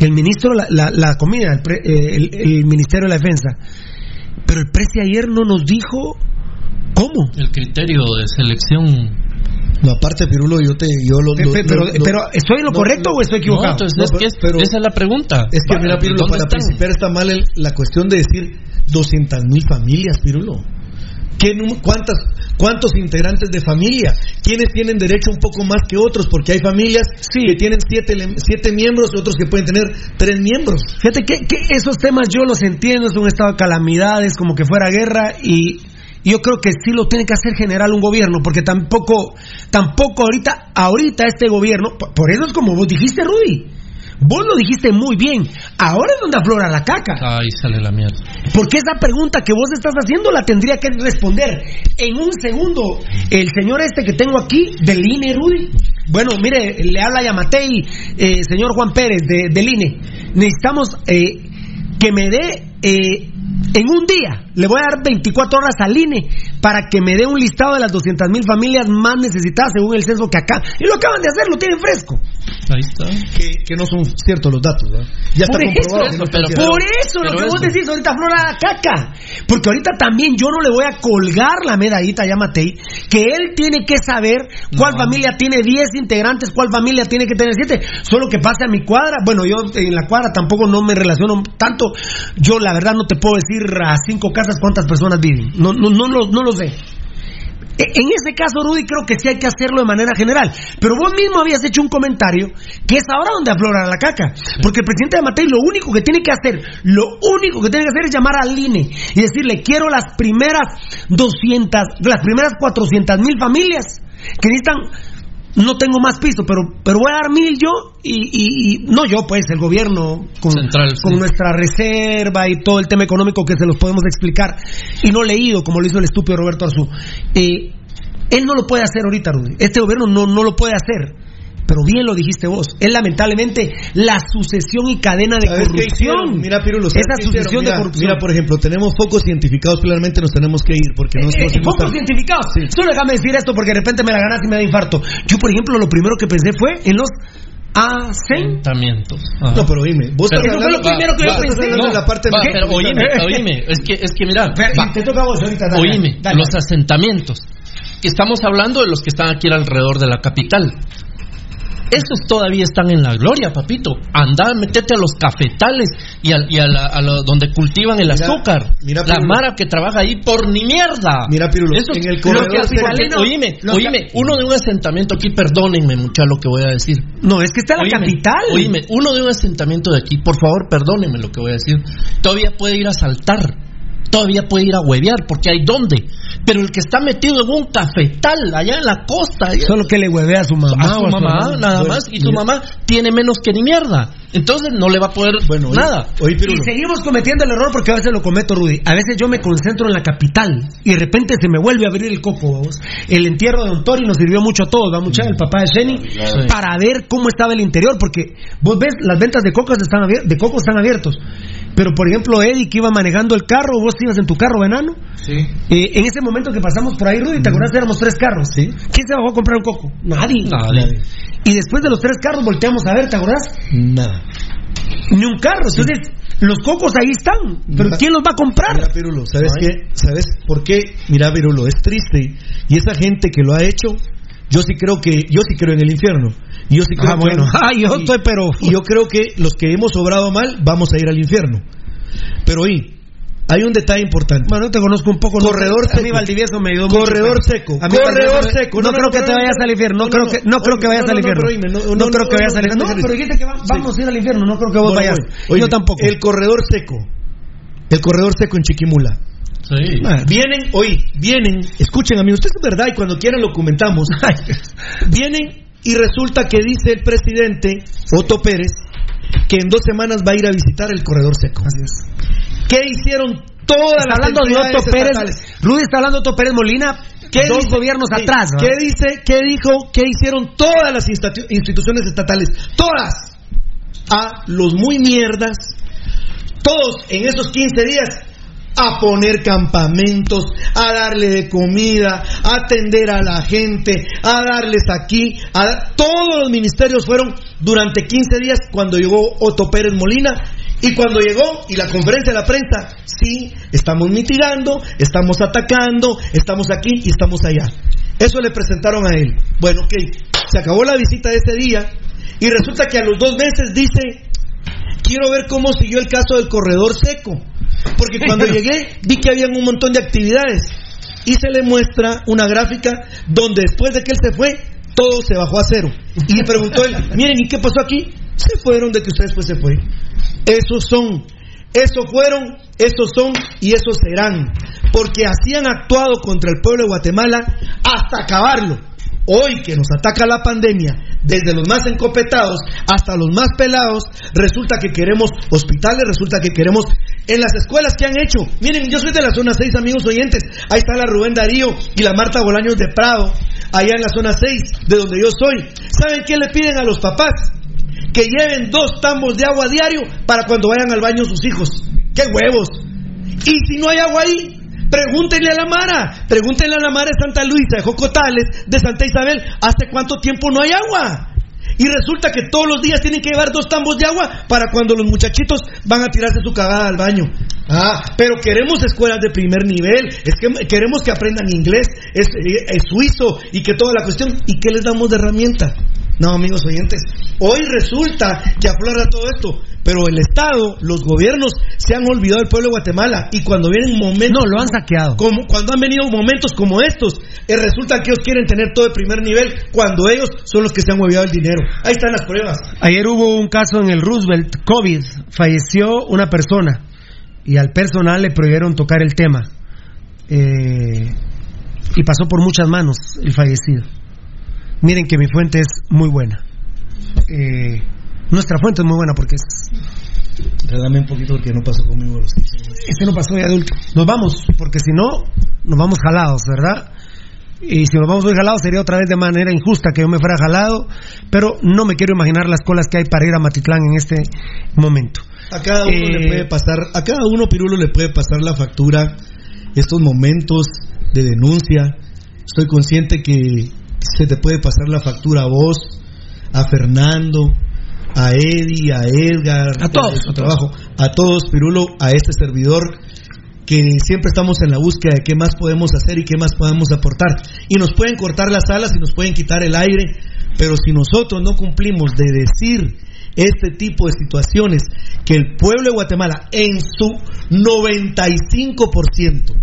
El ministro, la, la, la comida, eh, el- el Ministerio de la Defensa. Pero el presi ayer no nos dijo cómo. El criterio de selección. No, aparte, Pirulo, yo te. Yo lo, Pe- lo- pe- lo- pero, lo- pero, ¿estoy en lo no, correcto no, o estoy equivocado? No, entonces No, es pero- que es- pero- esa es la pregunta. Es que, mira, Pirulo, ¿Dónde para están? principiar está mal el- la cuestión de decir 200 mil familias, Pirulo. ¿Qué cuántas, ¿Cuántos integrantes de familia? ¿Quiénes tienen derecho un poco más que otros? Porque hay familias que tienen siete, siete miembros y otros que pueden tener tres miembros. Fíjate que, que esos temas yo los entiendo, es un estado de calamidades, como que fuera guerra y y yo creo que sí lo tiene que hacer general un gobierno, porque tampoco, tampoco ahorita, ahorita este gobierno, por, por eso es como vos dijiste, Rudy. Vos lo dijiste muy bien. Ahora es donde aflora la caca. Ahí sale la mierda. Porque esa pregunta que vos estás haciendo la tendría que responder en un segundo el señor este que tengo aquí del INE, Rudy. Bueno, mire, le habla Yamatei, eh, señor Juan Pérez de- del INE. Necesitamos eh, que me dé eh, en un día, le voy a dar 24 horas al INE para que me dé un listado de las 200 mil familias más necesitadas según el censo que acá. Y lo acaban de hacer, lo tienen fresco. Ahí está. Que, que no son ciertos los datos, ¿verdad? Ya está eso, comprobado. no por eso lo que vos decís ahorita flora la caca. Porque ahorita también yo no le voy a colgar la medallita ya Matei, que él tiene que saber cuál familia tiene 10 integrantes, cuál familia tiene que tener 7. Solo que pase a mi cuadra. Bueno, yo en la cuadra tampoco no me relaciono tanto. Yo la verdad no te puedo decir a cinco casas cuántas personas viven. No, no, no, lo, no lo sé. E- En ese caso, Rudy, creo que sí hay que hacerlo de manera general. Pero vos mismo habías hecho un comentario que es ahora donde aflora la caca. Porque el presidente de Matei lo único que tiene que hacer, lo único que tiene que hacer es llamar al INE y decirle, quiero las primeras 200, las primeras 400 mil familias que necesitan no tengo más piso, pero, pero voy a dar mil yo y, y- y- no yo, pues el gobierno con, con nuestra reserva y todo el tema económico que se los podemos explicar y no leído como lo hizo el estúpido Roberto Arzú. Eh, él no lo puede hacer ahorita, Rudy. Este gobierno no, no lo puede hacer. Pero bien lo dijiste vos. Es lamentablemente la sucesión y cadena de corrupción. Mira, Pirulo, ¿sabes Esa sucesión mira, de corrupción. Mira, por ejemplo, tenemos focos identificados, claramente nos tenemos que ir porque no Eh, eh, pocos identificados. Solo déjame decir esto porque de repente me la ganas y me da infarto. Yo, por ejemplo, lo primero que pensé fue en los asentamientos. No, pero oíme, vos Pero estás eso fue lo hablando- primero que yo va, estás pensé. de la parte Va, pero oíme, oíme, es que, es que mira, va, Te toca a vos ahorita. dale, oíme, dale. los asentamientos, que estamos hablando de los que están aquí alrededor de la capital. Esos todavía están en la gloria, papito. Anda, metete a los cafetales y a, y a la- a lo- donde cultivan el Mira, azúcar. mira, la mara que trabaja ahí por ni mierda. Mira, Pirulo, Esos- en el corredor que- porque, Oíme, oíme, uno de un asentamiento aquí, perdónenme mucha lo que voy a decir. No, es que está en la Oíme, capital. Oíme, uno de un asentamiento de aquí, por favor, perdónenme lo que voy a decir. Todavía puede ir a saltar. Todavía puede ir a huevear, porque hay dónde. Pero el que está metido en un cafetal, allá en la costa. allá- Solo que le hueve a su mamá. a su o a mamá, nada Bueno, más. Y su mamá tiene menos que ni mierda. Entonces no le va a poder nada. y seguimos cometiendo el error porque a veces lo cometo, Rudy. A veces yo me concentro en la capital y de repente se me vuelve a abrir el coco. vamos. El entierro de Don Tori nos sirvió mucho a todos, va mucha el papá de Jenny, claro. para ver cómo estaba el interior. Porque vos ves, las ventas de cocos están de coco están abiertos. Pero por ejemplo, Eddie que iba manejando el carro, vos ibas en tu carro, enano. Sí. Eh, en ese momento que pasamos por ahí, Rudy, ¿te acuerdas? Éramos tres carros. ¿Quién se bajó a comprar un coco? Nadie. Nadie. Y después de los tres carros volteamos a ver, ¿te acordás? Nada. Ni un carro. Entonces, los cocos ahí están. Pero ¿quién los va a comprar? Mira, Pirulo, ¿sabes Ay. qué? ¿Sabes por qué? Mira, Pirulo, es triste. Y esa gente que lo ha hecho, yo sí creo que, yo sí creo en el infierno. Y yo sí creo Ah, que- bueno. Ah, yo y- estoy, pero- Y yo creo que los que hemos obrado mal, vamos a ir al infierno. Pero oí, hay un detalle importante. Bueno, te conozco un poco. no Corredor sé, A mí seco. Valdivieso me ayudó mucho. Corredor pero- seco. a mí Corredor me- seco. No, creo que te vayas al infierno. No, creo que, no creo que vayas al no, infierno. no, creo que vayas al no, infierno. No, pero dijiste que va- Sí. vamos a ir al infierno. No creo que vos Bueno, vayas. Oíme, Yo tampoco. El corredor seco. El corredor seco en Chiquimula. Sí. Vienen, oí, vienen, escuchen a mí, ustedes es verdad y cuando quieran lo comentamos. vienen y resulta que dice el presidente Otto Pérez que en dos semanas va a ir a visitar el corredor seco. ¿Qué hicieron todas Está las hablando de Otto Pérez. estatales? Rudy está hablando de Otto Pérez Molina. ¿Qué dos dice- gobiernos sí, atrás. ¿no? ¿Qué dice? ¿Qué dijo? ¿Qué hicieron todas las institu- instituciones estatales? Todas. A los muy mierdas. Todos en esos 15 días. A poner campamentos, a darle de comida, a atender a la gente, a darles aquí. A Todos los ministerios fueron durante 15 días cuando llegó Otto Pérez Molina. Y cuando llegó y la conferencia de la prensa, sí, estamos mitigando, estamos atacando, estamos aquí y estamos allá. Eso le presentaron a él. Bueno, ok, se acabó la visita de ese día y resulta que a los dos meses dice, quiero ver cómo siguió el caso del corredor seco. Porque cuando llegué vi que habían un montón de actividades. y se le muestra una gráfica donde después de que él se fue, todo se bajó a cero. Y preguntó él, miren, ¿y qué pasó aquí? Se fueron de que ustedes después se fue. Esos son, esos fueron, esos son y esos serán. Porque así han actuado contra el pueblo de Guatemala hasta acabarlo. Hoy que nos ataca la pandemia, desde los más encopetados hasta los más pelados, resulta que queremos hospitales, resulta que queremos en las escuelas que han hecho. Miren, yo soy de la zona 6, amigos oyentes. Ahí está la Rubén Darío y la Marta Bolaños de Prado, allá en la zona 6, de donde yo soy. ¿Saben qué le piden a los papás? Que lleven dos tambos de agua diario para cuando vayan al baño sus hijos. ¡Qué huevos! Y si no hay agua ahí, Pregúntenle a la Mara, pregúntenle a la Mara de Santa Luisa, de Jocotales, de Santa Isabel, ¿hace cuánto tiempo no hay agua? Y resulta que todos los días tienen que llevar dos tambos de agua para cuando los muchachitos van a tirarse su cagada al baño. Ah, pero queremos escuelas de primer nivel, es que queremos que aprendan inglés, es, es suizo y que toda la cuestión. ¿Y qué les damos de herramienta? No, amigos oyentes, hoy resulta que aflora todo esto, pero el Estado, los gobiernos se han olvidado del pueblo de Guatemala y cuando vienen momentos... No, lo han saqueado. Como, cuando han venido momentos como estos, eh, resulta que ellos quieren tener todo de primer nivel cuando ellos son los que se han olvidado el dinero. Ahí están las pruebas. Ayer hubo un caso en el Roosevelt, COVID, falleció una persona y al personal le prohibieron tocar el tema. Eh, y pasó por muchas manos el fallecido. Miren que mi fuente es muy buena. Eh, nuestra fuente es muy buena porque es. Regálame un poquito porque no pasó conmigo. Este no pasó de adulto. Nos vamos, porque si no, nos vamos jalados, ¿verdad? Y si nos vamos muy jalados sería otra vez de manera injusta que yo me fuera jalado, pero no me quiero imaginar las colas que hay para ir a Matitlán en este momento. A cada uno le Eh, puede pasar, a cada uno Pirulo le puede pasar la factura estos momentos de denuncia. Estoy consciente que se te puede pasar la factura a vos, a Fernando, a Eddie, a Edgar, A todos, de su a todos. trabajo, a todos Pirulo, a este servidor que siempre estamos en la búsqueda de qué más podemos hacer y qué más podemos aportar. Y nos pueden cortar las alas y nos pueden quitar el aire, pero si nosotros no cumplimos de decir este tipo de situaciones que el pueblo de Guatemala en su 95%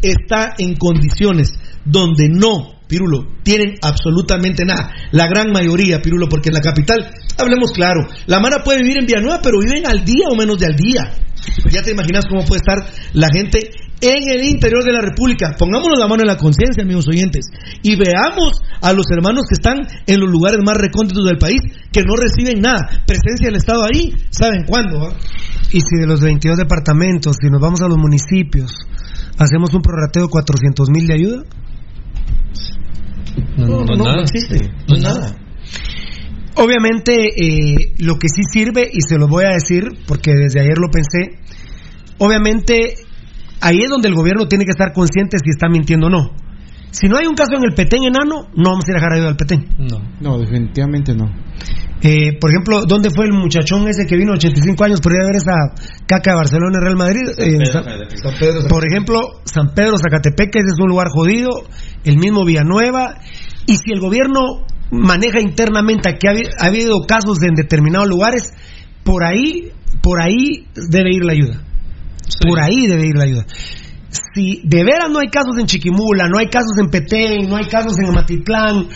está en condiciones donde no, Pirulo, tienen absolutamente nada. La gran mayoría, Pirulo, porque en la capital, hablemos claro, la Mara puede vivir en Villanueva, pero viven al día o menos de al día. Ya te imaginas cómo puede estar la gente en el interior de la República. Pongámonos la mano en la conciencia, amigos oyentes, y veamos a los hermanos que están en los lugares más recónditos del país, que no reciben nada. Presencia del Estado ahí, ¿saben cuándo? ah? Y si de los 22 departamentos, si nos vamos a los municipios, hacemos un prorrateo de 400 mil de ayuda, No, no, nada. existe, No es nada. Obviamente, eh, lo que sí sirve, y se lo voy a decir porque desde ayer lo pensé, obviamente ahí es donde el gobierno tiene que estar consciente si está mintiendo o no. Si no hay un caso en el Petén enano, no vamos a ir a dejar ayuda al Petén. No. No, definitivamente no. Eh, por ejemplo, ¿dónde fue el muchachón ese que vino 85 años por ir a ver esa caca de Barcelona Real Madrid? Eh, San- San Pedro, por ejemplo, San Pedro, Zacatepec, ese es un lugar jodido, el mismo Villanueva, y si el gobierno maneja internamente que ha habido casos en determinados lugares, por ahí, por ahí debe ir la ayuda. Por ahí debe ir la ayuda. Si de veras no hay casos en Chiquimula, no hay casos en Petén, no hay casos en Amatitlán,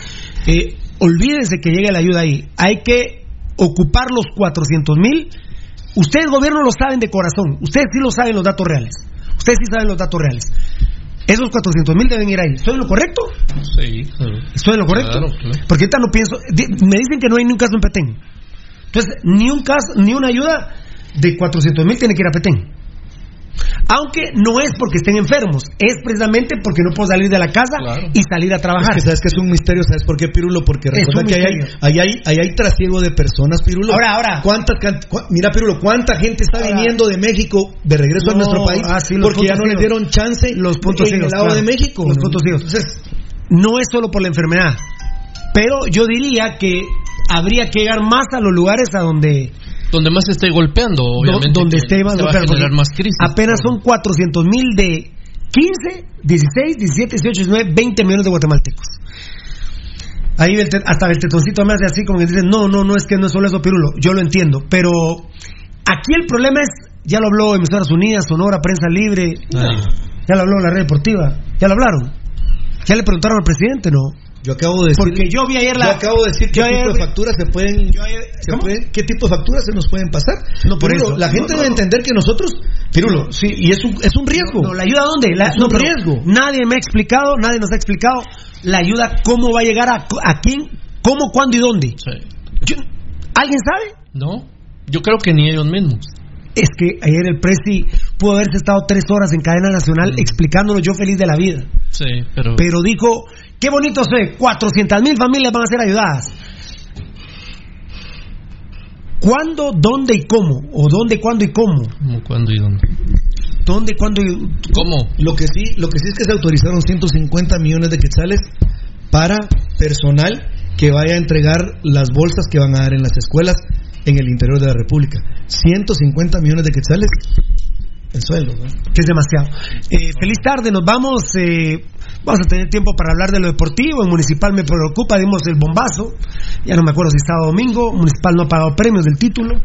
eh, olvídense que llegue la ayuda ahí. Hay que ocupar los 400 mil. Ustedes, gobierno, lo saben de corazón. Ustedes sí lo saben los datos reales. Ustedes sí saben los datos reales. Esos 400 mil deben ir ahí. ¿Estoy en lo correcto? Sí, claro. ¿Estoy en lo correcto? Claro, claro. Porque ahorita no pienso. Me dicen que no hay ni un caso en Petén. Entonces, ni un caso, ni una ayuda de 400 mil tiene que ir a Petén. Aunque no es porque estén enfermos, es precisamente porque no puedo salir de la casa y salir a trabajar. Es que sabes que es un misterio, ¿sabes por qué, Pirulo? Porque recuerda que ahí hay, ahí, hay, ahí hay trasiego de personas, Pirulo. Ahora, ahora. ¿Cuántas, can- cua- mira, Pirulo, ¿cuánta gente está Ahora. viniendo de México de regreso a No, nuestro país? ah, sí, porque ya no les dieron chance los puntos en el lado claro. de México. Los ¿no? puntos ciegos. Entonces, no es solo por la enfermedad, pero yo diría que habría que llegar más a los lugares a donde Donde más se esté golpeando, obviamente. donde esté más se va a golpeado, generar más crisis. Apenas son 400 mil de 15, 16, 17, 18, 19, 20 millones de guatemaltecos. Ahí el hasta el tetoncito me hace así como que dice, no, no, no es que no es solo eso, Pirulo, yo lo entiendo, pero aquí el problema es, ya lo habló Emisoras Unidas, Sonora, Prensa Libre, Ya lo habló la red deportiva. Ya lo hablaron. Ya le preguntaron al presidente, ¿no? Yo acabo de decir. Porque yo vi ayer la. Yo acabo de decir qué tipo de facturas se pueden. se pueden- ¿Qué tipo de facturas se nos pueden pasar? No, por Pirulo, eso. La gente No, debe no. entender que nosotros. Pirulo, sí, y es un, es un riesgo. No, ¿La ayuda dónde? La, Es no, un pero riesgo. Nadie me ha explicado, nadie nos ha explicado la ayuda, cómo va a llegar a, a quién, cómo, cuándo y dónde. Yo- ¿Alguien sabe? No, yo creo que ni ellos mismos. Es que ayer el Presi pudo haberse estado tres horas en cadena nacional explicándolo yo feliz de la vida. Sí, pero. Pero dijo, qué bonito se 400 mil familias van a ser ayudadas. ¿Cuándo, dónde y cómo? ¿O dónde, cuándo y cómo? ¿Cómo, cuándo y dónde? ¿Dónde, cuándo y cómo? Lo que sí, lo que sí es que se autorizaron 150 millones de quetzales para personal que vaya a entregar las bolsas que van a dar en las escuelas en el interior de la República. 150 millones de quetzales en sueldo. ¿no? que es demasiado. Eh, feliz tarde, nos vamos. eh, vamos a tener tiempo para hablar de lo deportivo. En Municipal me preocupa, dimos el bombazo. Ya no me acuerdo si o domingo. Municipal no ha pagado premios del título.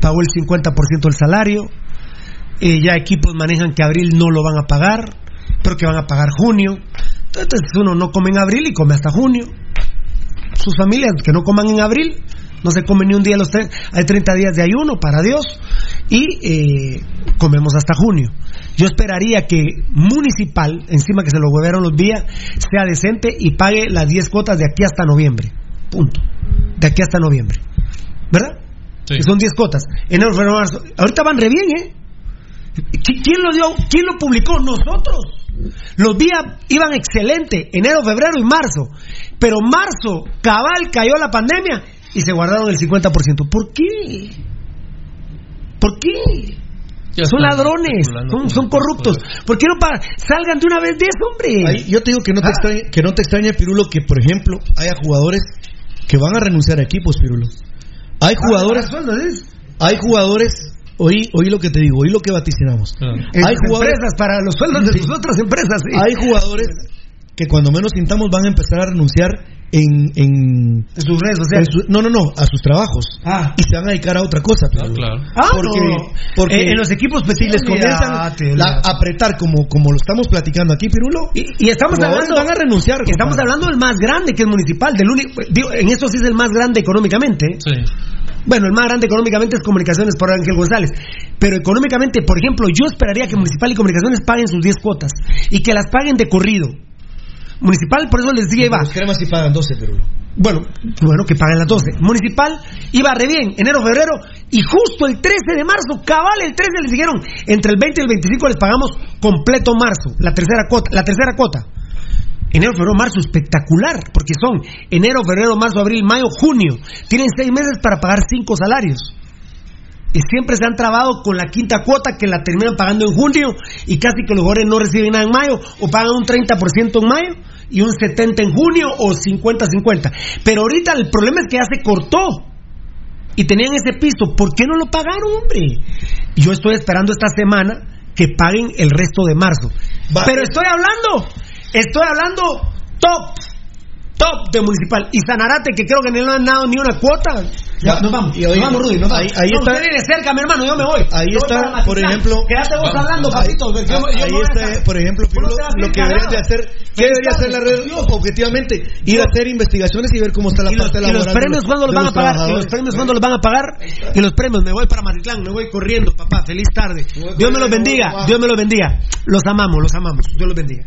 Pagó el 50% del salario. Eh, ya equipos manejan que abril no lo van a pagar, pero que van a pagar junio. Entonces uno no come en abril y come hasta junio. Sus familias que no coman en abril, no se comen ni un día los tres. Hay 30 días de ayuno para Dios y eh, comemos hasta junio. Yo esperaría que Municipal, encima que se lo hueveron los días, sea decente y pague las 10 cuotas de aquí hasta noviembre. Punto. De aquí hasta noviembre. ¿Verdad? Que son 10 cuotas. Enero, febrero, marzo. Ahorita van re bien, ¿eh? ¿Qui- ¿Quién lo dio? ¿Quién lo publicó? Nosotros. Los días iban excelente, enero, febrero y marzo. Pero marzo, cabal, cayó la pandemia y se guardaron el 50%. ¿Por qué? ¿Por qué? Ya son ladrones, son, son corruptos. ¿Por qué no pa- salgan de una vez de eso, hombre? Ahí, yo te digo que no te, extrañe, que no te extraña, Pirulo, que por ejemplo haya jugadores que van a renunciar a equipos, Pirulo. Hay jugadores, hay jugadores, oí, oí lo que te digo, oí lo que vaticinamos. En Hay jugadores, empresas, para los sueldos de Sí. sus otras empresas. sí. hay jugadores que cuando menos sintamos van a empezar a renunciar en, en, sus redes sociales. su- no, no, no, a sus trabajos. Ah. Y se van a dedicar a otra cosa. Pirulo. claro. Ah, porque, no. porque Eh, en los equipos si les comienzan a apretar como, como lo estamos platicando aquí, Pirulo, Y, y estamos hablando, van a renunciar. estamos compadre. hablando del más grande que es municipal, del único, digo, en esto sí es el más grande económicamente. Sí. Bueno, el más grande económicamente es Comunicaciones por Ángel González. Pero económicamente, por ejemplo, yo esperaría que Municipal y Comunicaciones paguen sus 10 cuotas y que las paguen de corrido. Municipal, por eso les decía, iba. Los cremas sí pagan 12, Pirulo. Bueno, bueno, que paguen las 12. Municipal iba re bien, enero, febrero, y justo el 13 de marzo, cabal, el 13 les dijeron, entre el 20 y el 25 les pagamos completo marzo, la tercera cuota, la tercera cuota. Enero, febrero, marzo, espectacular, porque son enero, febrero, marzo, abril, mayo, junio. Tienen seis meses para pagar cinco salarios. Y siempre se han trabado con la quinta cuota que la terminan pagando en junio y casi que los jugadores no reciben nada en mayo o pagan un 30% en mayo y un 70% en junio o 50-50. Pero ahorita el problema es que ya se cortó y tenían ese piso. ¿Por qué no lo pagaron, hombre? Yo estoy esperando esta semana que paguen el resto de marzo. Pero estoy hablando, estoy hablando top, top de municipal. Y Sanarate, que creo que no han dado ni una cuota. Ya, nos vamos, Y ahí- nos vamos, Rudy, nos vamos. ahí- ahí No, está- usted viene cerca, mi hermano, yo me voy. Ahí Yo está, por ejemplo, Quédate vos vamos, hablando, ahí- papito. porque yo- ahí está, por ejemplo, no Pirulo, lo que deberías de hacer, ¿qué debería hacer la red? Objetivamente, ir a hacer investigaciones y ver cómo está la y los, parte y laboral. los de premios cuándo los van a pagar y los premios cuándo los van a pagar y los premios me voy para Maritlán me voy corriendo papá feliz tarde Dios me los bendiga Dios me los bendiga los amamos los amamos Dios los bendiga